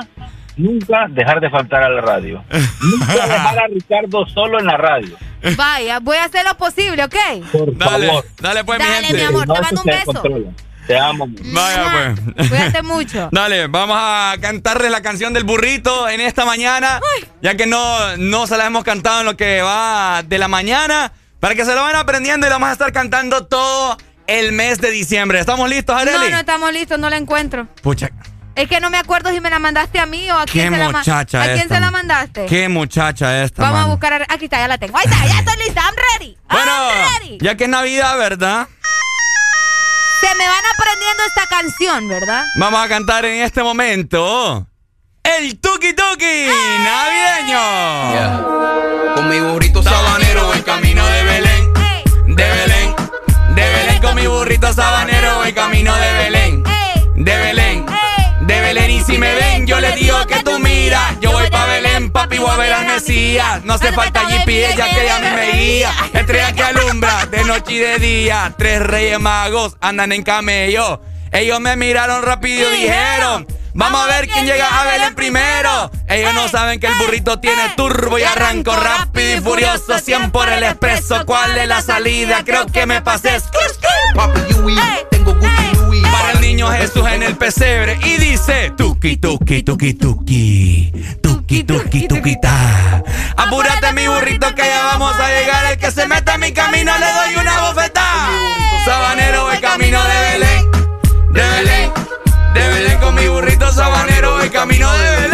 nunca dejar de faltar a la radio. Nunca <laughs> dejar a Ricardo solo en la radio. Vaya, voy a hacer lo posible, ¿ok? Por Dale, favor. dale pues, mi Dale, gente. mi amor, te No, mando eso un beso. controla. Te amo. Vaya pues. Cuídate mucho. <laughs> Dale, vamos a cantarles la canción del burrito en esta mañana, ya que no, no se la hemos cantado en lo que va de la mañana, para que se lo vayan aprendiendo y la vamos a estar cantando todo el mes de diciembre. ¿Estamos listos, Arely? No, no estamos listos, no la encuentro. Pucha, Es que no me acuerdo si me la mandaste a mí o a qué quién se la muchacha ¿A quién esta, se la man. mandaste? Qué muchacha esta, Vamos a buscar. a- Aquí está, ya la tengo. Ahí está, ya estoy lista. I'm ready. Bueno, I'm ready. ya que es Navidad, ¿verdad? Se me van aprendiendo esta canción, ¿verdad? Vamos a cantar en este momento el Tuki Tuki navideño. Con mi burrito sabanero voy camino de Belén. De Belén, de Belén con mi burrito sabanero voy camino de Belén. De Belén, de Belén y si me ven yo les digo que tú mira. Yo voy pa' Belén, papi, voy a ver al Mesías. No hace falta GPS ya que a mí me guía. Estrella que alumbra de noche y de día. Tres reyes magos andan en camello. Ellos me miraron rápido y dijeron. Vamos a ver quién llega a Belén primero. Ellos no saben que el burrito tiene turbo y arranco rápido y furioso. 100 por el expreso. ¿Cuál es la salida? Creo que me pasé. Papi Yui, tengo Gucci. Para el niño Jesús en el pesebre y dice tuki tuki tuki tuki tuki tuki tuki ta. Apúrate mi burrito que ya vamos a llegar. El que se meta en mi camino le doy una bofetada. Sabanero voy camino de Belén, de Belén, de Belén con mi burrito sabanero voy camino de Belén.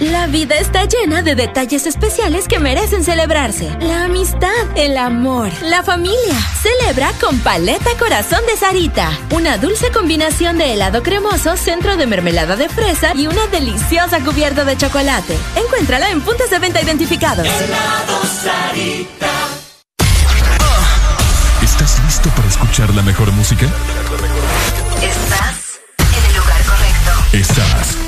La vida está llena de detalles especiales que merecen celebrarse. La amistad, el amor, la familia. Celebra con Paleta Corazón de Sarita. Una dulce combinación de helado cremoso, centro de mermelada de fresa y una deliciosa cubierta de chocolate. Encuéntrala en puntos de venta identificados. ¿Estás listo para escuchar la mejor música? Estás en el lugar correcto. Estás.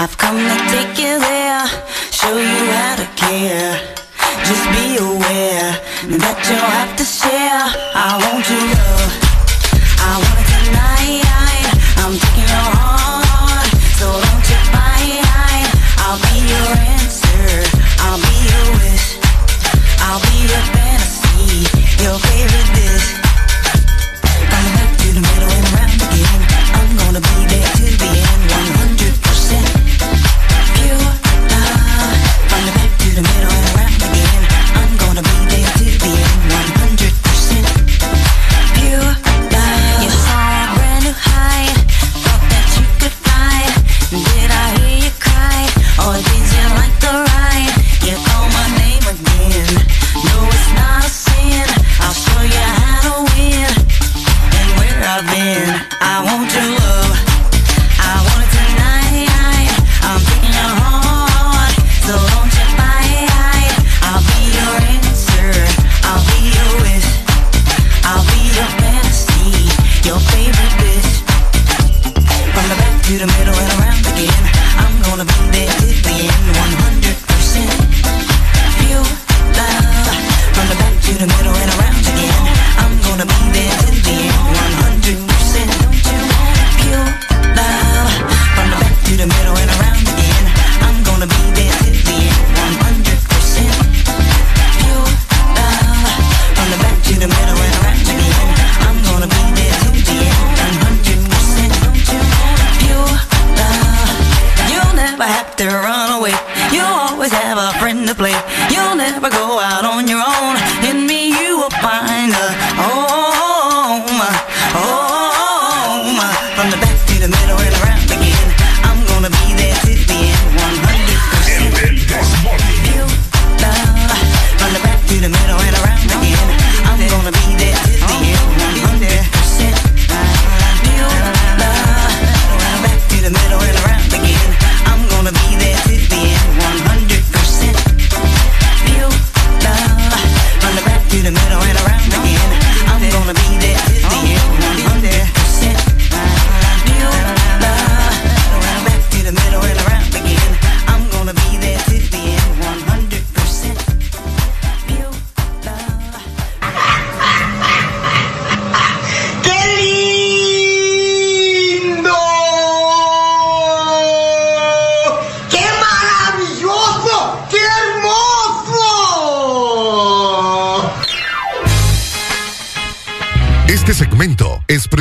I've come to take you there, show you how to care. Just be aware that you'll have to share. I want your love. I want it tonight. I'm taking your heart, so don't you fight. I'll be your answer. I'll be your wish. I'll be your fantasy, your favorite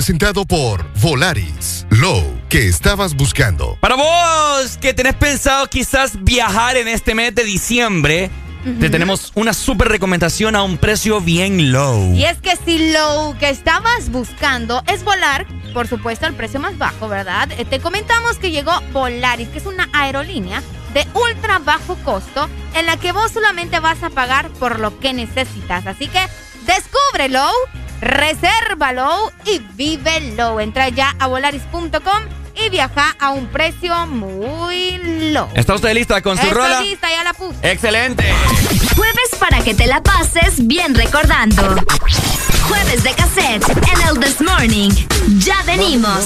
presentado por Volaris. Low, que estabas buscando. Para vos que tenés pensado quizás viajar en este mes de diciembre, te tenemos una súper recomendación a un precio bien low. Y es que si lo que estabas buscando es volar, por supuesto al precio más bajo, ¿verdad? Eh, Te comentamos que llegó Volaris, que es una aerolínea de ultra bajo costo en la que vos solamente vas a pagar por lo que necesitas. Así que descúbrelo, resérvalo y vívelo. Entra ya a volaris.com y viaja a un precio muy low. ¿Está usted lista con su Estoy rola? lista, ya la puse. Excelente. Jueves para que te la pases bien recordando. Jueves de cassette en el This Morning. Ya venimos.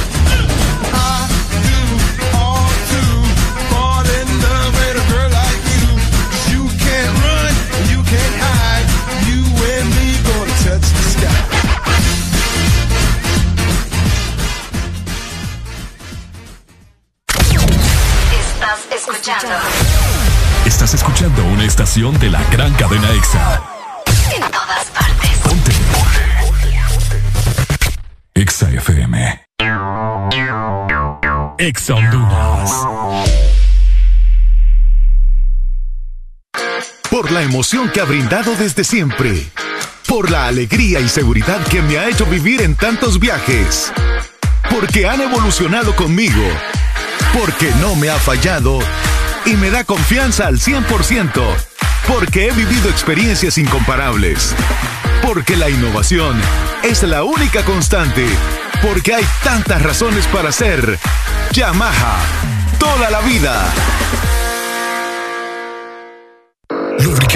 Escuchando. Estás escuchando una estación de la gran cadena EXA. En todas partes. Ponte. EXA FM. EXA Honduras. Por la emoción que ha brindado desde siempre. por la alegría y seguridad que me ha hecho vivir en tantos viajes, porque han evolucionado conmigo, porque no me ha fallado y me da confianza al 100%, porque he vivido experiencias incomparables, porque la innovación es la única constante, porque hay tantas razones para ser Yamaha toda la vida.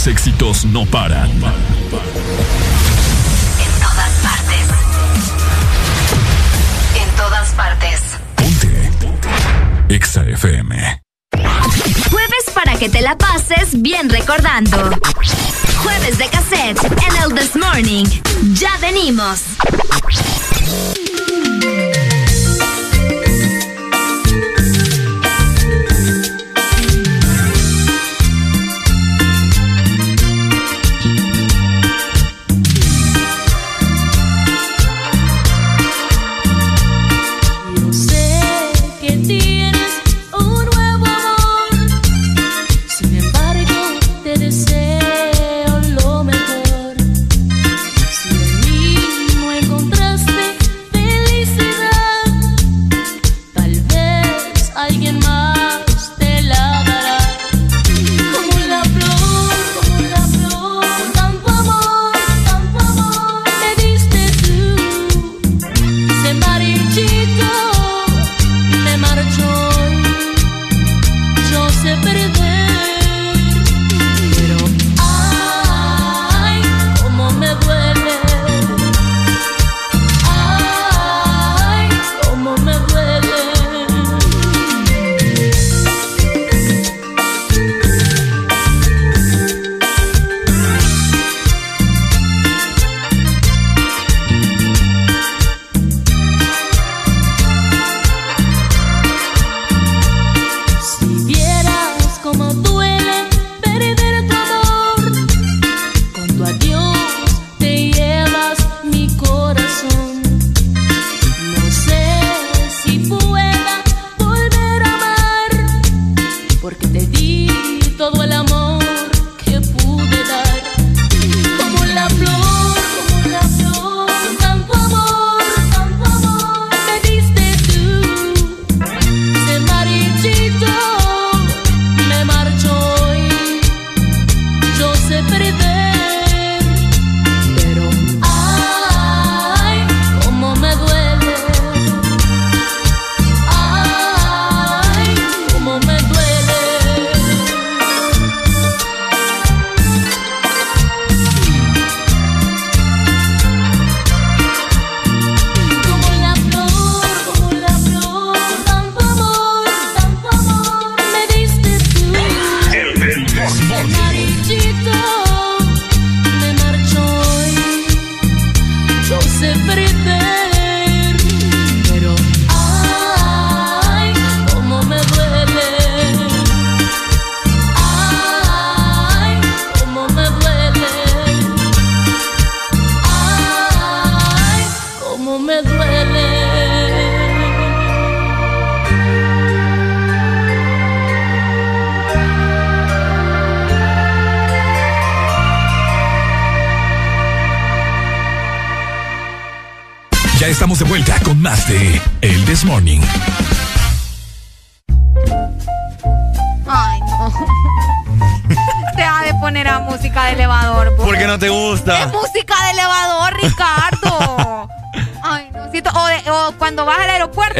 Los éxitos no paran. En todas partes. En todas partes. Exa FM. Jueves para que te la pases bien recordando. Jueves de cassette en el This Morning. Ya venimos.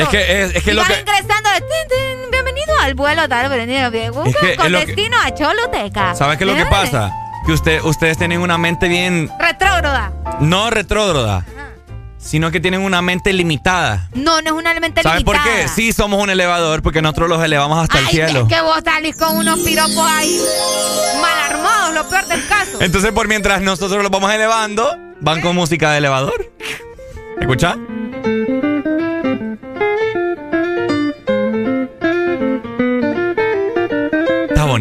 Es que- es- es que y lo vas que- ingresando. tin, tin, bienvenido al vuelo tal, bienvenido, Es que con que- destino a Choluteca. ¿Sabes qué es lo que pasa? Que usted, ustedes tienen una mente bien, Retrógrada. no retrógrada, sino que tienen una mente limitada. No, no es una elemento ¿Sabes por limitada. qué? Sí somos un elevador, porque nosotros los elevamos hasta el cielo. es que vos salís con unos piropos ahí mal armados, lo peor del caso. Entonces, por mientras nosotros los vamos elevando, van con música de elevador. ¿Escucha?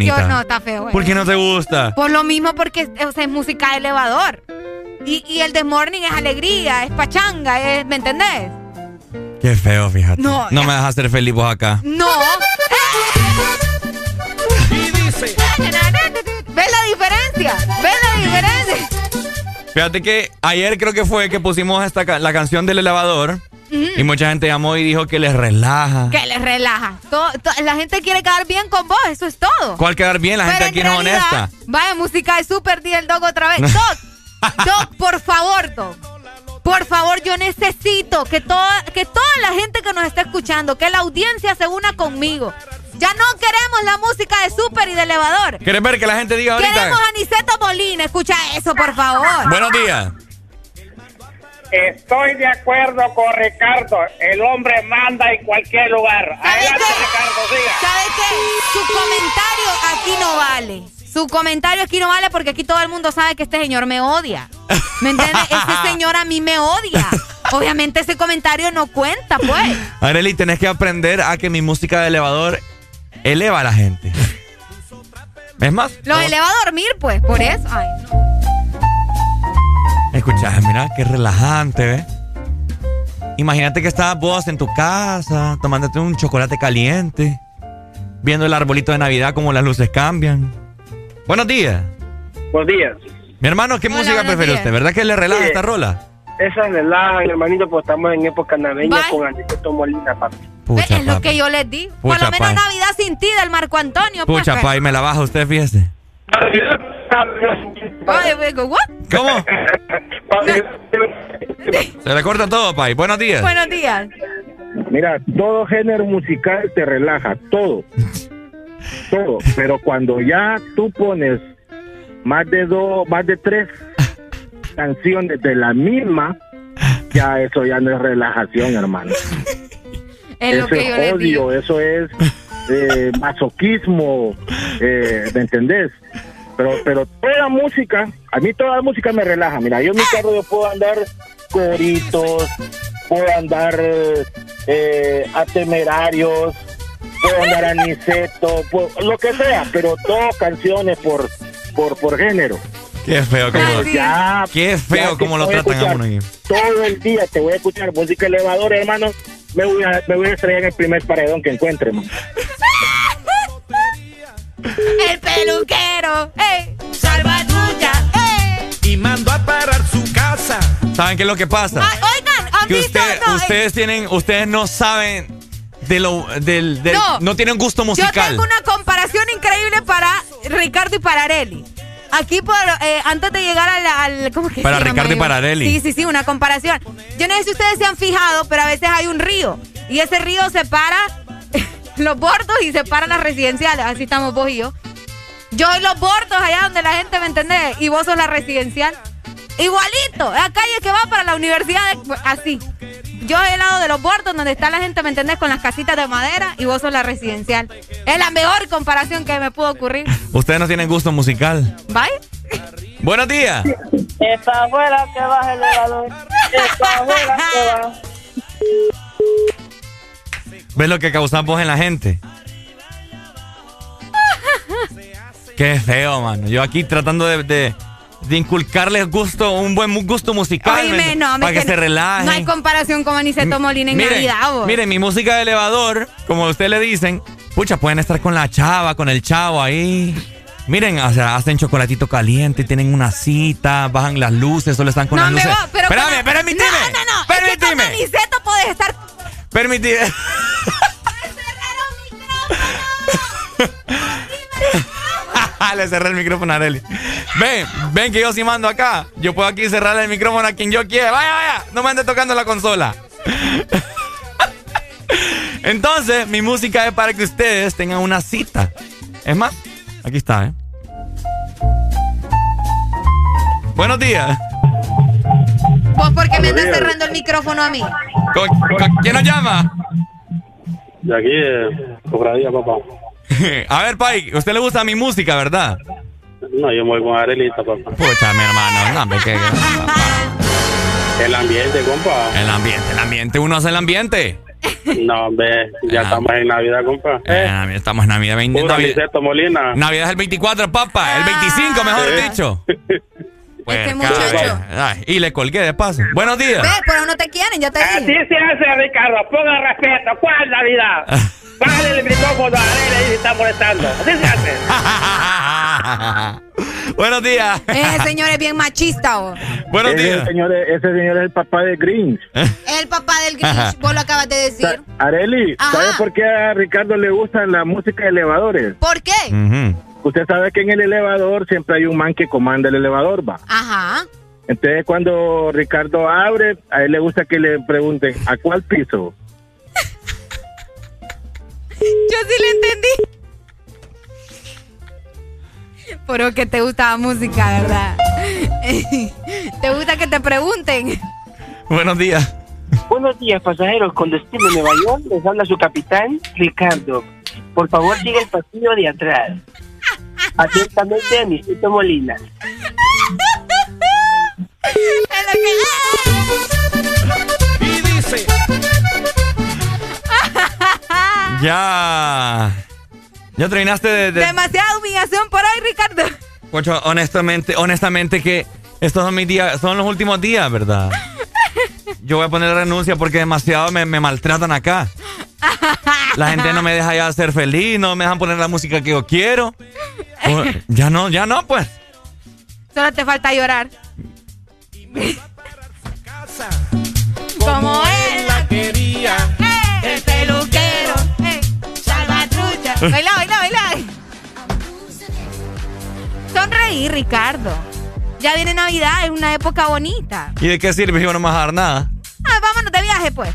Bonita. Yo no, está feo. ¿Por qué no te gusta? Por lo mismo, porque o sea, es música de elevador. Y, y el de morning es alegría, es pachanga, es, ¿me entendés? Qué feo, fíjate. No, No me a hacer feliz vos acá. No. ¿Ves la diferencia? ¿Ves la diferencia? Fíjate que ayer creo que fue que pusimos esta la canción del elevador y mucha gente llamó y dijo que les relaja. Que les relaja. Todo- to- la gente quiere quedar bien con vos, eso es todo. ¿Cuál quedar bien? La gente aquí no es honesta. Vaya música de Super D el Dog otra vez. <laughs> Doc, Doc, por favor, Doc. Por favor, yo necesito que toda, que toda la gente que nos está escuchando, que la audiencia se una conmigo. Ya no queremos la música de Super y de elevador. ¿Quieres ver que la gente diga ahorita? Queremos a Niceto Molina. Escucha eso, por favor. Buenos días. Estoy de acuerdo con Ricardo. El hombre manda en cualquier lugar. Adelante, Ricardo, siga. ¿Sabe qué? Su comentario aquí no vale. Su comentario aquí no vale porque aquí todo el mundo sabe que este señor me odia. ¿Me entiendes? <laughs> Ese señor a mí me odia. Obviamente ese comentario no cuenta, pues. Areli, tenés que aprender a que mi música de elevador eleva a la gente. ¿Es más? Lo eleva a dormir, pues, por eso. Ay, no. Escuchá, mira, qué relajante, ¿ves? Imagínate que estás vos en tu casa, tomándote un chocolate caliente, viendo el arbolito de Navidad, como las luces cambian. Buenos días. Buenos días. Mi hermano, ¿qué Hola, música prefiere días. usted? ¿Verdad que le relaja Sí. esta rola? Esa relaja, hermanito, pues estamos en época navideña Bye. con Aniceto Molina, papi. Pucha, es lo que yo les di. Por Pucha, lo menos pa. Navidad sin ti del Marco Antonio. pues, Pucha, pero- pa, y me la baja usted, fíjese. ¿Cómo? Se le corta todo, Pai. Buenos días. Buenos días. Mira, todo género musical te relaja, todo. Todo. Pero cuando ya tú pones más de dos, más de tres canciones de la misma, ya eso ya no es relajación, hermano. <laughs> Es lo eso que yo es digo. odio, eso es eh, masoquismo, eh, ¿me entendés? Pero, pero toda música, a mí toda música me relaja. Mira, yo en mi carro yo puedo andar coritos, puedo andar eh, a temerarios, puedo andar a Niceto, puedo- lo que sea, pero todas canciones por, por, por género. Qué feo como, ya, qué feo como lo tratan a uno aquí. Todo el día te voy a escuchar música elevadora, hermano. Me voy a, me voy a estrellar en el primer paredón que encuentre, man. El peluquero. ¡Ey! Salvatrucha. ¡Ey! Y mandó a parar su casa. ¿Saben qué es lo que pasa? Ay, oigan, ¿han que visto? usted- No, eh, ustedes tienen, ustedes no saben de lo, del, del- No. no. tienen gusto Yo musical. tengo una comparación increíble para Ricardo y para Areli. Aquí por eh, antes de llegar al, al- ¿cómo que Para se llama, Ricardo y para Areli. Sí, sí, sí, una comparación. Yo no sé si ustedes se han fijado, pero a veces hay un río y ese río separa los bordos y separa las residenciales. Así estamos vos y yo. Yo soy los bordos allá donde la gente me entiende y vos sos la residencial. Igualito, la calle que va para la universidad, de- así. Yo soy el lado de los bordos donde está la gente, ¿me entendés? Con las casitas de madera y vos sos la residencial. Es la mejor comparación que me pudo ocurrir. Ustedes no tienen gusto musical. ¿Bye? Buenos días. Está afuera que baja el elevador. Está afuera que va. ¿Ves lo que causamos en la gente? <laughs> Qué feo, mano. Yo aquí tratando de, de- de inculcarles gusto, un buen gusto musical. Oíme, ¿me- no, para que, que se relajen. No hay comparación con Aniceto Molina en miren, Navidad, vos. miren, mi música de elevador, como ustedes le dicen, pucha, pueden estar con la chava, con el chavo ahí. Miren, o sea, hacen chocolatito caliente, tienen una cita, bajan las luces, solo están con no, las luces. voy, pero Espérame, permíteme. No, no, no. Es que con Permíteme. Aniceto podés estar. Permíteme. Le cerré el micrófono a Areli. Ven, ven que yo sí mando acá. Yo puedo aquí cerrarle el micrófono a quien yo quiera. Vaya, vaya. No me ande tocando la consola. Entonces, mi música es para que ustedes tengan una cita. Es más, aquí está, ¿eh? Buenos días. ¿Vos por qué me andas días. cerrando el micrófono a mí? ¿Con- con- ¿Quién nos llama? De aquí, eh, cofradía, papá. <laughs> A ver, Pai, ¿usted le gusta mi música, verdad? No, yo me voy con Arelita, papá. Pucha, mi hermano. No, que- El ambiente, compa. El ambiente, el ambiente. Uno hace el ambiente. No, hombre, ya estamos en Navidad, compa. Eh, Navidad, estamos en Navidad. veinte- Pura Navidad, Niceto Molina. Navidad es el 24, papá. El 25, mejor dicho. <laughs> Pues, Este muchacho. ay, y le colgué de paso. Buenos días. Ve, pero no te quieren, ya te Así dije. se hace, Ricardo. Ponga respeto. ¿Cuál Navidad? <laughs> Bájale el micrófono a Arela y se está molestando. Así se hace. <laughs> Buenos días. Ese señor es bien machista, ¿o? Buenos ese días. Señor, ese señor es el papá de Grinch. <laughs> El papá del Grinch, vos lo acabas de decir. Areli, Ajá. ¿sabe por qué a Ricardo le gusta la música de elevadores? ¿Por qué? Usted sabe que en el elevador siempre hay un man que comanda el elevador, va. Ajá. Entonces, cuando Ricardo abre, a él le gusta que le pregunten, ¿a cuál piso? <laughs> Yo sí le entendí. Pero que te gusta la música, ¿verdad? <laughs> te gusta que te pregunten. Buenos días. Buenos días, pasajeros. Con destino a Nueva York, les habla su capitán, Ricardo. Por favor, siga el pasillo de atrás. Atentamente, Anicito Molina. Y dice. <laughs> Ya. Ya terminaste de. de- Demasiada humillación por hoy, Ricardo. Pocho, honestamente, honestamente que estos son mis días, son los últimos días, ¿verdad? <laughs> Yo voy a poner renuncia porque demasiado me, me maltratan acá. La gente no me deja ya ser feliz, no me dejan poner la música que yo quiero. O- Ya no, ya no, pues. Solo te falta llorar. Como él la quería. El peluquero. eh, Salvatrucha. Baila, baila, baila. Sonreí, Ricardo. Ya viene Navidad, es una época bonita. ¿Y de qué sirve si no me vas a dar nada? Ah, vámonos de viaje, pues.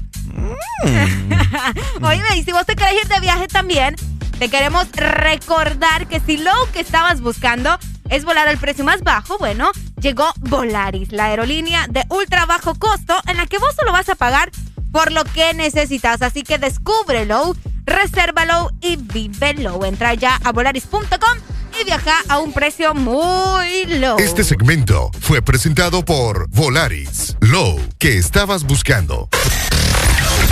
<laughs> Oíme, y si vos te querés ir de viaje también, te queremos recordar que si lo que estabas buscando es volar al precio más bajo, bueno, llegó Volaris, la aerolínea de ultra bajo costo en la que vos solo vas a pagar por lo que necesitas. Así que descúbrelo, resérvalo y vívelo. Entra ya a volaris.com y viaja a un precio muy low. Este segmento fue presentado por Volaris. Low, que estabas buscando.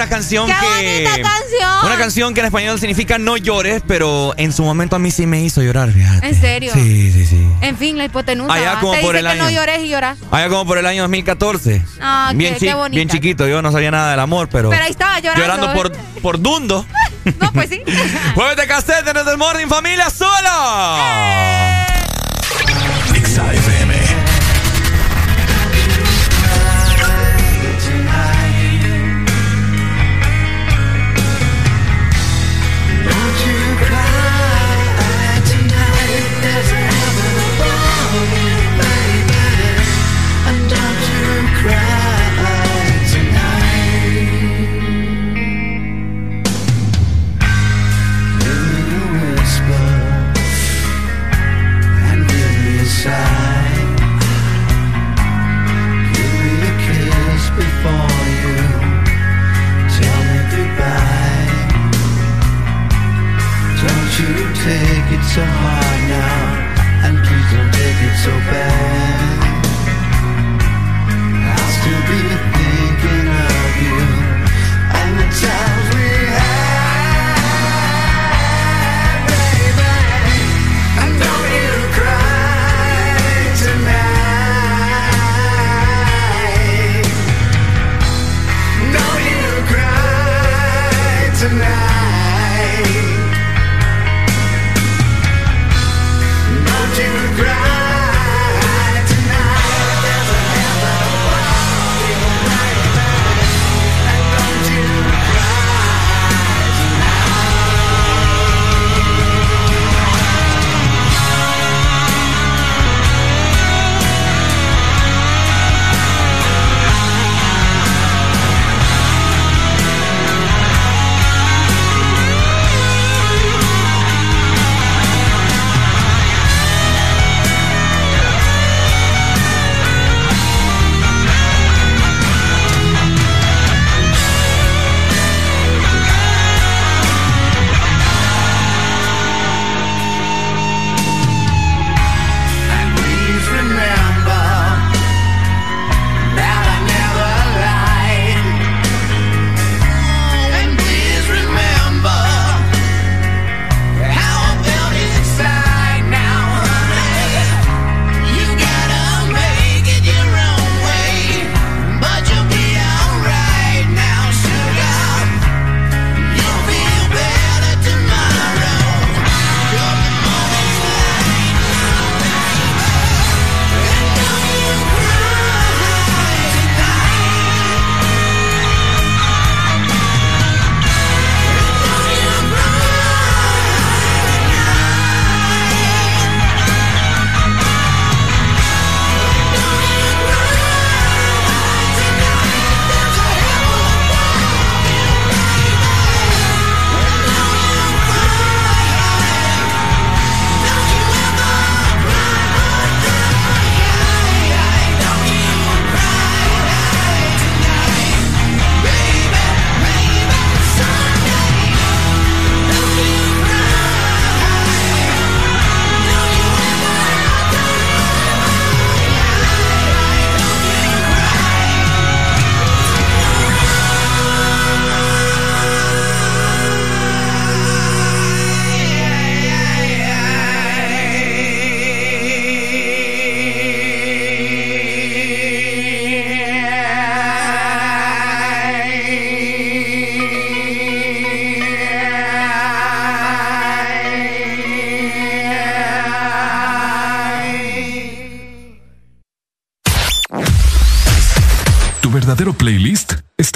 una canción ¡Qué que. bonita canción! Una canción que en español significa no llores, pero en su momento a mí sí me hizo llorar, fíjate. ¿En serio? Sí, sí, sí. En fin, la hipotenusa. Allá como Te por el que no llores y lloras. Allá como por el año 2014. Ah, bien, qué, qué chi- bonita. bien chiquito, yo no sabía nada del amor, pero. Pero ahí estaba llorando. llorando por, por Dundo. <laughs> No, pues sí. <laughs> Jueves de cassette en el Morning Familia solo. Exa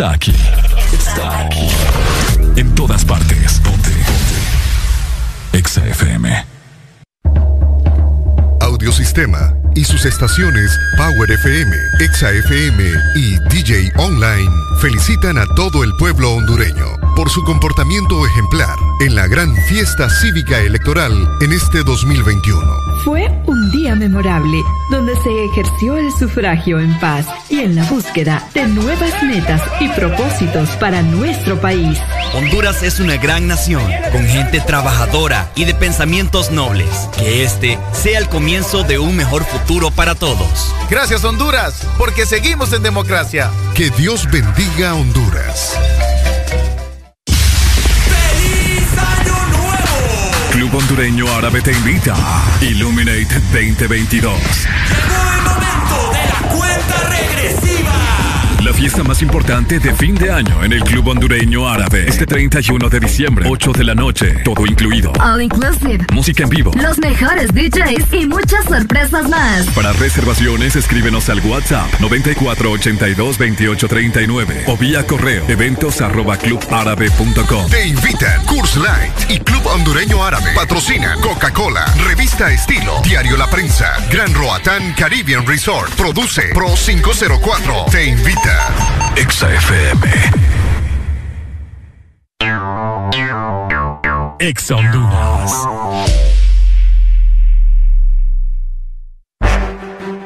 está aquí. Está aquí. En todas partes. Ponte. Ponte. Exa FM. Audiosistema. y sus estaciones Power FM, Exa FM y DJ Online felicitan a todo el pueblo hondureño por su comportamiento ejemplar en la gran fiesta cívica electoral en este 2021. Fue día memorable donde se ejerció el sufragio en paz y en la búsqueda de nuevas metas y propósitos para nuestro país. Honduras es una gran nación, con gente trabajadora y de pensamientos nobles. Que este sea el comienzo de un mejor futuro para todos. Gracias Honduras, porque seguimos en democracia. Que Dios bendiga a Honduras. Hondureño Árabe te invita. Illuminate 2022. Cuenta regresiva. La fiesta más importante de fin de año en el Club Hondureño Árabe. Este 31 de diciembre, 8 de la noche, todo incluido. All inclusive. Música en vivo. Los mejores DJs y muchas sorpresas más. Para reservaciones, escríbenos al WhatsApp 9482 2839 o vía correo eventos arroba clubárabe.com. Te invitan Curse Light y Club Hondureño Árabe. Patrocinan Coca-Cola, Revista Estilo, Diario La Prensa, Gran Roatán Caribbean Resort. Produce Pro 504. Te invita. Exa FM. Exa Honduras.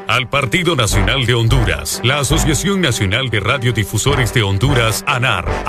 Al Partido Nacional de Honduras, la Asociación Nacional de Radiodifusores de Honduras, ANAR,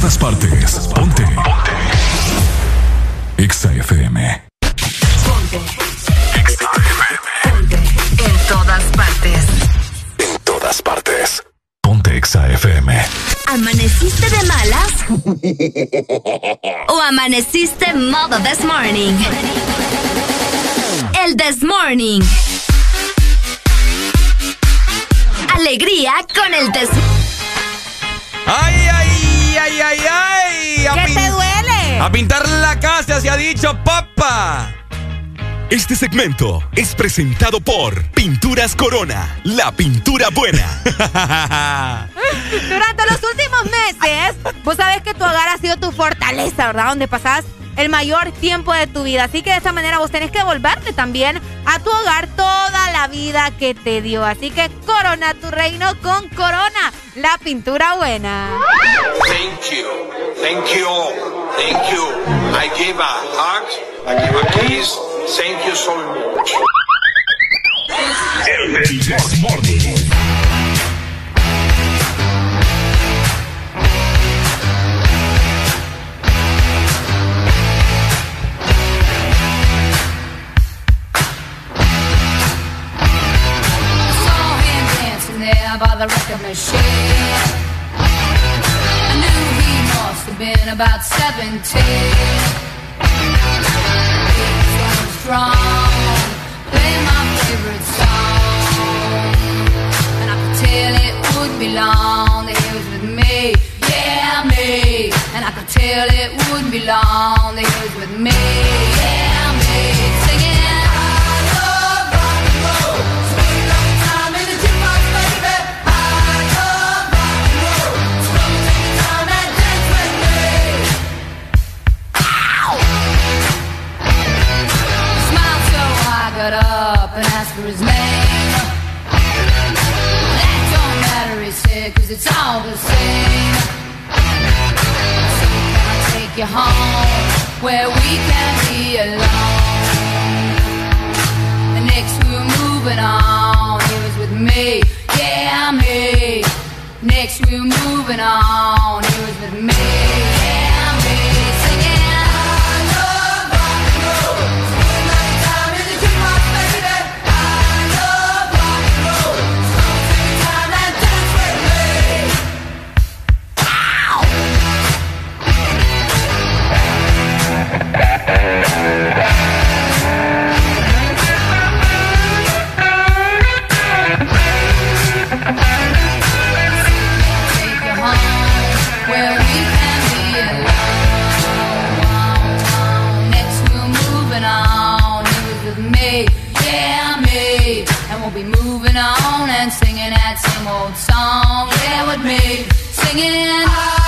Todas partes. Ponte. Ponte. Exa FM. En todas partes. En todas partes. Ponte Exa FM. ¿Amaneciste de malas? ¿O amaneciste modo this morning? El this morning. Alegría con el des... ¡Ay, ay, ay, ay, ay! A ¿Qué te duele? A pintar la casa se ha dicho papa. Este segmento es presentado por Pinturas Corona, la pintura buena. <laughs> Durante los últimos meses, vos sabés que tu hogar ha sido tu fortaleza, ¿verdad? Donde pasás el mayor tiempo de tu vida. Así que de esa manera vos tenés que volverte también a tu hogar toda la vida que te dio. Así que corona tu reino con Corona, la pintura buena. Thank you. Thank you. Thank you. I give a hug. I give a kiss. Thank you so much. saw there by the record machine. I knew he must have been about 17. He was going strong, playing my favorite song. And I could tell it would be long that he was with me, yeah, me. And I could tell it wouldn't be long that he was with me, for his name. That don't matter, he said, cause it's all the same. So can I take you home where we can be alone? Next we were moving on, he was with me, yeah, me. Next we were moving on, he was with me, same old song. There with me, singing.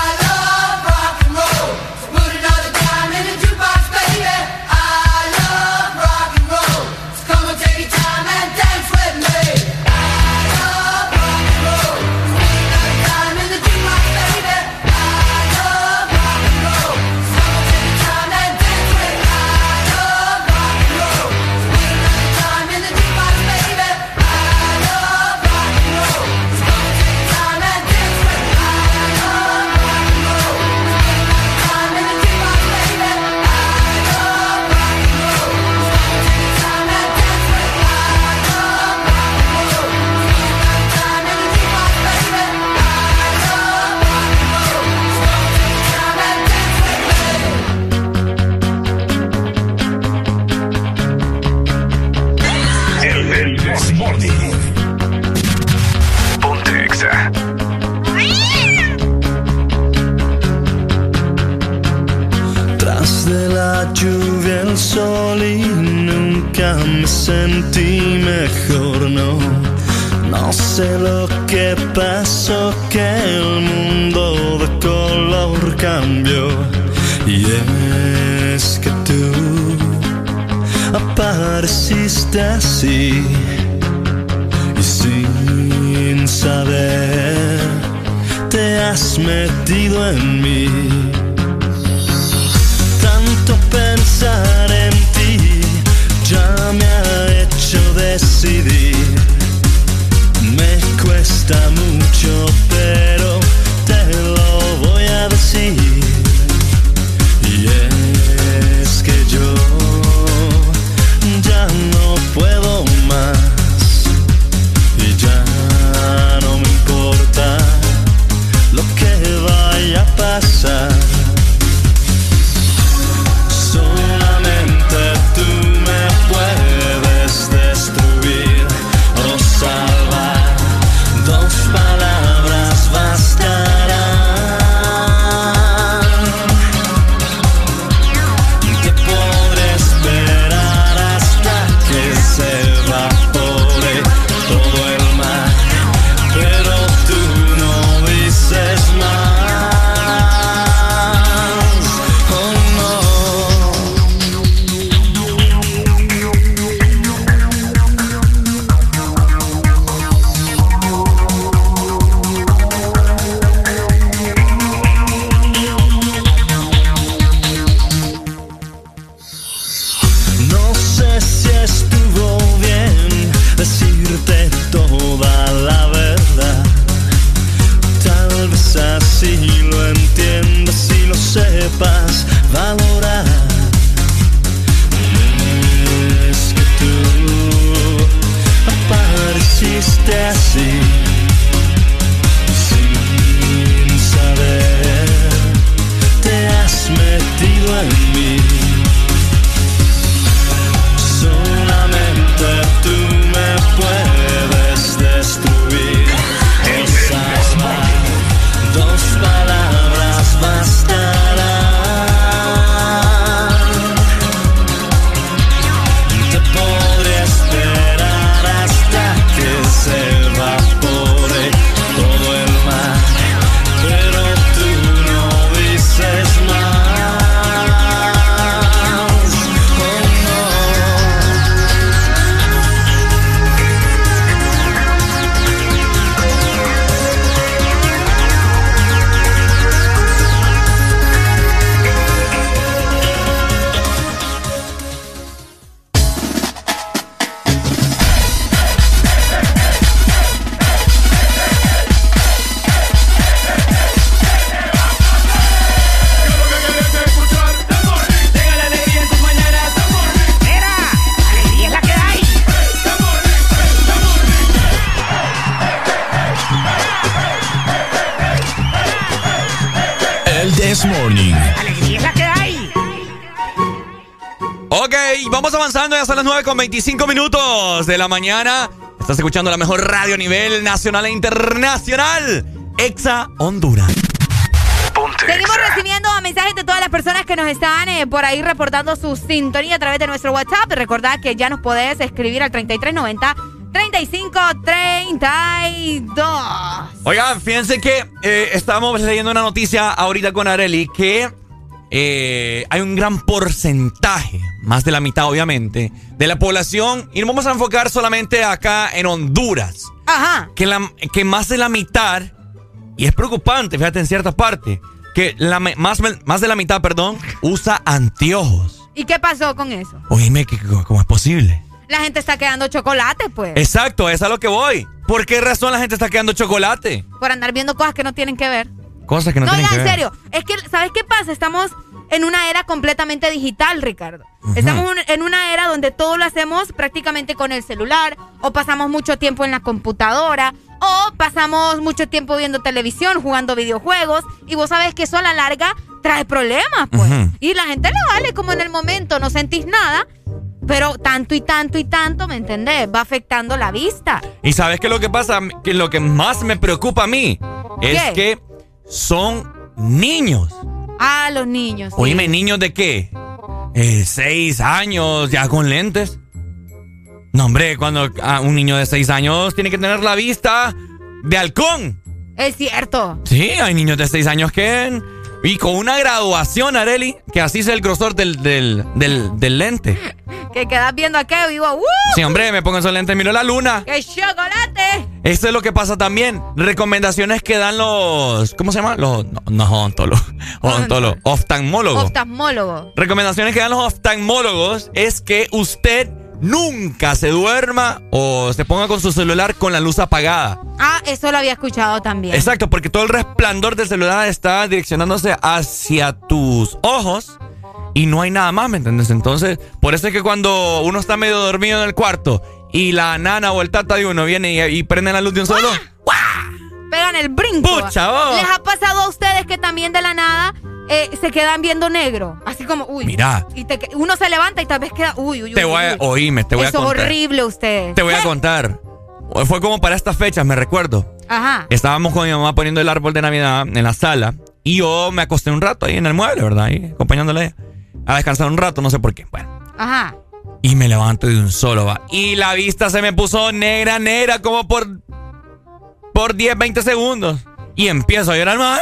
mejor no. No sé lo que pasó, que el mundo de color cambió. Y es que tú apareciste así y sin saber te has metido en mí. Tanto pensar en ti ya me ha mucho decidir, me cuesta mucho, pero te lo voy a decir. las 9 con 25 minutos de la mañana. Estás escuchando la mejor radio a nivel nacional e internacional. Exa Honduras. Seguimos recibiendo mensajes de todas las personas que nos están eh, por ahí reportando su sintonía a través de nuestro WhatsApp. Recordad que ya nos podés escribir al 3390 3532. Oigan, fíjense que eh, estamos leyendo una noticia ahorita con Areli que eh, hay un gran porcentaje, más de la mitad obviamente, de la población, y nos vamos a enfocar solamente acá en Honduras, Ajá. que, la, que más de la mitad, y es preocupante, fíjate en cierta parte, que la, más, más de la mitad, perdón, usa anteojos. ¿Y qué pasó con eso? Oíme, ¿qué- ¿cómo es posible? La gente está quedando chocolate, pues. Exacto, es a lo que voy. ¿Por qué razón la gente está quedando chocolate? Por andar viendo cosas que no tienen que ver. Cosas que no, No, tienen ya, que en serio. Es que, ¿sabes qué pasa? Estamos en una era completamente digital, Ricardo. Estamos en una era donde todo lo hacemos prácticamente con el celular, o pasamos mucho tiempo en la computadora, o pasamos mucho tiempo viendo televisión, jugando videojuegos, y vos sabés que eso a la larga trae problemas, pues. Y la gente le vale como en el momento, no sentís nada, pero tanto y tanto y tanto, ¿me entendés? Va afectando la vista. Y sabes qué es lo que pasa, que lo que más me preocupa a mí es que son niños. Ah, los niños. sí. Oíme, niños de qué? Eh, seis años, ya con lentes. No, hombre, cuando ah, un niño de seis años tiene que tener la vista de halcón. Es cierto. Sí, hay niños de seis años que... Y con una graduación, Areli, que así es el grosor del, del, del, del lente. <laughs> Que quedas viendo aquello y digo, ¡uh! Sí, hombre, me pongo esos lentes, miro la luna. ¡Qué chocolate! Esto es lo que pasa también. Recomendaciones que dan los. ¿Cómo se llama? Los. No, no odontólogos. Odontólogos. Oftalmólogos. Oftalmólogo. Recomendaciones que dan los oftalmólogos es que usted nunca se duerma o se ponga con su celular con la luz apagada. Ah, eso lo había escuchado también. Exacto, porque todo el resplandor del celular está direccionándose hacia tus ojos y no hay nada más, ¿me entiendes? Entonces, por eso es que cuando uno está medio dormido en el cuarto y la nana o el tata de uno viene y, y prende la luz de un solo, Pegan el brinco. Pucha. ¿Les ha pasado a ustedes que también de la nada eh, se quedan viendo negro? Así como, uy. Mira. Y te uno se levanta y tal vez queda, uy, uy, te uy, voy a oíme, te voy Eso a es contar. horrible ustedes. Te voy a contar. Fue como para estas fechas, me recuerdo. Ajá. Estábamos con mi mamá poniendo el árbol de Navidad en la sala y yo me acosté un rato ahí en el mueble, ¿verdad? Ahí acompañándole a ella. a descansar un rato, no sé por qué. Bueno. Ajá. Y me levanto de un solo, va. Y la vista se me puso negra, negra, como por. por 10, 20 segundos. Y empiezo a llorar, mami,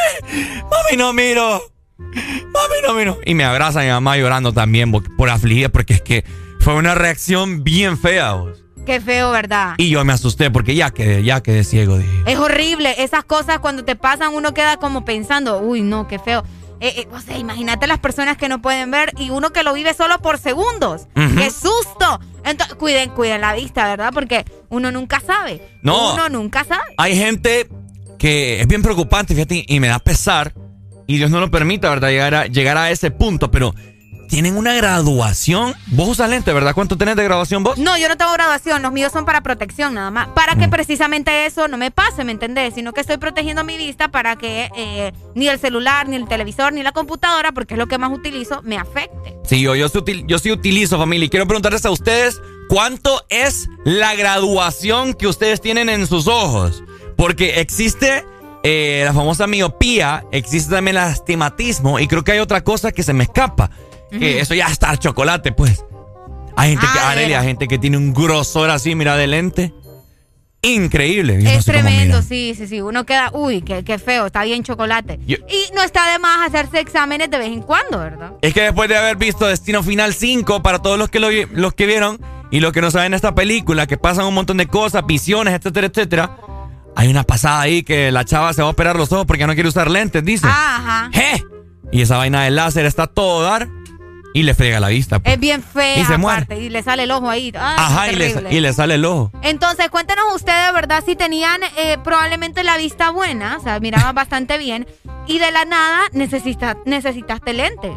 mami, no miro. Mami, no miro. Y me abraza mi mamá llorando también por, afligida, porque es que fue una reacción bien fea, vos. Qué feo, ¿verdad? Y yo me asusté porque ya quedé, ya quedé ciego, dije. Es horrible. Esas cosas cuando te pasan uno queda como pensando, uy, no, qué feo. Eh, eh, o sea, imagínate las personas que no pueden ver y uno que lo vive solo por segundos. ¡Qué susto! Entonces, cuiden, cuiden la vista, ¿verdad? Porque uno nunca sabe. No. Uno nunca sabe. Hay gente que es bien preocupante, fíjate, y me da pesar, y Dios no lo permita, ¿verdad? Llegar a, llegar a ese punto, pero tienen una graduación. Vos usas lente, ¿verdad? ¿Cuánto tenés de graduación vos? No, yo no tengo graduación, los míos son para protección nada más. Para Mm. que precisamente eso no me pase, ¿me entendés? Sino que estoy protegiendo mi vista para que eh, ni el celular, ni el televisor, ni la computadora, porque es lo que más utilizo, me afecte. Sí, yo sí utilizo, familia. Y quiero preguntarles a ustedes, ¿cuánto es la graduación que ustedes tienen en sus ojos? Porque existe eh, la famosa miopía, existe también el astigmatismo, y creo que hay otra cosa que se me escapa. Que eso ya está chocolate, pues. Hay gente que, Ah, de hay veras. gente que tiene un grosor así, mira, de lente. Increíble. Yo no es sé tremendo, sí, sí, sí. Uno queda, uy, qué, qué feo, está bien chocolate. Yo- Y no está de más hacerse exámenes de vez en cuando, ¿verdad? Es que después de haber visto Destino Final 5, para todos los que, lo los que vieron y los que no saben esta película, que pasan un montón de cosas, visiones, etcétera, etcétera, hay una pasada ahí que la chava se va a operar los ojos porque no quiere usar lentes, dice. Ajá. ¡Je! Y esa vaina del láser está todo dar y le friega la vista. pues. Es bien fea, Y se muere. aparte, y le sale el ojo ahí. Ay, Ajá, y le, y le sale el ojo. Entonces, cuéntenos ustedes, ¿verdad? Si tenían eh, probablemente la vista buena, o sea, miraban bastante bien, y de la nada necesita, necesitaste lentes.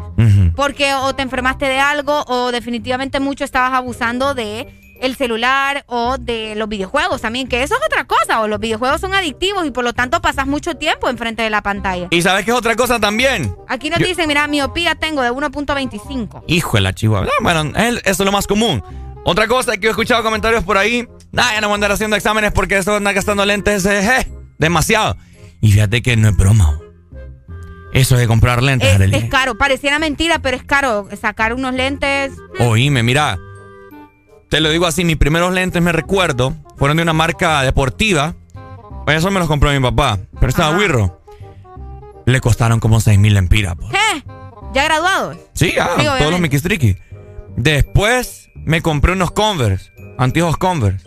Porque o te enfermaste de algo, o definitivamente mucho estabas abusando de el celular o de los videojuegos también, que eso es otra cosa, o los videojuegos son adictivos y por lo tanto pasas mucho tiempo enfrente de la pantalla. ¿Y sabes qué es otra cosa también? Aquí nos Yo- dicen, mira, miopía tengo de 1.25. Hijo de la chihuahua. Ah, Bueno, es- eso es lo más común. Otra cosa que he escuchado comentarios por ahí. Nah, ya no voy a andar haciendo exámenes porque eso de andar gastando lentes es eh, demasiado. Y fíjate que no es broma. Eso de comprar lentes, Es, es caro, pareciera mentira, pero es caro sacar unos lentes. Oíme, mira. Te lo digo así, mis primeros lentes, me recuerdo, fueron de una marca deportiva. Pues Eso me los compró mi papá. Pero estaba Wirro. Le costaron como 6 mil lempiras. po. ¿Qué? ¿Ya graduados? Sí, ah, Sí, todos los Tricky. Después me compré unos Converse, antiguos Converse,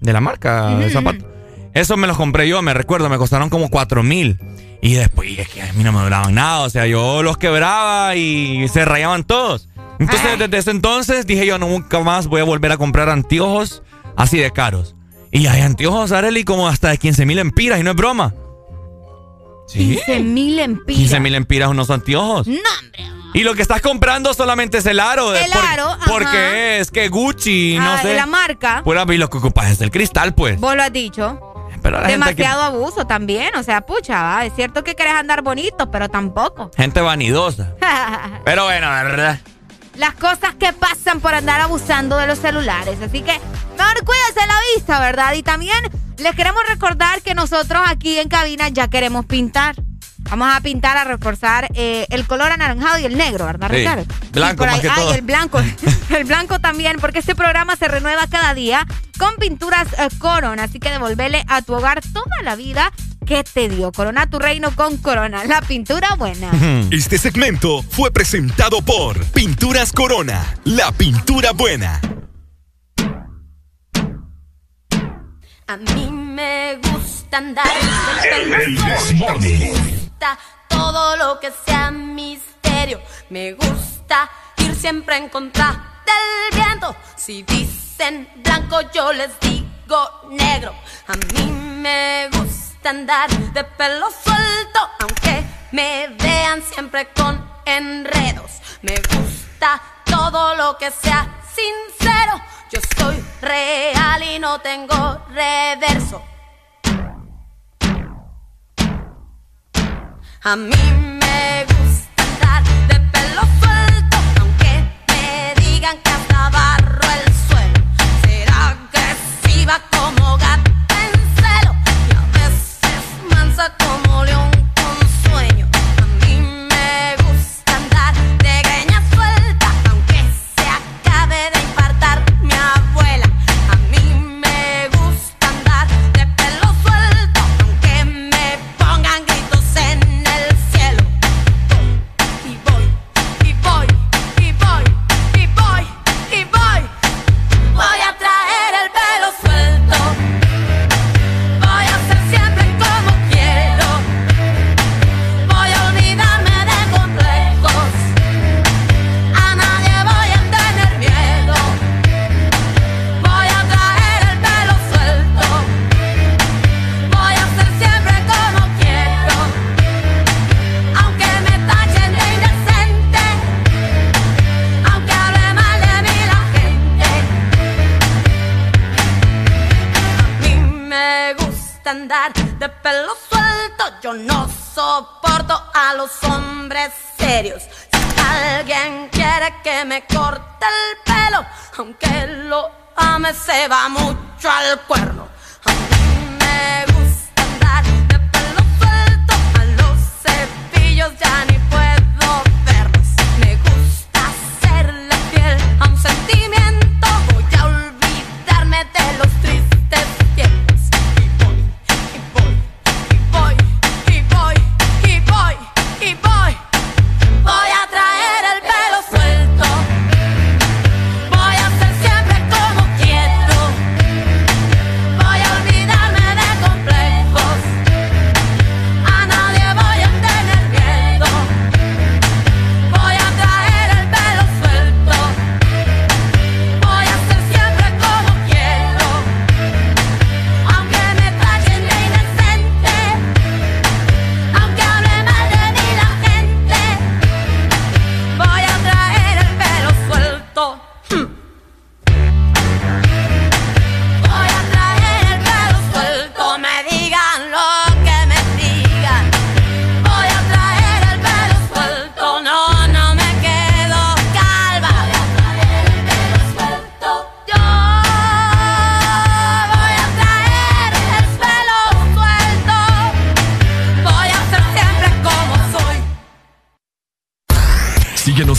de la marca de zapatos. Esos me los compré yo, me recuerdo, me costaron como 4 mil. Y después, y es que a mí no me duraban nada, o sea, yo los quebraba y se rayaban todos. Entonces, desde ese entonces dije yo, nunca más voy a volver a comprar anteojos así de caros. Y hay anteojos, Arely, como hasta de 15 mil empiras, y no es broma. Sí. 15 mil empiras. 15 mil empiras unos anteojos. No, hombre. Y lo que estás comprando solamente es el aro. El por- aro. Porque es que Gucci, no Ah, sé. La marca, Pura, y lo que ocupas es el cristal, pues. vos lo has dicho. Pero Demasiado abuso también. O sea, pucha, ¿va? es cierto que querés andar bonito, pero tampoco. gente vanidosa. <laughs> Pero bueno, la verdad. Las cosas que pasan por andar abusando de los celulares. Así que mejor cuídense la vista, ¿verdad? Y también les queremos recordar que nosotros aquí en cabina ya queremos pintar. Vamos a pintar, a reforzar eh, el color anaranjado y el negro, ¿verdad, Sí, Ricardo? blanco Y por más ahí- que ay, todo. el blanco. <laughs> el blanco también, porque este programa se renueva cada día con pinturas eh, Corona. Así que devolvele a tu hogar toda la vida que te dio. Corona tu reino con Corona, la pintura buena. Este segmento fue presentado por Pinturas Corona, la pintura buena. A mí me gusta andar Me gusta todo lo que sea misterio. Me gusta ir siempre en contra del viento. Si dicen blanco, yo les digo negro. A mí me gusta andar de pelo suelto, aunque me vean siempre con enredos. Me gusta todo lo que sea sincero. Yo soy real y no tengo reverso. A mí me gusta andar de pelo suelto, aunque me digan que hasta barro el suelo. Ser agresiva como gata de pelo suelto. Yo no soporto a los hombres serios. Si alguien quiere que me corte el pelo, aunque lo ame, se va mucho al cuerno. A mí me gusta andar de pelo suelto. A los cepillos ya ni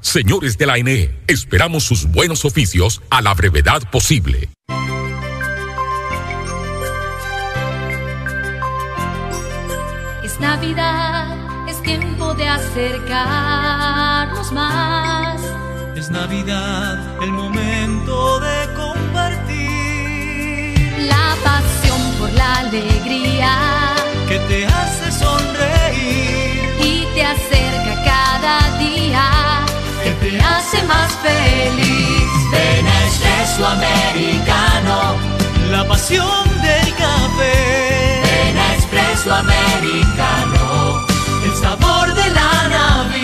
Señores de la NE, esperamos sus buenos oficios a la brevedad posible. Es Navidad, es tiempo de acercarnos más. Es Navidad, el momento de compartir. La pasión por la alegría que te hace sonreír y te acerca cada día, te hace más feliz. Ven a Espresso Americano, La pasión del café. ven a Espresso Americano, El sabor de la Navidad.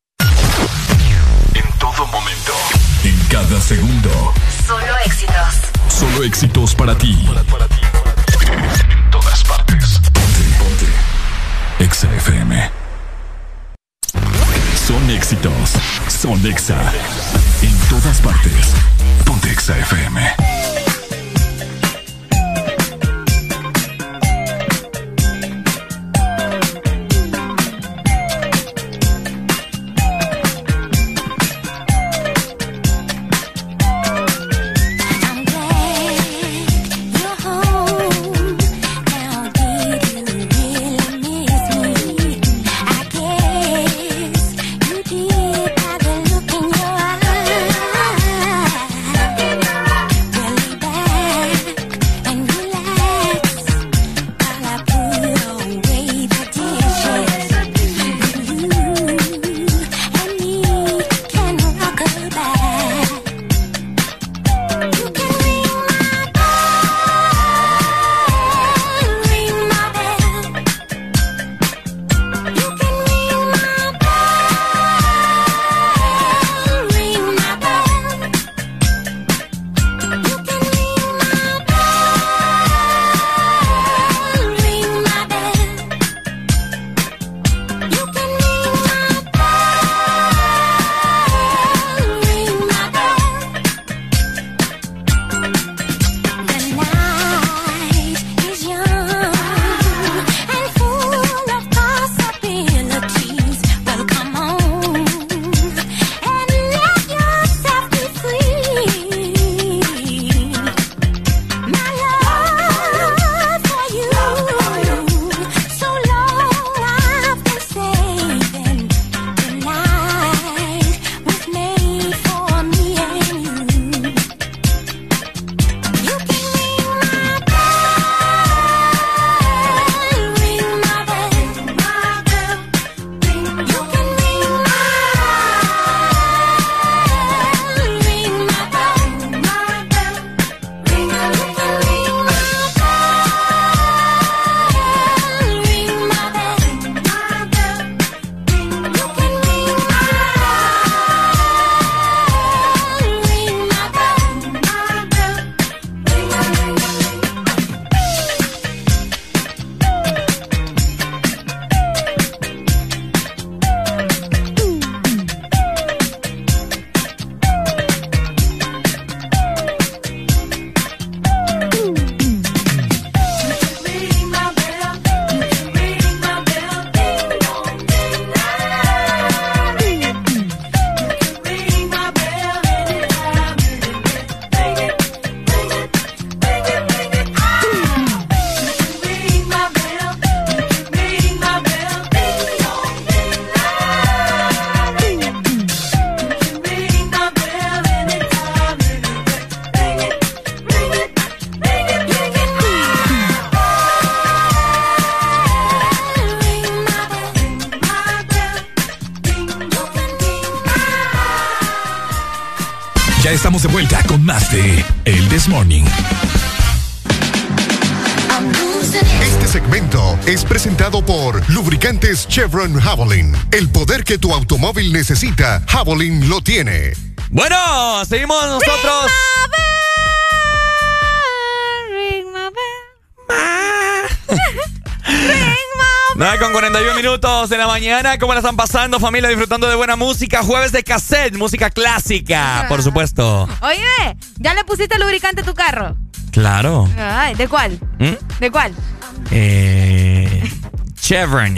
En todo momento. En cada segundo. Solo éxitos. Solo éxitos para ti. En todas partes. Ponte, ponte. Exa FM. Son éxitos. Son Exa. En todas partes. Ponte Exa FM. Chevron Javelin. El poder que tu automóvil necesita, Javelin lo tiene. Bueno, seguimos nosotros. Nada con 41 minutos de la mañana. ¿Cómo la están pasando, familia? Disfrutando de buena música. Jueves de cassette, música clásica, por supuesto. Oye, ¿ya le pusiste lubricante a tu carro? Claro. Ay, ¿de cuál? ¿Mm? ¿De cuál? Eh, Chevron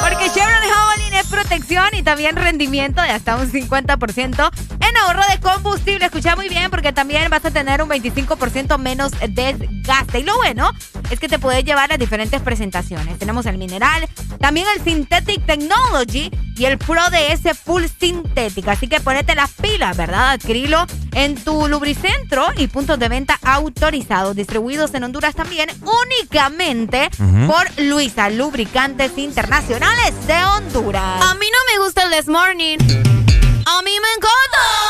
Porque Chevron Javelin es protección y también rendimiento de hasta un 50% en ahorro de combustible. Escucha muy bien porque también vas a tener un 25% menos desgaste. Y lo bueno es que te puedes llevar las diferentes presentaciones. Tenemos el mineral, también el Synthetic Technology y el Pro DS Full Synthetic. Así que ponete las pilas, ¿verdad? Adquirilo en tu lubricentro y puntos de venta autorizados, distribuidos en Honduras también, únicamente por Luisa Lubricantes Internacionales de Honduras. A mí no me gusta el This Morning. A mí me encanta.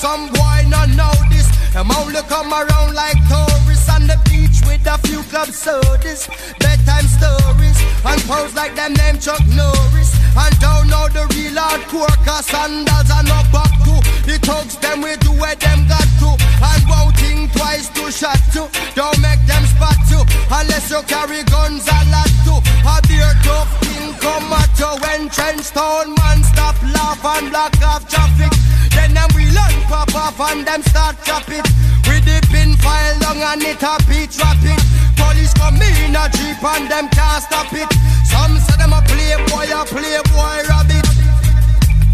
Some boy not know this. Them only come around like tourists on the beach with a few club sodas, bedtime stories, and pose like them name Chuck Norris. And don't know the real hardcore, cause sandals are no back to. The thugs them we do where them got to. And won't think twice to shot to. Don't make them spot you, unless you carry guns a lot to. A beer tough thing come at you when trench town man stop laugh and block off traffic. Then them we learn pop off and them start chop it. We dip in file long and it a beat rapid. Police come in a jeep and them can't stop it. Some say them a playboy, a playboy rabbit.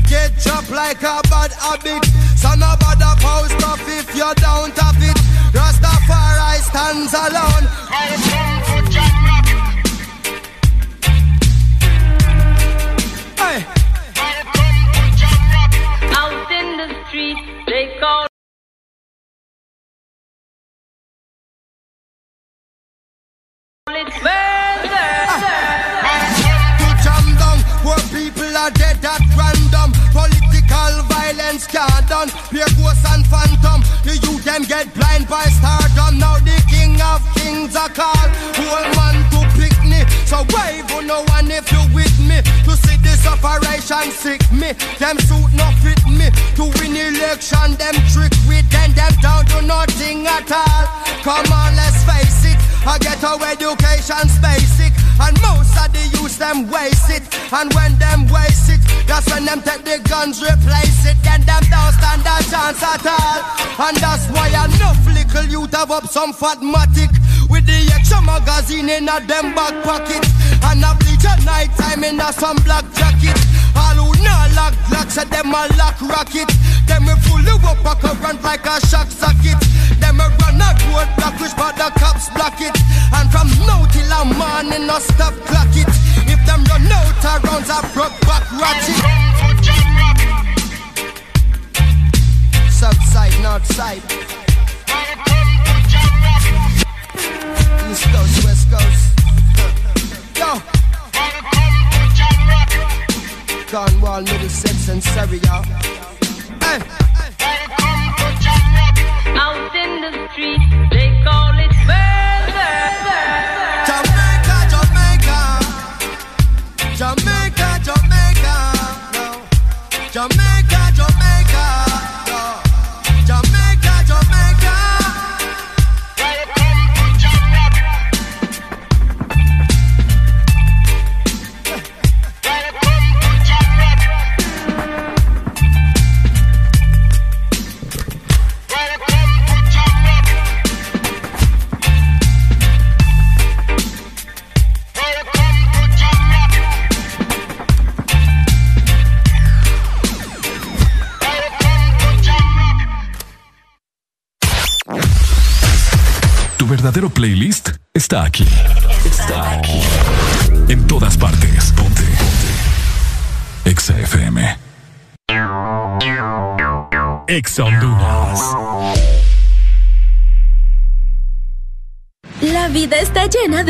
Get chopped like a bad habit. So no bother post off if you don't have it. Rastafari stands alone. Some fatmatic With the extra magazine in a them back pocket. And a bleach at night time in a some black jacket. All who not lock lock say them a lock rocket playlist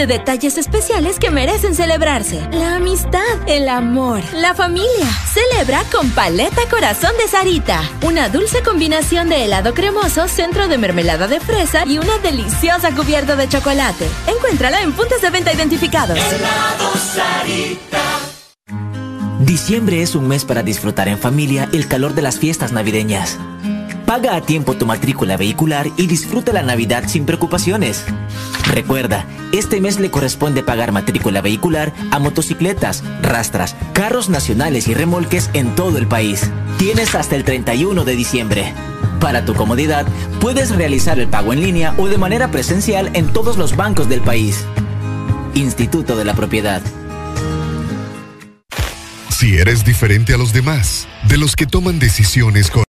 de detalles especiales que merecen celebrarse. La amistad, el amor, la familia. Celebra con Paleta Corazón de Sarita. Una dulce combinación de helado cremoso, centro de mermelada de fresa y una deliciosa cubierta de chocolate. Encuéntrala en puntos de venta identificados. Diciembre es un mes para disfrutar en familia el calor de las fiestas navideñas. Paga a tiempo tu matrícula vehicular y disfruta la Navidad sin preocupaciones. Recuerda, este mes le corresponde pagar matrícula vehicular a motocicletas, rastras, carros nacionales y remolques en todo el país. Tienes hasta el 31 de diciembre. Para tu comodidad, puedes realizar el pago en línea o de manera presencial en todos los bancos del país. Instituto de la Propiedad. Si eres diferente a los demás, de los que toman decisiones con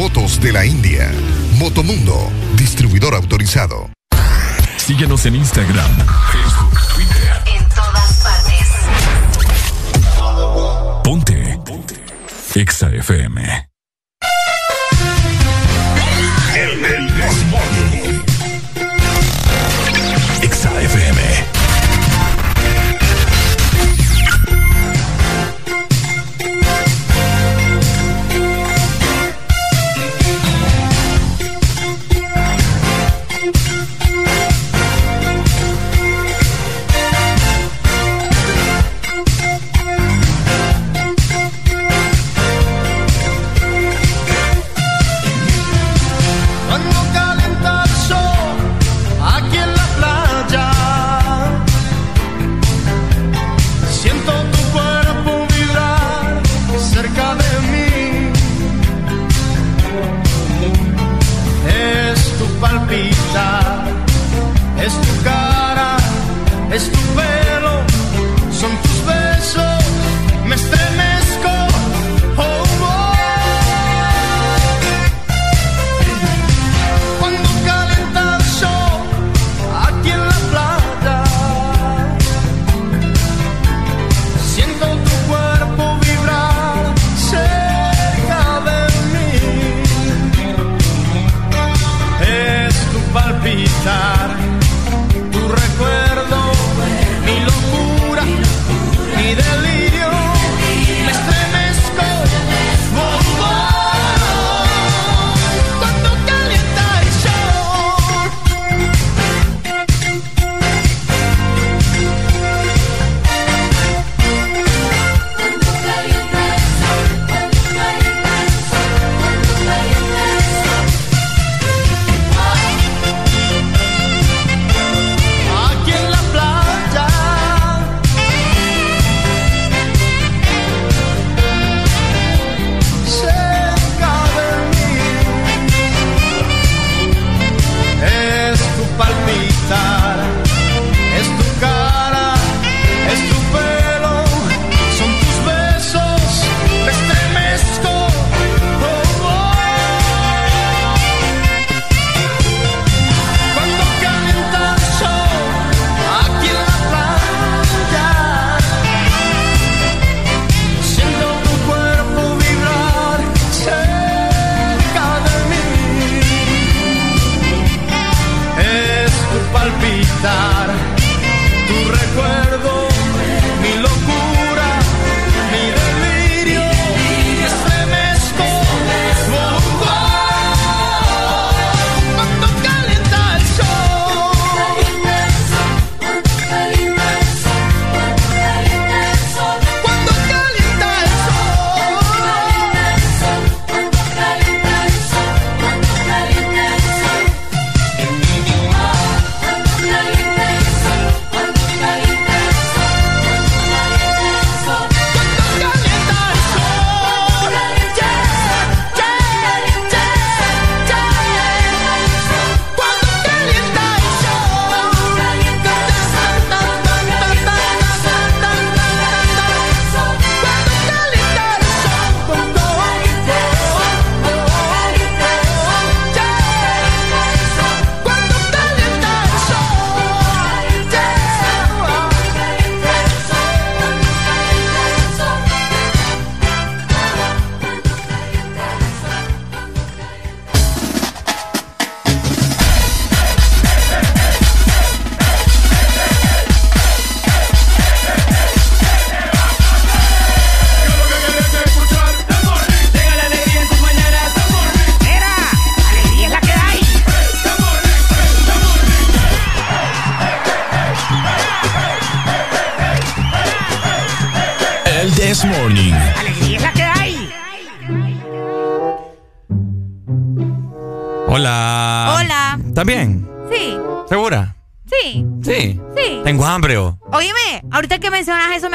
motos de la India. Motomundo, distribuidor autorizado. Síguenos en Instagram, Facebook, Twitter. En todas partes. Ponte. Ponte. Exa FM.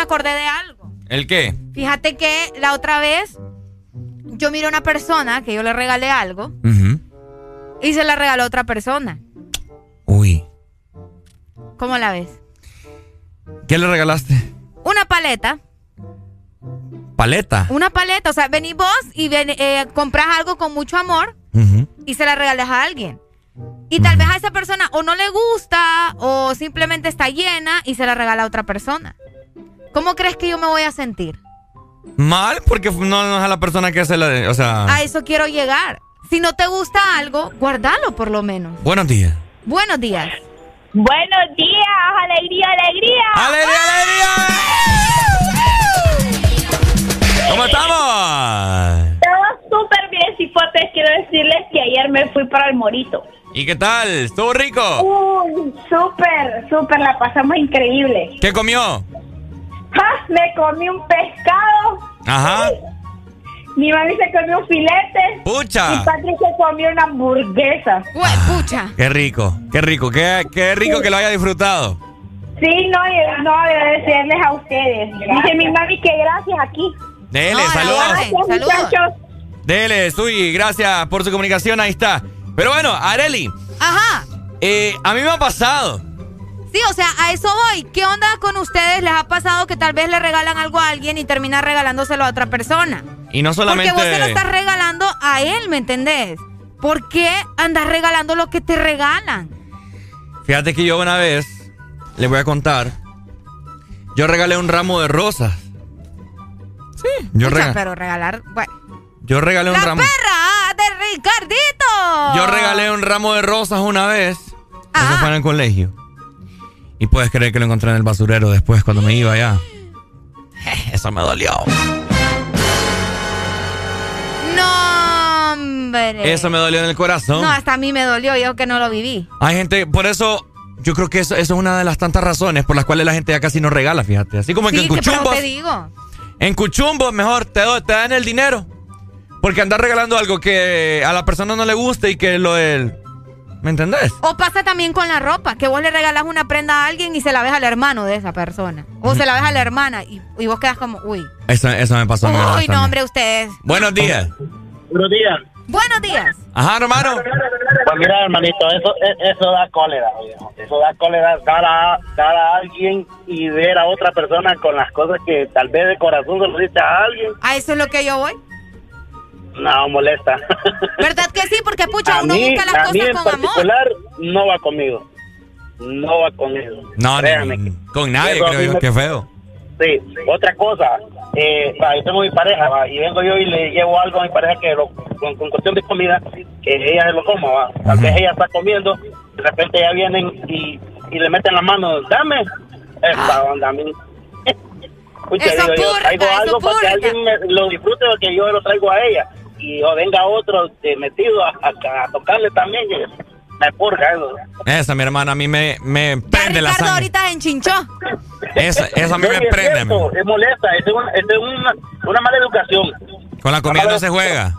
Acordé de algo. ¿El qué? Fíjate que la otra vez yo miré a una persona que yo le regalé algo y se la regaló a otra persona. Uy. ¿Cómo la ves? ¿Qué le regalaste? Una paleta. Paleta. Una paleta. O sea, venís vos y ven- eh, compras algo con mucho amor y se la regalas a alguien. Y tal vez a esa persona o no le gusta o simplemente está llena y se la regala a otra persona. ¿Cómo crees que yo me voy a sentir? Mal, porque no, no es a la persona que hace la... de- O sea... A eso quiero llegar. Si no te gusta algo, guardalo por lo menos. Buenos días. Buenos días. Buenos días, alegría, alegría. ¡Alegría, alegría! ¿Cómo estamos? Todo súper bien, cipotes. Quiero decirles que ayer me fui para el Morito. ¿Y qué tal? ¿Estuvo rico? Uy, súper, súper, la pasamos increíble. ¿Qué comió? ¡Ja! Me comí un pescado, Ajá. mi mami se comió un filete. Pucha. Y Patrick se comió una hamburguesa. pucha. Qué rico, qué rico, qué, qué rico que lo haya disfrutado. Sí, no, no, agradecerles a ustedes. Dice mi mami que gracias aquí. Dele, saludos. Gracias, muchachos. Dele, gracias por su comunicación, ahí está. Pero bueno, Areli, Ajá. eh, a mí me ha pasado. Sí, o sea, a eso voy. ¿Qué onda con ustedes? ¿Les ha pasado que tal vez le regalan algo a alguien y termina regalándoselo a otra persona? Y no solamente... Porque vos se lo estás regalando a él, ¿me entendés? ¿Por qué andas regalando lo que te regalan? Fíjate que yo una vez, le voy a contar, yo regalé un ramo de rosas. Sí, yo, rega- pero regalar... Bueno. yo regalé un ¡La ramo. perra de Ricardito! Yo regalé un ramo de rosas una vez. Eso fue en el colegio. Y puedes creer que lo encontré en el basurero después cuando me iba allá. <laughs> Eso me dolió. No, hombre. Eso me dolió en el corazón. No, hasta a mí me dolió, yo que no lo viví. Hay gente, por eso, yo creo que eso, eso es una de las tantas razones por las cuales la gente ya casi no regala, fíjate. Así como que en Sí, que pero Cuchumbos, te digo. en Cuchumbos mejor te, do- te dan el dinero. Porque andar regalando algo que a la persona no le gusta y que lo del... ¿Me entendés? O pasa también con la ropa, que vos le regalas una prenda a alguien y se la ves al hermano de esa persona. O se la ves a la hermana y, y vos quedas como, uy. Eso, eso me pasó. Uy, no, hombre, ustedes. Buenos días. Buenos días. Buenos días. Ajá, hermano. Pues mira, hermanito, eso, e- eso da cólera, viejo. Eso da cólera dar a, dar a alguien y ver a otra persona con las cosas que tal vez de corazón se lo dice a alguien. A eso es lo que yo voy. No, molesta. ¿Verdad que sí? Porque, pucha, a uno mí, busca las a mí cosas en con amor. particular no va conmigo. No va conmigo. No, con nadie, creo mí yo. me- Qué feo. Sí, otra cosa, eh, va, yo tengo mi pareja, va, y vengo yo y le llevo algo a mi pareja que lo, con, con cuestión de comida, que ella se lo coma, va. Tal vez ella está comiendo, de repente ya vienen y, y le meten la mano, dame esta onda a mí. <laughs> Pucha, Eso digo yo, traigo eso algo para que alguien me- lo disfrute porque yo lo traigo a ella. Y o venga otro metido a, a- a tocarle también, me purga eso. Esa, mi hermana, a mí me, me prende la Ricardo sangre. ahorita en chinchó. Esa, esa a mí me es prende. cierto, es molesta, es una, es una, una mala educación. Con la comida no se juega.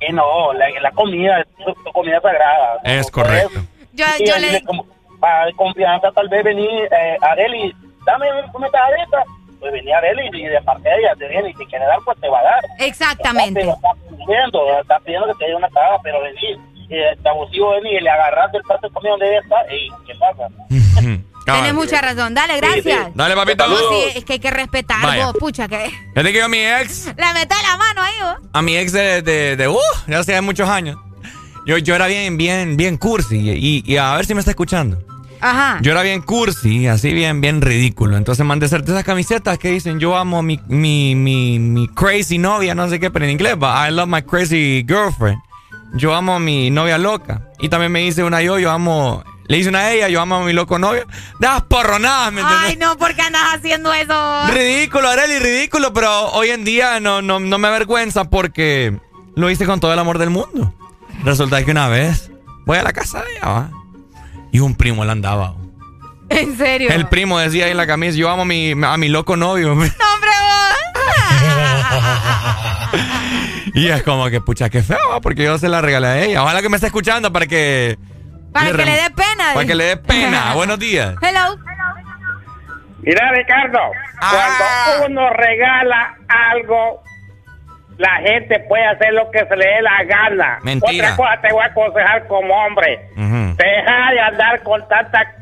Eh, no, la, la comida es comida sagrada. Es correcto. Yo, Y yo le... como, para confianza tal vez venir eh, Areli, dame una tajadita. Pues venía Areli y de parte de ella te viene y si quiere dar, pues te va a dar. Exactamente. Pero está pidiendo, está pidiendo que te dé una tajada, pero venir, eh, te abusivo venir y le agarras del plato de comida donde ella está, ey, ¿qué pasa? <laughs> Tienes mucha razón. Dale, gracias. Dale, papito. No, sí, es que hay que respetar, Vaya. vos, pucha, que... Yo a mi ex, Le meto la mano ahí, vos. a mi ex de, de, de, uh, ya hace muchos años. Yo, yo era bien, bien, bien cursi. Y, y a ver si me está escuchando. Ajá. Yo era bien cursi, así bien, bien ridículo. Entonces mandé hacerte esas camisetas que dicen yo amo mi, mi, mi, mi crazy novia, no sé qué, pero en inglés, va, I love my crazy girlfriend. Yo amo a mi novia loca. Y también me hice una yo, yo amo, le hice una a ella, yo amo a mi loco novio. Das porronadas, ¿me? Ay, no, ¿por qué andas haciendo eso? Ridículo, Areli, ridículo, pero hoy en día no, no, no me avergüenza porque lo hice con todo el amor del mundo. Resulta que una vez voy a la casa de ella, ¿va? Y un primo la andaba. En serio. El primo decía ahí en la camisa, yo amo a mi, a mi loco novio. No, hombre, vos. <laughs> y es como que, pucha, qué feo, porque yo se la regalé a ella. Ojalá que me esté escuchando para que... Para que le dé pena. Para que le dé pena. <laughs> Buenos días. Hello. Mira, Ricardo, cuando uno regala algo, la gente puede hacer lo que se le dé la gana. Mentira. Otra cosa te voy a aconsejar como hombre. Deja de andar con tanta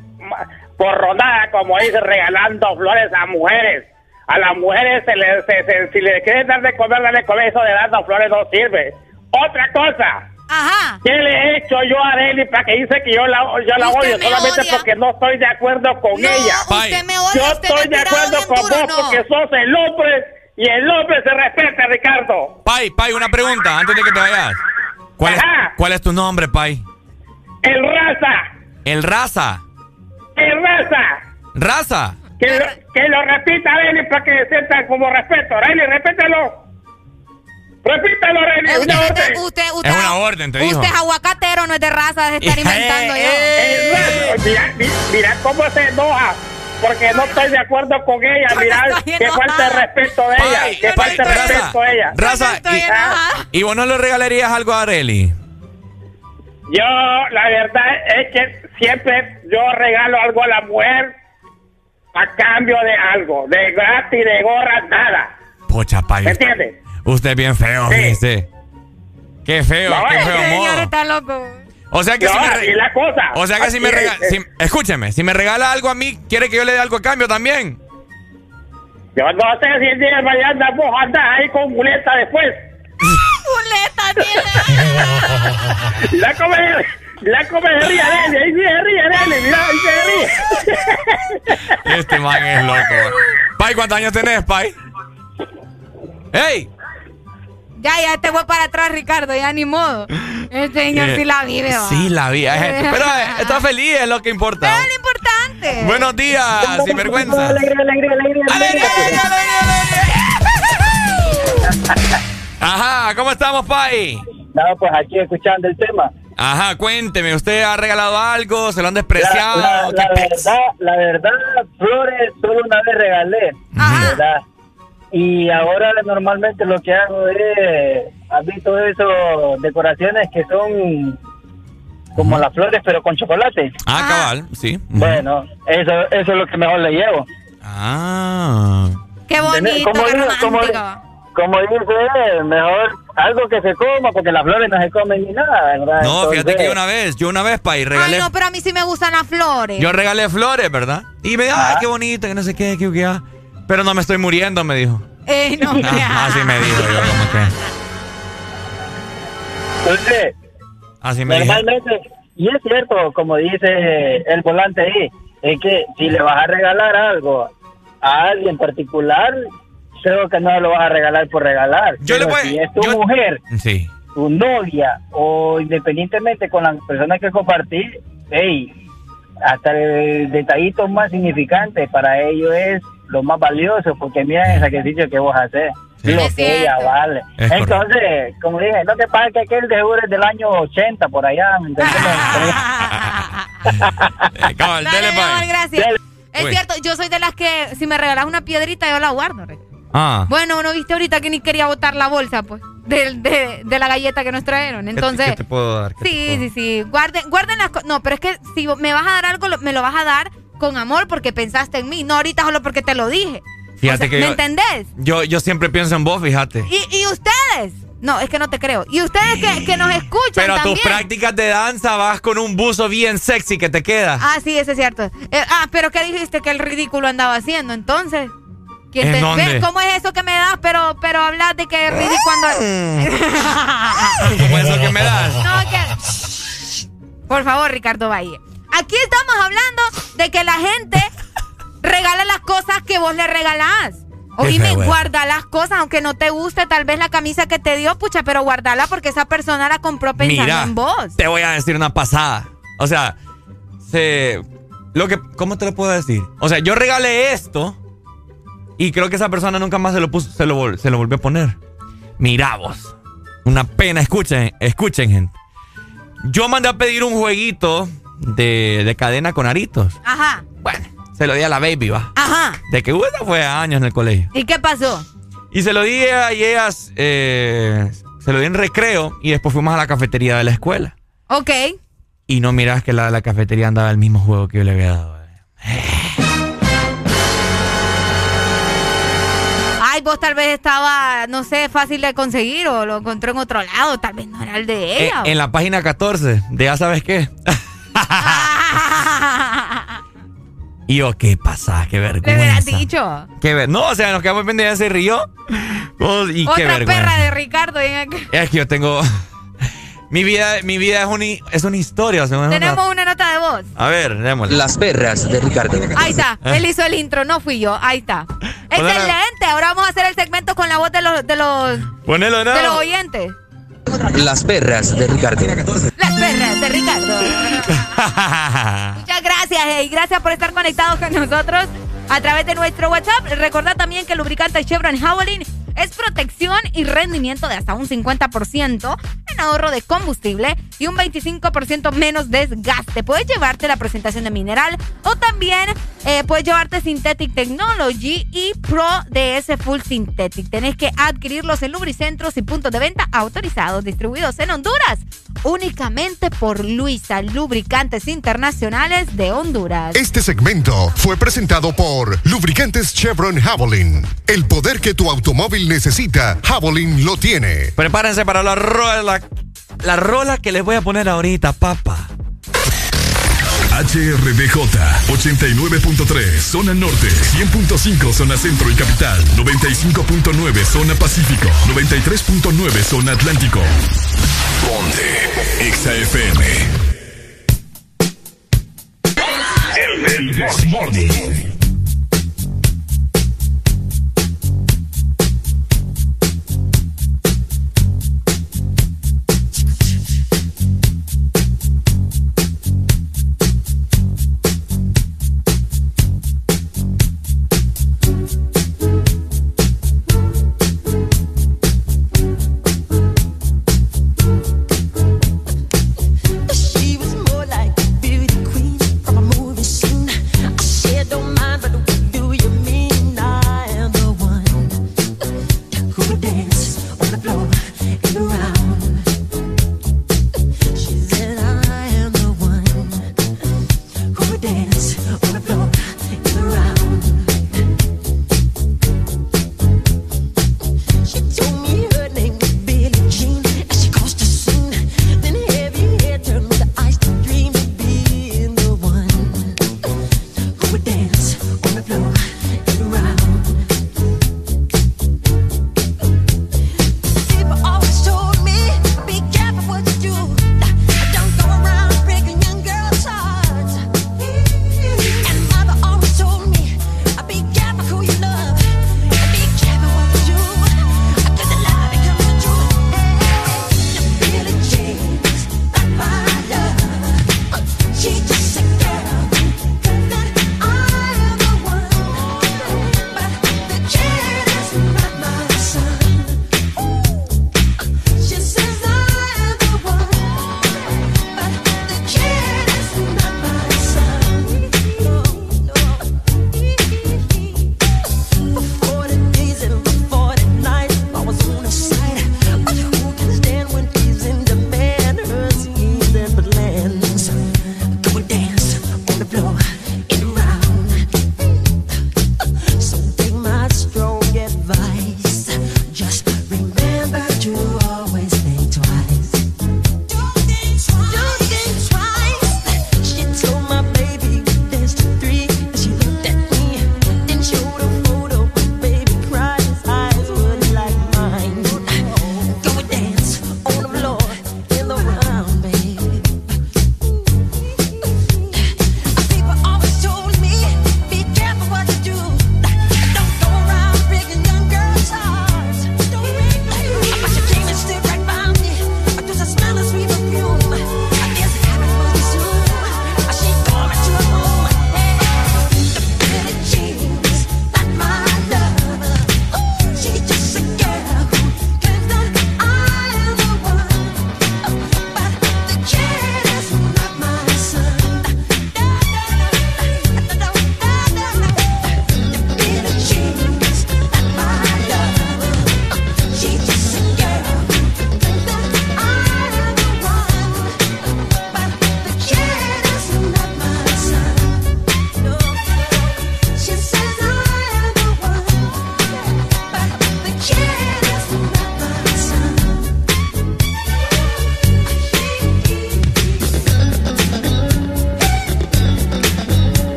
porronada, como dice, regalando flores a mujeres. A las mujeres, se le, se- se- si le quieren dar de comer, darle de comer, eso de dando flores no sirve. Otra cosa. Ajá. ¿Qué le he hecho yo a Arely para que dice que yo la, yo la odio? me Solamente odia. porque no estoy de acuerdo con No, ella. usted me odia, Yo usted me estoy de ha tirado acuerdo con duro, vos no. porque sos el hombre y el hombre se respeta, Ricardo. Pai, Pai, una pregunta antes de que te vayas. ¿Cuál es, cuál es tu nombre, Pai? El raza, El Raza. el raza. Raza. Que lo, que lo repita Arely para que sienta como respeto. Arely, repítelo. Repítelo, Arely. Eh, una usted, orden. usted, usted, Es una orden, te dijo. Usted es aguacatero, no es de raza de estar <laughs> inventando yo. El raza. Mira, mi- mira cómo se enoja. Porque no estoy de acuerdo con ella. Mira, que falta de respeto de ella. Que falta de respeto de ella. Raza, y, ¿y vos no le regalarías algo a Areli? Yo, la verdad es que siempre yo regalo algo a la mujer a cambio de algo. De gratis, de gorra, nada. Pocha, Pai. ¿Me usted- entiendes? Usted es bien feo, Sí. dice. Qué feo, No, qué feo modo. Señor, está loco. O sea que No, si me así es la cosa. O sea que si me es, regala, es. escúcheme, si me regala algo a mí, quiere que yo le dé algo a cambio también. Yo no sé si el día de mañana vos andás ahí con muleta después. <laughs> Muleta tiene. <laughs> la come, la come se ríe de él, ahí sí se ríe él, mira, ahí se ríe. Este man es loco. Pai, ¿cuántos años tenés, Pai? <laughs> ¡Ey! Ya, ya te voy para atrás, Ricardo, ya ni modo. Este señor Eh, sí la vive, va. Sí, la vi. es esto. Pero eh, está feliz, es lo que importa. Es lo importante. Buenos días, sinvergüenza. Alegría, alegría, alegría. Ajá, ¿cómo estamos, Pai? No, pues aquí escuchando el tema. Ajá, cuénteme, ¿usted ha regalado algo? ¿Se lo han despreciado? La, verdad, la verdad, flores solo una vez regalé, ¿verdad? Y ahora normalmente lo que hago es, ¿has visto eso? Decoraciones que son como las flores, pero con chocolate. Ah, cabal, sí. Bueno, eso, eso es lo que mejor le llevo. Ah. Qué bonito, Como qué como-. Como dice mejor algo que se coma, porque las flores no se comen ni nada, ¿verdad? No, fíjate que una vez, yo una vez, Pai, regalé. Ay, no, pero a mí sí me gustan las flores. Yo regalé flores, ¿verdad? Y me dijo, ay, qué bonito, que no sé qué, que, que, ah. Pero no me estoy muriendo, me dijo. Ey, no, hombre. Ah, así me dijo yo, como que. Entonces, Así me dijo. Normalmente, y es cierto, como dice el volante ahí, es que si le vas a regalar algo a alguien particular, creo que no lo vas a regalar por regalar. Yo le Pero voy- si es tu yo- mujer, Sí. tu novia, o independientemente con la persona que compartís, hey, hasta el detallito más significante para ellos es lo más valioso, porque mira el sacrificio que vos haces. Lo Es que ella vale. Es Entonces, como dije, lo que pasa que aquel de seguro es del año 80 por allá. ¿me entiendes? <laughs> Eh, cabal, Dale, gracias. Es Uy. cierto, yo soy de las que si me regalas una piedrita yo la guardo. Ah. Bueno, ¿no viste ahorita que ni quería botar la bolsa, pues? De, de, de la galleta que nos trajeron. ¿Qué te- Entonces, ¿Qué te puedo dar? ¿Qué te sí, sí, sí. Guarden, guarden las cosas. No, pero es que si me vas a dar algo, lo- me lo vas a dar con amor porque pensaste en mí. No ahorita solo porque te lo dije. Fíjate O sea, que ¿Me yo, entendés? yo, yo siempre pienso en vos, fíjate. ¿Y, y ustedes? No, es que no te creo. ¿Y ustedes que, que nos escuchan Pero a tus prácticas de danza vas con un buzo bien sexy que te queda. Ah, sí, eso es cierto. Eh, ah, pero ¿qué dijiste que el ridículo andaba haciendo entonces? ¿Quién ¿En te- dónde? ¿Ves cómo es eso que me das? Pero, pero hablas de que ridículo ¿Cómo es eso que me das? No, que... Por favor, Ricardo Valle. Aquí estamos hablando de que la gente regala las cosas que vos le regalás. Oíme, guarda las cosas, aunque no te guste tal vez la camisa que te dio, pucha, pero guardala porque esa persona la compró pensando Mira, en vos. te voy a decir una pasada. O sea, se, lo que, ¿cómo te lo puedo decir? O sea, yo regalé esto y creo que esa persona nunca más se lo puso, se lo, se lo volvió a poner. Mira vos. Una pena, escuchen, escuchen, gente. Yo mandé a pedir un jueguito de, de cadena con aritos. Ajá, Se lo di a la baby, va. ajá. De que eso fue años en el colegio. ¿Y qué pasó? Y se lo di a ellas, eh, se lo di en recreo y después fuimos a la cafetería de la escuela. Ok. Y no miras que la, la cafetería andaba el mismo juego que yo le había dado. Ay, vos tal vez estaba, no sé, fácil de conseguir o lo encontró en otro lado. Tal vez no era el de Eh, ella. en la página 14 de ya sabes qué. <laughs> y yo, ¿qué pasa? Qué Le vergüenza. hubieras dicho. Qué ver no, o sea, nos quedamos pendientes, se rió. Oh, y qué Otra vergüenza. perra de Ricardo. y Es que yo tengo. mi vida, mi vida es, una, es una historia. o sea, es una- Tenemos una nota de voz. A ver, démosle. Las perras de Ricardo. Ahí está. Eh. Él hizo el intro, no fui yo. Ahí está. Excelente. Ahora vamos a hacer el segmento con la voz de los, de los, Ponelo, de los no. oyentes. Las perras de Ricardo. Las perras de Ricardo. <laughs> Muchas gracias eh, y gracias por estar conectados con nosotros a través de nuestro WhatsApp. Recordad también que el lubricante Chevron Javelin es protección y rendimiento de hasta un 50% en ahorro de combustible y un 25% menos desgaste. Puedes llevarte la presentación de mineral o también eh, puedes llevarte Synthetic Technology y Pro DS Full Synthetic. Tenés que adquirirlos en lubricentros y puntos de venta autorizados distribuidos en Honduras únicamente por Luisa Lubricantes Internacionales de Honduras. Este segmento fue presentado por Lubricantes Chevron Javelin. El poder que tu automóvil necesita, Javelin lo tiene. Prepárense para la rola, la, la rola que les voy a poner ahorita, papa. HRDJ 89.3 Zona Norte 100.5 Zona Centro y Capital 95.9 Zona Pacífico 93.9 Zona Atlántico Ponte Exa FM El, el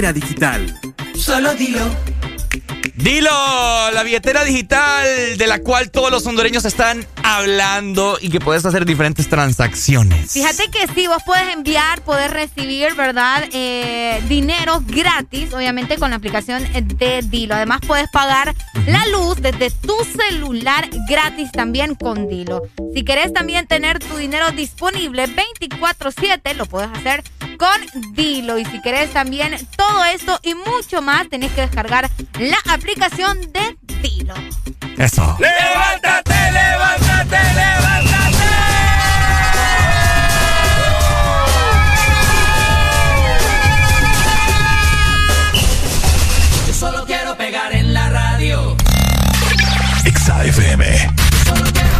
billetera digital. Solo dilo. Dilo, la billetera digital de la cual todos los hondureños están hablando y que puedes hacer diferentes transacciones. Fíjate que sí, vos puedes enviar, puedes recibir, ¿verdad? Eh, dinero gratis, obviamente con la aplicación de Dilo. Además puedes pagar la luz desde tu celular gratis también con Dilo. Si querés también tener tu dinero disponible 24/7, lo puedes hacer con Dilo. Y si querés también todo esto y mucho más, tenés que descargar la aplicación de Dilo. Eso. ¡Levántate, levántate, levántate! Yo solo quiero pegar en la radio. Exa FM. Estoy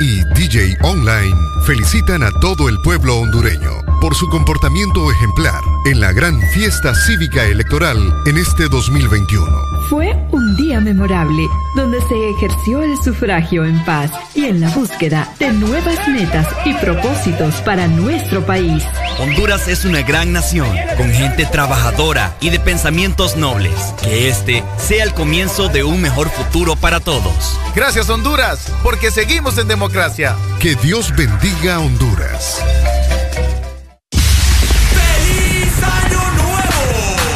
Y DJ Online felicitan a todo el pueblo hondureño por su comportamiento ejemplar en la gran fiesta cívica electoral en este 2021. Fue un día memorable donde se ejerció el sufragio en paz y en la búsqueda de nuevas metas y propósitos para nuestro país. Honduras es una gran nación con gente trabajadora y de pensamientos nobles. Que este sea el comienzo de un mejor futuro para todos. Gracias Honduras, porque seguimos en democracia. Que Dios bendiga a Honduras.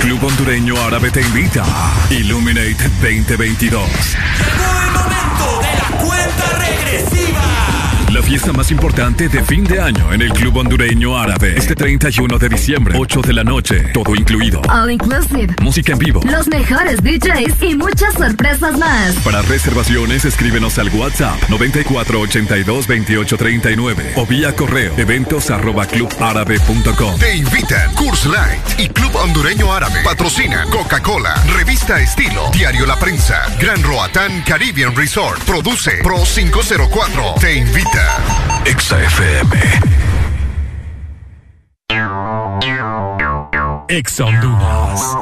Club Hondureño Árabe te invita. Illuminate 2022. Llegó el momento de la cuenta regresiva. La fiesta más importante de fin de año en el Club Hondureño Árabe. Este 31 de diciembre, 8 de la noche, todo incluido. All inclusive. Música en vivo. Los mejores DJs y muchas sorpresas más. Para reservaciones, escríbenos al WhatsApp 94822839 o vía correo eventos arroba clubárabe.com. Te invitan Curse Light y Club Hondureño Árabe. Patrocinan Coca-Cola, Revista Estilo, Diario La Prensa, Gran Roatán Caribbean Resort. Produce Pro 504. Te invita. Exa FM. Exa Honduras.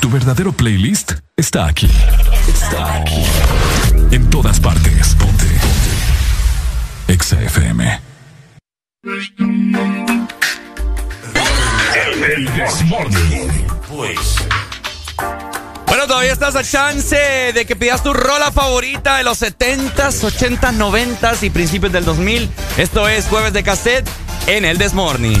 Tu verdadero playlist está aquí. Está aquí. En todas partes. Ponte. Ponte. Exa FM. El. Pues. Bueno, todavía estás a chance de que pidas tu rola favorita de los 70s, 80s, 90s y principios del 2000. Esto es Jueves de Cassette en el Desmorning.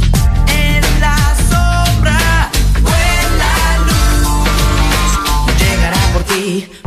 Llegará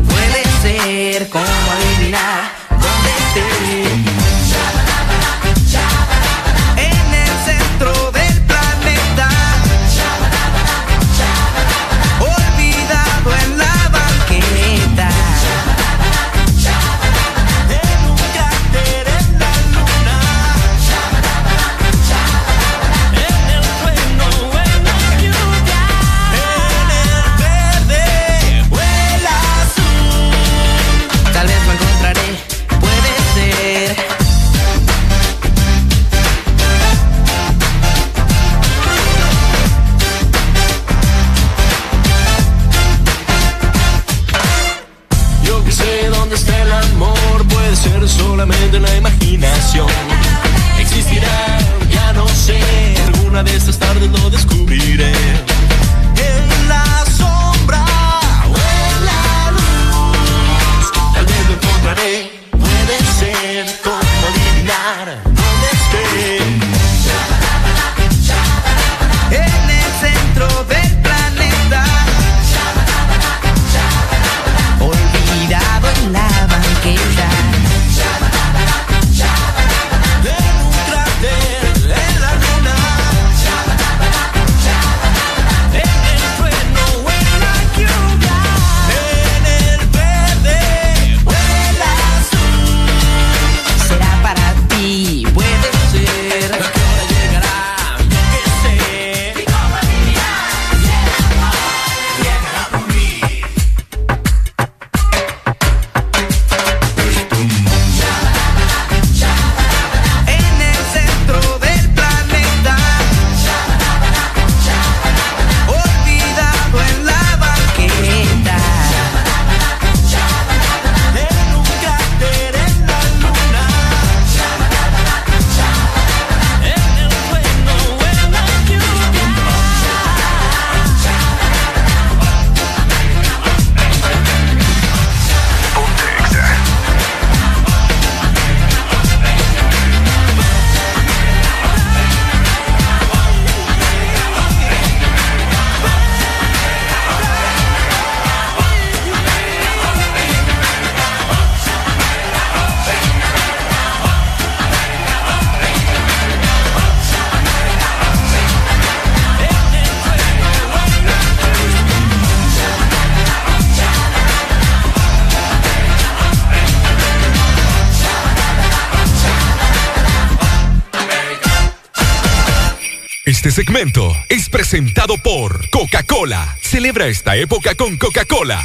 segmento es presentado por Coca-Cola. Celebra esta época con Coca-Cola.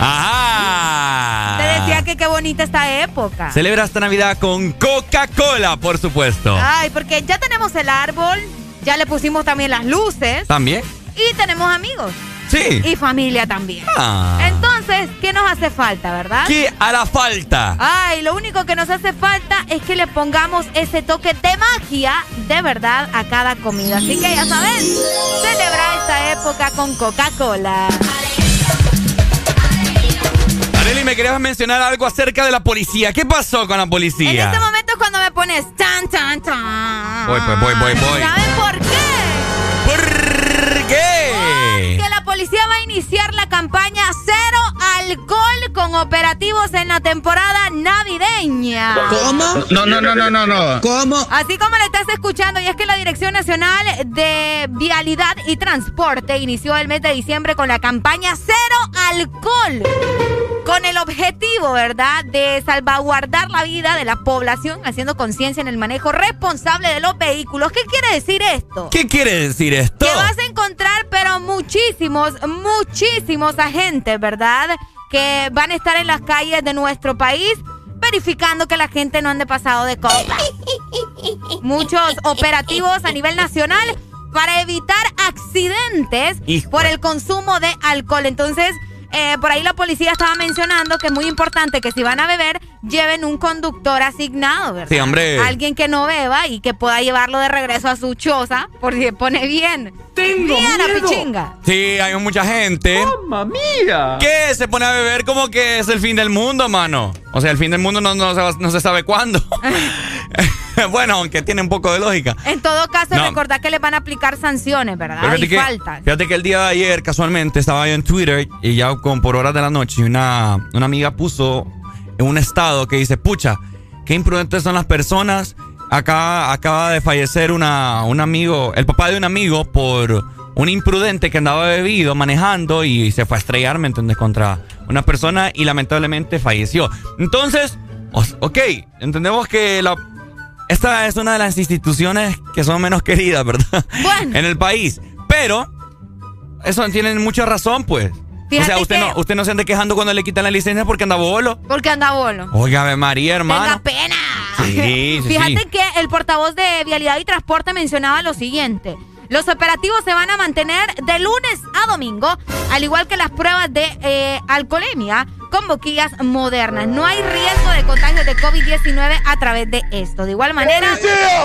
Ajá. Te decía que qué bonita esta época. Celebra esta Navidad con Coca-Cola, por supuesto. Ay, porque ya tenemos el árbol, ya le pusimos también las luces También. y tenemos amigos. Sí. Y familia también. Ah. Entonces, ¿qué nos hace falta, verdad? ¿Qué hará falta? Ay, lo único que nos hace falta es que le pongamos ese toque de magia de verdad a cada comida. Así que ya saben, celebra esta época con Coca-Cola. Areli, me querías mencionar algo acerca de la policía. ¿Qué pasó con la policía? En este momento es cuando me pones chan, chan, chan. Voy, pues, voy, voy, voy. ¿Saben por qué? Policía va a iniciar la campaña Cero Alcohol con operativos en la temporada navideña. No, no, no, no, no, no. ¿Cómo? Así como le estás escuchando, y es que la Dirección Nacional de Vialidad y Transporte inició el mes de diciembre con la campaña Cero Alcohol. Con el objetivo, ¿verdad?, de salvaguardar la vida de la población, haciendo conciencia en el manejo responsable de los vehículos. ¿Qué quiere decir esto? ¿Qué quiere decir esto? Que vas a encontrar, pero muchísimos, muchísimos agentes, ¿verdad? Que van a estar en las calles de nuestro país verificando que la gente no ande pasado de copa. <laughs> Muchos operativos a nivel nacional para evitar accidentes Hijo. por el consumo de alcohol. Entonces, eh, por ahí la policía estaba mencionando que es muy importante que si van a beber, lleven un conductor asignado, ¿verdad? Sí, hombre. Alguien que no beba y que pueda llevarlo de regreso a su choza, porque se pone bien. bien a pichinga. Sí, hay mucha gente. ¡Mamma mía! Que se pone a beber como que es el fin del mundo, mano. O sea, el fin del mundo no, no, se, no se sabe cuándo. <laughs> <laughs> bueno, aunque tiene un poco de lógica. En todo caso, No. recordad que le van a aplicar sanciones, ¿verdad? Pero Y fíjate, que, faltas. fíjate que el día de ayer, casualmente, estaba yo en Twitter y ya con por horas de la noche, una amiga puso en un estado que dice, pucha, qué imprudentes son las personas. Acá acaba de fallecer una, un amigo, el papá de un amigo por un imprudente que andaba bebido manejando y se fue a estrellar, ¿me entiendes? Contra una persona y lamentablemente falleció. Entonces, ok, entendemos que la, esta es una de las instituciones que son menos queridas, ¿verdad? Bueno. <laughs> en el país. Pero, eso tienen mucha razón, pues. O Fíjate sea, usted que- no, usted no se ande quejando cuando le quitan la licencia porque anda bolo. Porque anda bolo. Oiga, Ave María, hermano. Tenga pena. Sí, sí, Fíjate sí. que el portavoz de Vialidad y Transporte mencionaba lo siguiente. Los operativos se van a mantener de lunes a domingo, al igual que las pruebas de eh, alcoholemia con boquillas modernas. No hay riesgo de contagio de COVID-19 a través de esto. De igual manera,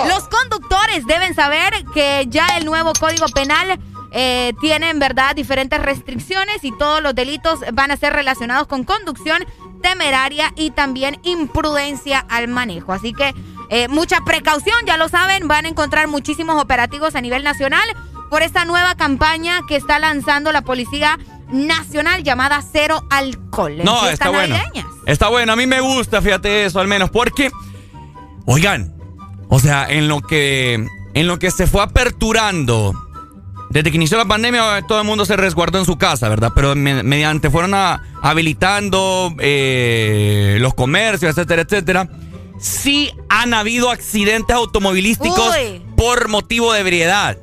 los conductores deben saber que ya el nuevo Código Penal eh, tiene en verdad diferentes restricciones y todos los delitos van a ser relacionados con conducción temeraria y también imprudencia al manejo. Así que eh, mucha precaución, ya lo saben, van a encontrar muchísimos operativos a nivel nacional por esta nueva campaña que está lanzando la Policía Nacional llamada Cero Alcohol. No, está bueno. Está bueno, a mí me gusta, fíjate eso al menos, porque, oigan, o sea, en lo que, en lo que se fue aperturando, desde que inició la pandemia, todo el mundo se resguardó en su casa, ¿verdad? Pero me- mediante fueron a- habilitando eh, los comercios, etcétera, etcétera, sí han habido accidentes automovilísticos Uy. por motivo de ebriedad.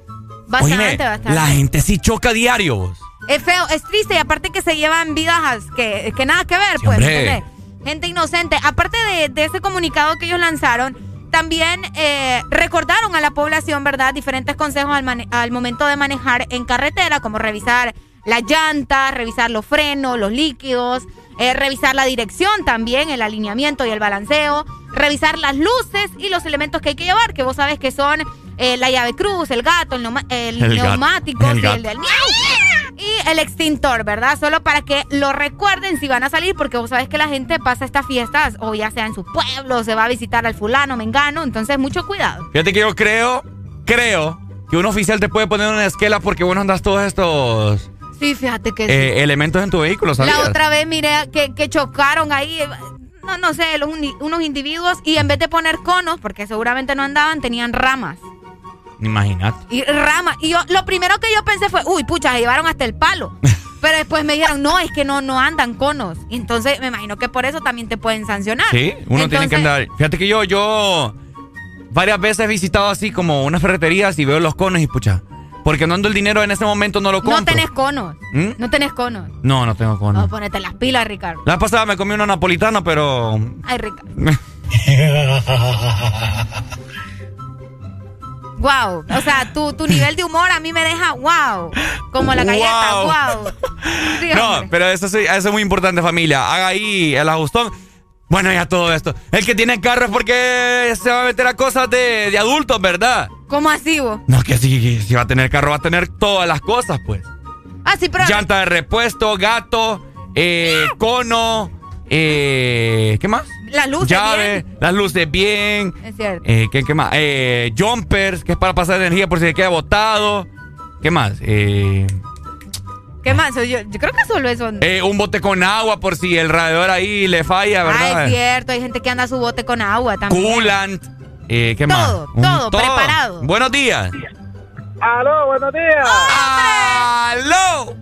Bastante, Oíme, bastante. la gente sí choca diario. vos. Es feo, es triste y aparte que se llevan vidas que, que nada que ver, pues. hombre. ¿entendés? Gente inocente. Aparte de, de ese comunicado que ellos lanzaron, también eh, recordaron a la población, ¿verdad? Diferentes consejos al, al momento de manejar en carretera, como revisar las llantas, revisar los frenos, los líquidos, eh, revisar la dirección también, el alineamiento y el balanceo, revisar las luces y los elementos que hay que llevar, que vos sabes que son eh, la llave cruz, el gato, el, neumático, el gato. el del miau. Y el extintor, ¿verdad? Solo para que lo recuerden si van a salir, porque vos sabés que la gente pasa estas fiestas, o ya sea en su pueblo, se va a visitar al fulano, mengano, entonces mucho cuidado. Fíjate que yo creo, creo que un oficial te puede poner una esquela porque vos no andas todos estos Sí, fíjate que sí. eh, elementos en tu vehículo, ¿sabías? La otra vez miré que, que chocaron ahí, eh, no, no sé, los unos individuos, y en vez de poner conos, porque seguramente no andaban, tenían ramas. Imagínate. Y ramas. Y yo, lo primero que yo pensé fue, uy, pucha, se llevaron hasta el palo. <laughs> Pero después me dijeron, no, es que no, no andan conos. Y entonces me imagino que por eso también te pueden sancionar. Sí, uno tiene que andar. Fíjate que yo, yo varias veces he visitado así como unas ferreterías y veo los conos y pucha. Porque no ando el dinero en ese momento, no lo compro. No tenés conos. ¿Mm? No tenés conos. No, no tengo conos. Vamos a ponerte las pilas, Ricardo. La pasada me comí una napolitana, pero. Ay, Ricardo. <laughs> Wow. O sea, tu, tu nivel de humor a mí me deja wow. Como la galleta, Wow. wow. Sí, no, pero eso, sí, eso es muy importante, familia. Haga ahí el ajustón. Bueno, ya todo esto. El que tiene carro es porque se va a meter a cosas de, de adultos, ¿verdad? ¿Cómo así vos? No, que si, si va a tener carro, va a tener todas las cosas, pues. Ah, sí, pero. Llanta de repuesto, gato, eh, cono, eh, ¿qué más? Las luces Llave, las luces bien. Es cierto. Eh, ¿qué, qué más? Eh, jumpers, que es para pasar energía por si se queda botado. ¿Qué más? Eh, ¿Qué más? Yo, yo creo que solo eso. eh, un bote con agua por si el radiador ahí le falla, Ah, ¿verdad? es cierto. Hay gente que anda su bote con agua también. Coolant. Eh, ¿Qué Todo, más? todo, preparado. Buenos días. Aló, buenos días. Aló.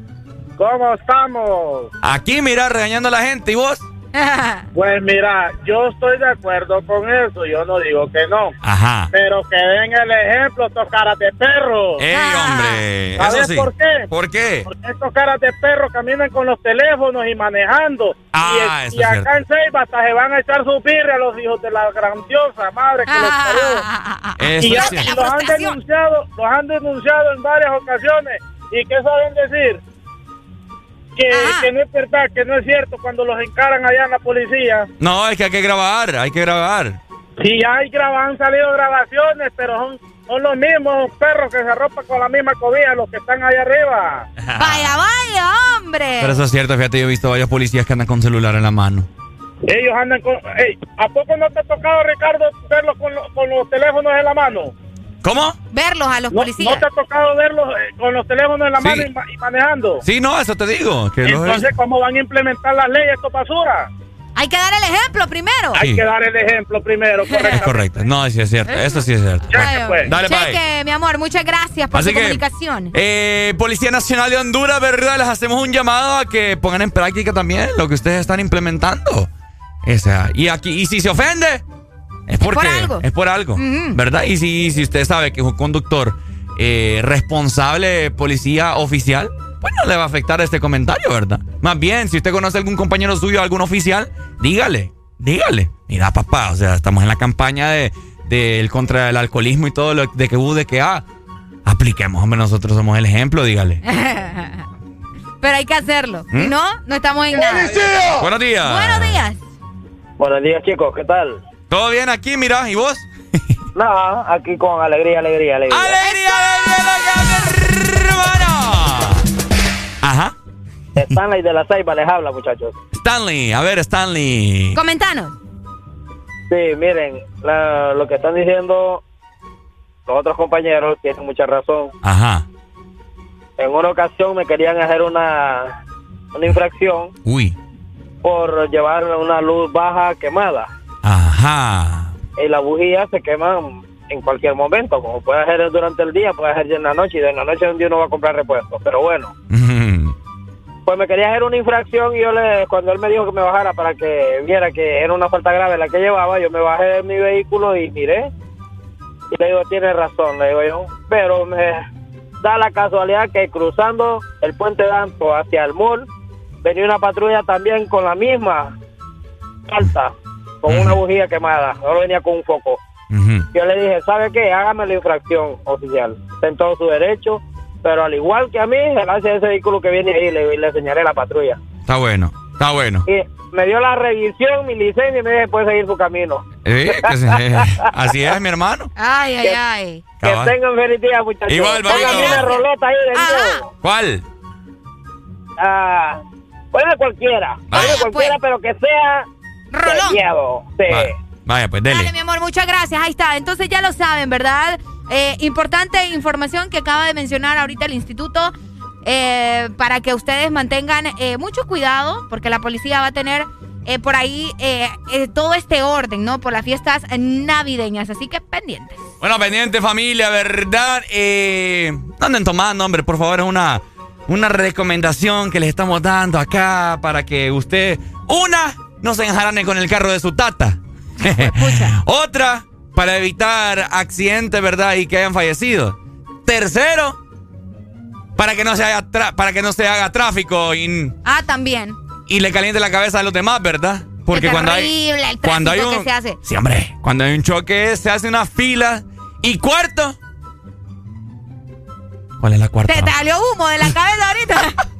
¿Cómo estamos? Aquí, mira, regañando a la gente. ¿Y vos? <laughs> Pues mira, yo estoy de acuerdo con eso, yo no digo que no. Ajá. Pero que den el ejemplo estos caras de perro. ¡Ey, hombre! Eso ¿Sabes sí. por qué? ¿Por qué? Porque estos caras de perro caminan con los teléfonos y manejando. Ah, y, eso y es acá en hasta se van a echar su birria a los hijos de la grandiosa madre que los parió. <laughs> Eso y ya es cierto. los han denunciado, los han denunciado en varias ocasiones. ¿Y qué saben decir? Que, que no es verdad, que no es cierto cuando los encaran allá en la policía. No, es que hay que grabar, hay que grabar. Sí, hay graba, han salido grabaciones, pero son, son los mismos perros que se arropan con la misma cobija, los que están allá arriba. <laughs> Vaya, vaya, hombre. Pero eso es cierto, fíjate, yo he visto varios policías que andan con celular en la mano. Ellos andan con... Ey, ¿A poco no te ha tocado, Ricardo, verlos con, lo- con los teléfonos en la mano? ¿Cómo? Verlos a los ¿No, policías. ¿No te ha tocado verlos eh, con los teléfonos en la Sí. mano y, ma- y manejando? Sí, no, eso te digo. Que los- Entonces, ¿cómo van a implementar las leyes estos basura? Hay que dar el ejemplo primero. Hay que dar el ejemplo primero, <laughs> Es correcto. correcto. No, sí es cierto. Eso sí es cierto. Ay, Dale, bye. Cheque, mi amor, muchas gracias por Así su que, comunicación. Eh, Policía Nacional de Honduras, ¿verdad? Les hacemos un llamado a que pongan en práctica también lo que ustedes están implementando. Esa. Y aquí, y si se ofende, es porque algo. es por algo. ¿verdad? Y si, si usted sabe que es un conductor eh, responsable, policía oficial, pues no le va a afectar este comentario, ¿verdad? Más bien, si usted conoce a algún compañero suyo, algún oficial, dígale, dígale. Mira, papá, o sea, estamos en la campaña de del contra el alcoholismo y todo lo de que U, de que A. Apliquemos, hombre, nosotros somos el ejemplo, dígale. <laughs> Pero hay que hacerlo. ¿Mm? Si no, no estamos en nada. Buenos días. Buenos días. Buenos días, chicos, ¿qué tal? ¿Todo bien aquí, mira? ¿Y vos? No, aquí con alegría, alegría, alegría. ¡Alegría, Ajá. Stanley de la Ceiba les habla, muchachos. Stanley, a ver, Stanley. Comentanos. Sí, miren, la- lo que están diciendo los otros compañeros tienen mucha razón. Ajá. En una ocasión me querían hacer una, una infracción Uy. por llevar una luz baja quemada. Ajá. Y las bujías se queman en cualquier momento, como puede ser durante el día, puede ser en la noche, y de la noche es donde uno va a comprar repuestos. Pero bueno, pues me quería hacer una infracción y yo le, cuando él me dijo que me bajara para que viera que era una falta grave la que llevaba, yo me bajé de mi vehículo y miré. Y le digo, tiene razón, le digo yo. Pero me da la casualidad que cruzando el puente Danto hacia el mall, venía una patrulla también con la misma falta, con una bujía quemada, no venía con un foco. Yo le dije, ¿sabe qué? Hágame la infracción oficial. Está en todo su derecho, pero al igual que a mí, él hace ese vehículo que viene ahí, le, le señalé la patrulla. Está bueno, está bueno. Y me dio la revisión, mi licencia y me dije, puede seguir su camino. Eh, que se- eh, <laughs> así es, mi hermano. Ay, ay, ay. Que Cabal. tengan feliz día, muchachos. Igual, manito. una rolota ahí de nuevo. ¿Cuál? Ah, ponle cualquiera. Ponle cualquiera, pero que sea de miedo. Sí. Vaya, vaya, pues dele. Dale, mi amor, muchas gracias. Ahí está. Entonces ya lo saben, ¿verdad? Eh, importante información que acaba de mencionar ahorita el instituto eh, para que ustedes mantengan eh, mucho cuidado, porque la policía va a tener eh, por ahí eh, eh, todo este orden, ¿no? Por las fiestas navideñas. Así que pendientes. Bueno, pendiente familia, ¿verdad? Eh, no anden tomando, hombre, por favor, es una, una recomendación que les estamos dando acá para que usted, una, no se enjarane con el carro de su tata. <laughs> Otra, para evitar accidentes, ¿verdad? Y que hayan fallecido. Tercero, para que no se haga, para que no se haga tráfico y, Ah, también. y le caliente la cabeza a los demás, ¿verdad? Porque Qué cuando hay, el cuando hay un, que se hace. Sí, hombre. Cuando hay un choque, se hace una fila. Y cuarto. ¿Cuál es la cuarta? Te salió humo de la cabeza ahorita. <laughs>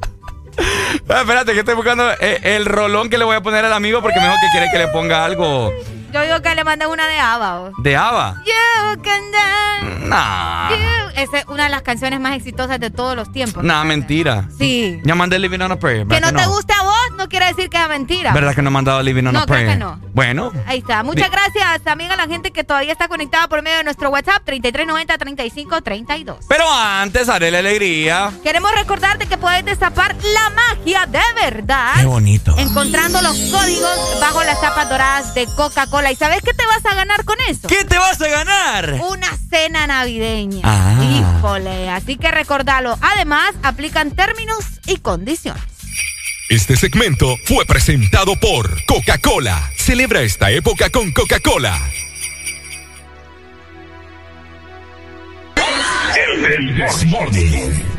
Ah, espérate, que estoy buscando eh, el rolón que le voy a poner al amigo porque mejor que quiere que le ponga algo Yo digo que le mandé una de Ava. de Ava. You can dance. Nah. You- Esa es una de las canciones más exitosas de todos los tiempos. Nah, mentira. Sí. Ya mandé Living on a Prayer. Que ¿verdad no te guste a vos no quiere decir que es mentira. ¿Verdad que no he mandado Living on No, a creo Prayer? que no. Bueno. Ahí está. Muchas gracias también a la gente que todavía está conectada por medio de nuestro WhatsApp 3390-3532. Pero antes haré la alegría. Queremos recordarte que puedes destapar la magia de verdad. Qué bonito. Encontrando los códigos bajo las tapas doradas de Coca-Cola. ¿Y sabes qué te vas a ganar con eso? ¿Qué te vas a ganar? Una cena navideña. Ah. Híjole, así que recordalo. Además, aplican términos y condiciones. Este segmento fue presentado por Coca-Cola. Celebra esta época con Coca-Cola. El. Once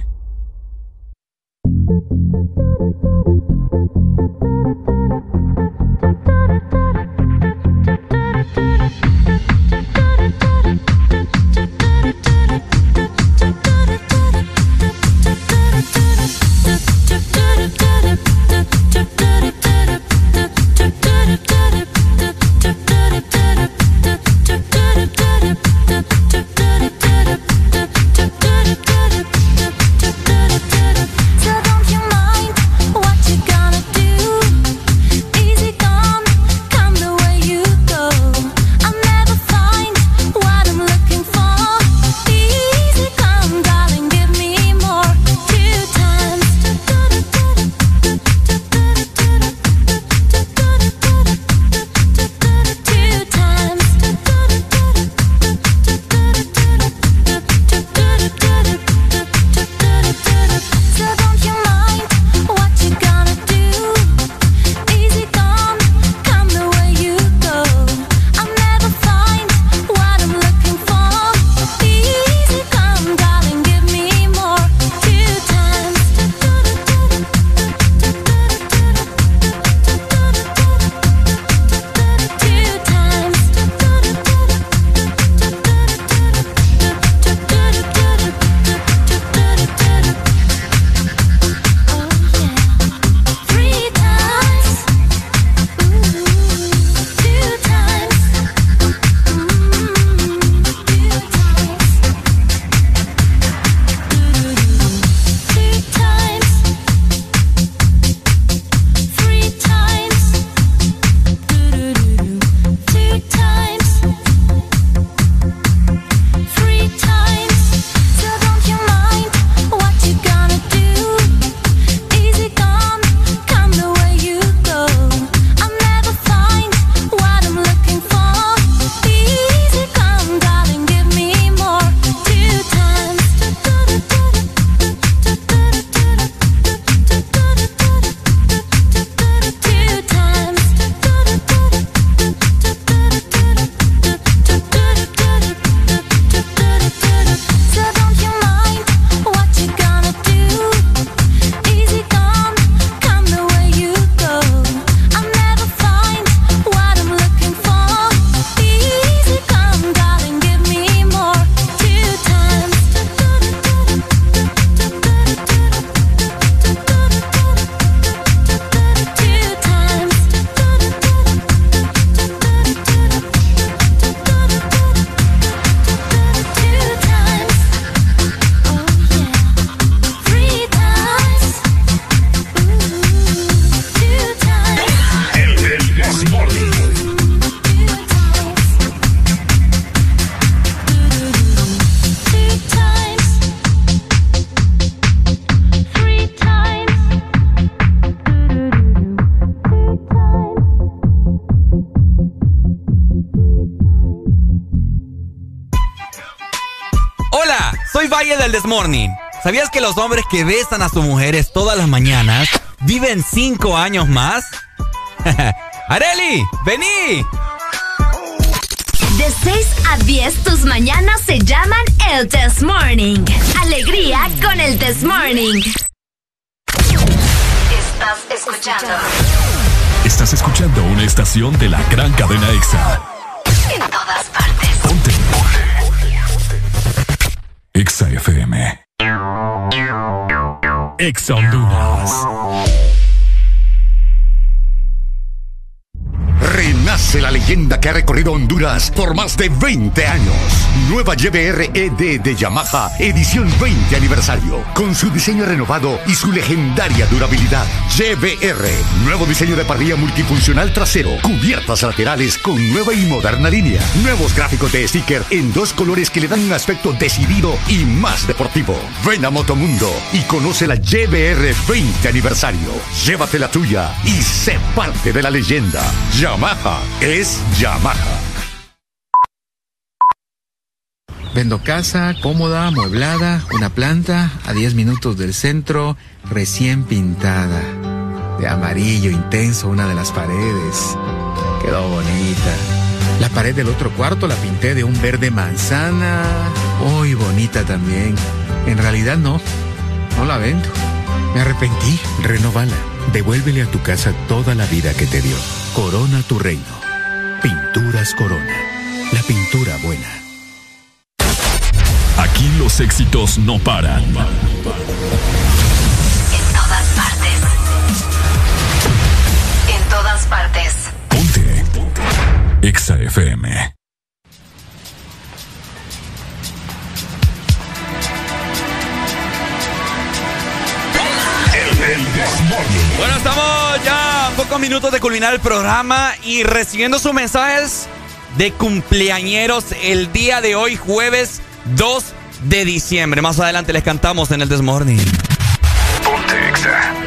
Que besan a sus mujeres todas las mañanas viven cinco años más? <laughs> ¡Areli! ¡Vení! De 6 a 10, tus mañanas se llaman el Test Morning. Alegría con el Test Morning. Estás escuchando. Estás escuchando una estación de la gran cadena EXA. En todas partes. Ponte. EXA FM. EXA Honduras. Renace la leyenda que ha recorrido Honduras por más de 20 años. Nueva YBR ED de Yamaha, edición 20 aniversario, con su diseño renovado y su legendaria durabilidad. YBR, nuevo diseño de parrilla multifuncional trasero, cubiertas laterales con nueva y moderna línea, nuevos gráficos de sticker en dos colores que le dan un aspecto decidido y más deportivo. Ven a Motomundo y conoce la YBR 20 aniversario. Llévate la tuya y sé parte de la leyenda. Yamaha es Yamaha. Vendo casa, cómoda, amueblada, una planta a 10 minutos del centro, recién pintada. De amarillo intenso una de las paredes. Quedó bonita. La pared del otro cuarto la pinté de un verde manzana. Muy bonita también. En realidad no. No la vendo. Me arrepentí. Renovala. Devuélvele a tu casa toda la vida que te dio. Corona tu reino. Pinturas Corona. La pintura buena. Aquí los éxitos no paran. En todas partes. EXA FM. Bueno, estamos ya a pocos minutos de culminar el programa y recibiendo sus mensajes de cumpleañeros el día de hoy, jueves 2 de diciembre. Más adelante les cantamos en el Desmorning. Ponte Exa.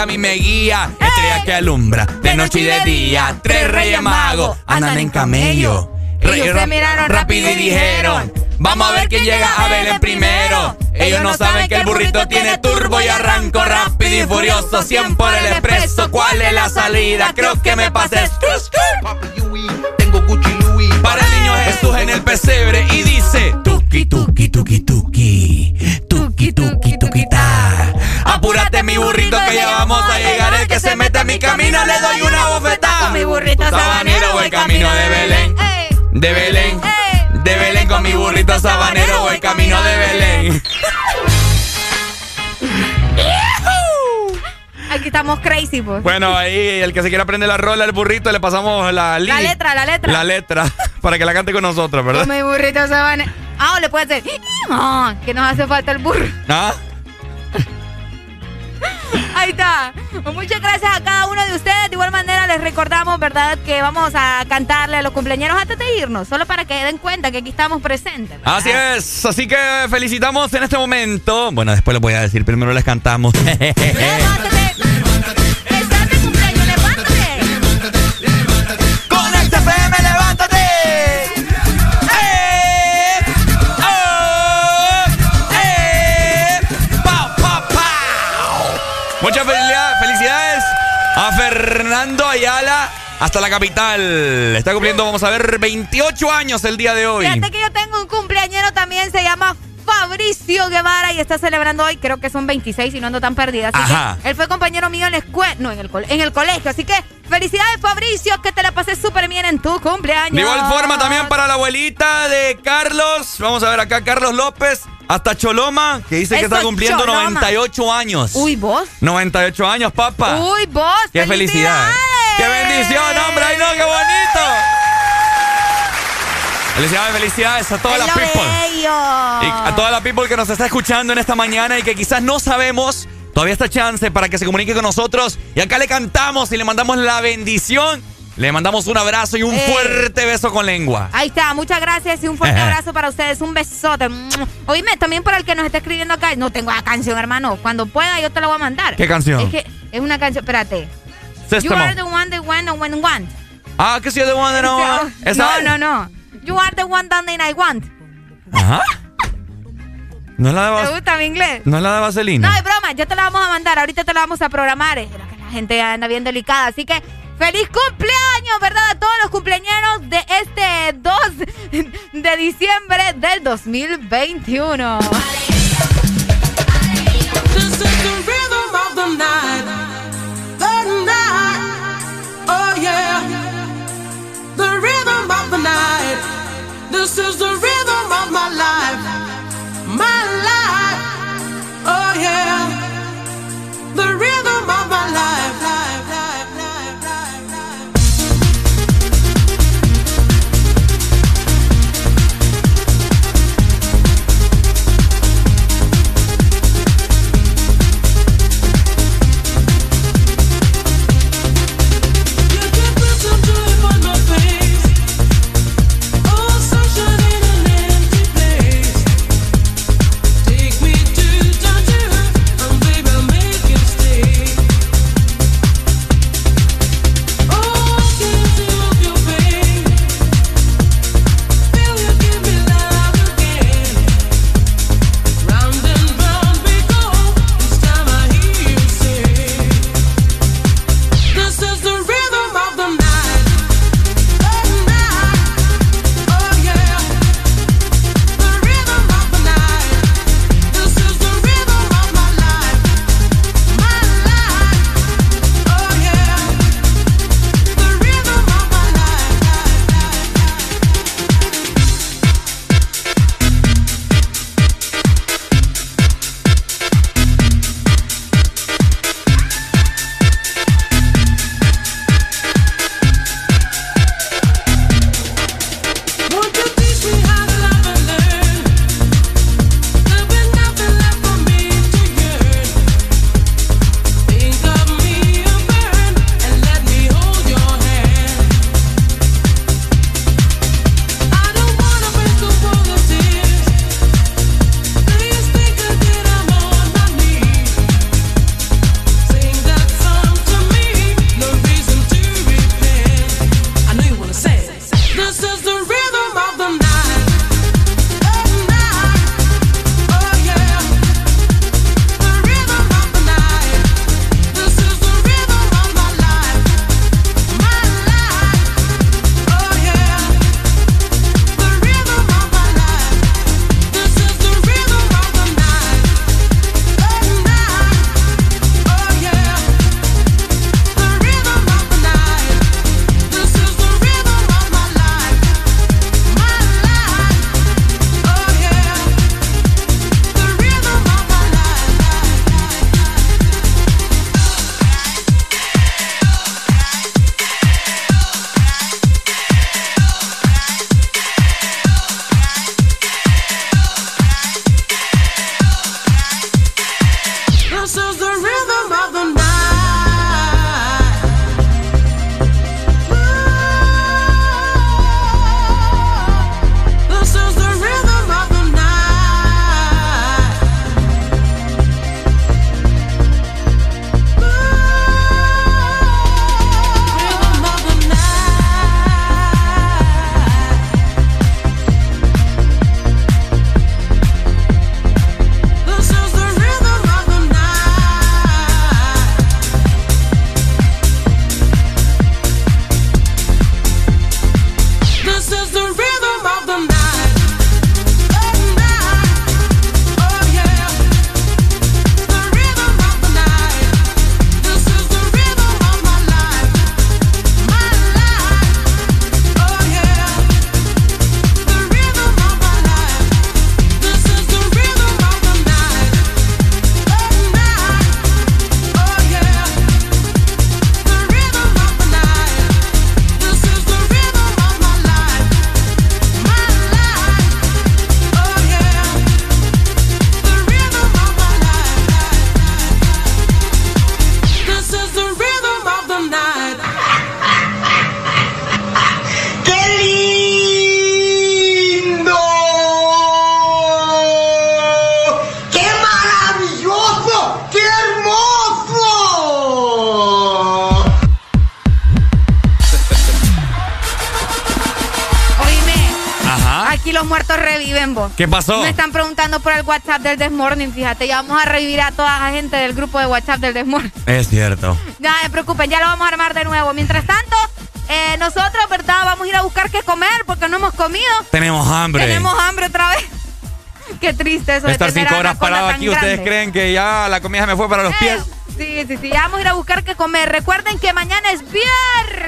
A mí me guía. Estrella que alumbra de noche y de día. Tres reyes magos andan en camello. Ellos se miraron rápido y dijeron, Vamos a ver quién llega a Belén primero. Ellos no saben que el burrito tiene turbo y arranco rápido y furioso. 100 por el expreso. ¿Cuál es la salida? Creo que me pasé. Tengo Gucci Louis. Para el niño Jesús en el pesebre y dice: Tuki, tuki, tuki, tuki. Tuki, tuki, tuki, ta. Apúrate, mi burrito, vamos a llegar. El que se mete en mi camino le doy una bofetada. Con mi burrito Sabanero voy camino de Belén. De Belén. De Belén con mi burrito sabanero voy camino de Belén. Aquí estamos crazy, pues. Bueno, ahí el que se quiera aprender la rola del burrito le pasamos la La letra, la letra. La letra <laughs> para que la cante con nosotros, ¿verdad? Con mi burrito sabanero. Ah, o le puede hacer. Ah, que nos hace falta el burro. ¿Ah? Ahí está. Muchas gracias a cada uno de ustedes. De igual manera les recordamos, ¿verdad?, que vamos a cantarle a los cumpleaños antes de irnos, solo para que den cuenta que aquí estamos presentes. ¿verdad? Así es, así que felicitamos en este momento. Bueno, después les voy a decir, primero les cantamos. Muchas felicidades, a Fernando Ayala hasta la capital. Está cumpliendo, vamos a ver, 28 años el día de hoy. Fíjate que yo tengo un cumpleañero también, se llama Fabricio Guevara y está celebrando hoy, creo que son 26 y no ando tan perdida. Así Ajá. que él fue compañero mío en la escuela, no, en el, en el colegio. Así que felicidades, Fabricio, que te la pases súper bien en tu cumpleaños. De igual forma también para la abuelita de Carlos. Vamos a ver acá, Carlos López, hasta Choloma, que dice que está cumpliendo Choloma. 98 años. Uy, vos. 98 años, papá. Uy, vos. Qué felicidad. Qué bendición, hombre. Ay, no, qué bonito. Felicidades, felicidades a todas las people. Y a toda la people que nos está escuchando en esta mañana y que quizás no sabemos, todavía está chance para que se comunique con nosotros. Y acá le cantamos y le mandamos la bendición. Le mandamos un abrazo y un Eh. fuerte beso con lengua. Ahí está, muchas gracias y un fuerte <laughs> abrazo para ustedes, un besote. Oíme, también para el que nos está escribiendo acá, no tengo la canción, hermano. Cuando pueda yo te la voy a mandar. ¿Qué canción? Es que es una canción, espérate. System You are the one that when and when want. Ah, que sí, de one no. No, no, no. You are the one that I want. Ajá. No es la de, ¿Te vas- gusta mi inglés? no es la de Vaselina. No, es broma, ya te la vamos a mandar, ahorita te la vamos a programar. Es que la gente anda bien delicada, así que feliz cumpleaños, ¿verdad? A todos los cumpleaños de este 2 de diciembre del 2021. This is the rhythm of the night. The night. Oh, yeah. The rhythm of the night. This is the rhythm of my life. My life. Oh, yeah. The rhythm ¿Qué pasó? Me están preguntando por el WhatsApp del Desmorning, fíjate. Ya vamos a revivir a toda la gente del grupo de WhatsApp del Desmorning. Es cierto. No se preocupen, ya lo vamos a armar de nuevo. Mientras tanto, eh, nosotros, ¿verdad? Vamos a ir a buscar qué comer porque no hemos comido. Tenemos hambre. Tenemos hambre otra vez. <laughs> Qué triste eso de tener cinco horas parado aquí, ¿ustedes creen que ya la comida me fue para los pies? Sí, sí, sí. Ya vamos a ir a buscar qué comer. Recuerden que mañana es viernes.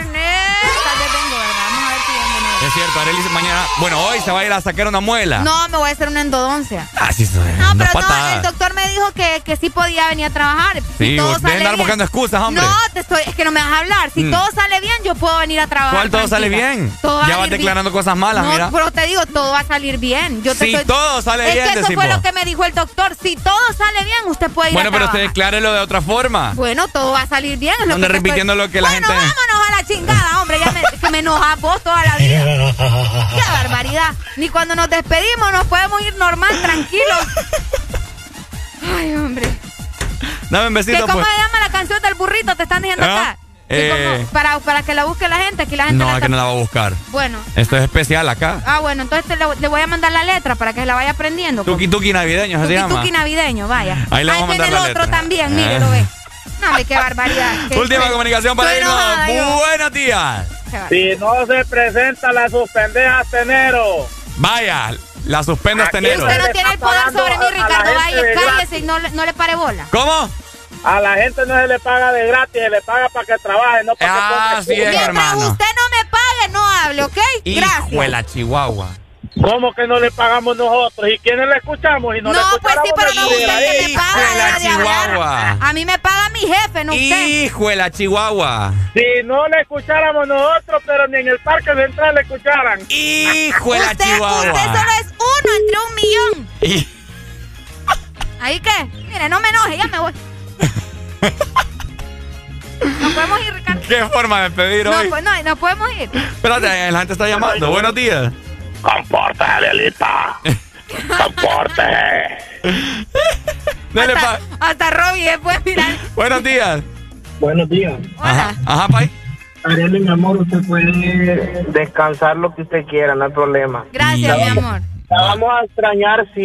Es cierto, Arely mañana. Bueno, hoy se va a ir a sacar una muela. No, me voy a hacer una endodoncia. Ah, sí, No, dos pero no, el doctor me dijo que, que sí podía venir a trabajar. Sí, si todo deben sale andar bien. buscando excusas, hombre. No, te estoy, es que no me vas a hablar. Si Mm. todo sale bien, yo puedo venir a trabajar. ¿Cuál todo sale bien? Todo va ya vas bien. declarando cosas malas, no, mira. pero te digo, todo va a salir bien. Yo te Si estoy- todo sale es bien, que eso decimos. fue lo que me dijo el doctor. Si todo sale bien, usted puede ir Bueno, a pero usted trabajar. declárelo de otra forma. Bueno, todo va a salir bien. Es lo Anda que estoy- repitiendo lo que la bueno, gente- vámonos enojas vos toda la vida. <laughs> Qué barbaridad. Ni cuando nos despedimos nos podemos ir normal, tranquilos. Ay, hombre. Dame un ¿Qué, besito, ¿Cómo pues. se llama la canción del burrito? Te están diciendo ¿Ah? acá. Eh. como- para, para que la busque la gente. Aquí la gente No, la es que no la va a buscar. Bueno. Esto es especial acá. Ah, bueno, entonces te le, le voy a mandar la letra para que se la vaya aprendiendo. Tuki tuki navideño, ¿se Tuki llama? tuki navideño, vaya. Ahí le vamos a tiene mandar la el otro letra. también, Eh. mire, lo ve. <laughs> No, hombre, qué barbaridad. Qué- Última qué- comunicación para Estoy irnos. enojada. Buenos días. Si no se presenta la suspendeja Tenero. Vaya, la suspendo este enero. Usted no tiene el poder sobre mí, a la Ricardo gente Valle. Cállese y no, le- no le pare bola. ¿Cómo? A la gente no se le paga de gratis, se le paga para que trabaje, no para Ah, que compre sí es, hermano. Usted no me pague, no hable, ¿ok? Gracias. La chihuahua. ¿Cómo que no le pagamos nosotros? ¿Y quiénes le escuchamos? Y no, le No, pues sí, pero no usted que me paga. De la chihuahua. A mí me paga mi jefe, no usted. Hijo de la chihuahua. Si no le escucháramos nosotros, pero ni en el Parque Central le escucharan. Hijo de la Usted, chihuahua. usted solo es uno entre un millón. Y- ¿Ahí qué? Mire, no me enoje, ya me voy. <laughs> Nos podemos ir, Ricardo. ¿Qué forma de pedir No, hoy? pues, no, nos podemos ir. Espérate, la gente está llamando. Buenos días. Compórtate, Lelita. <laughs> <laughs> Dale, pa. Hasta Robbie después, mira. <laughs> Buenos días. Buenos días. Ajá, ajá, pay. Ariel, mi amor, usted puede descansar lo que usted quiera, no hay problema. Gracias, mi amor. La vamos a extrañar, sí,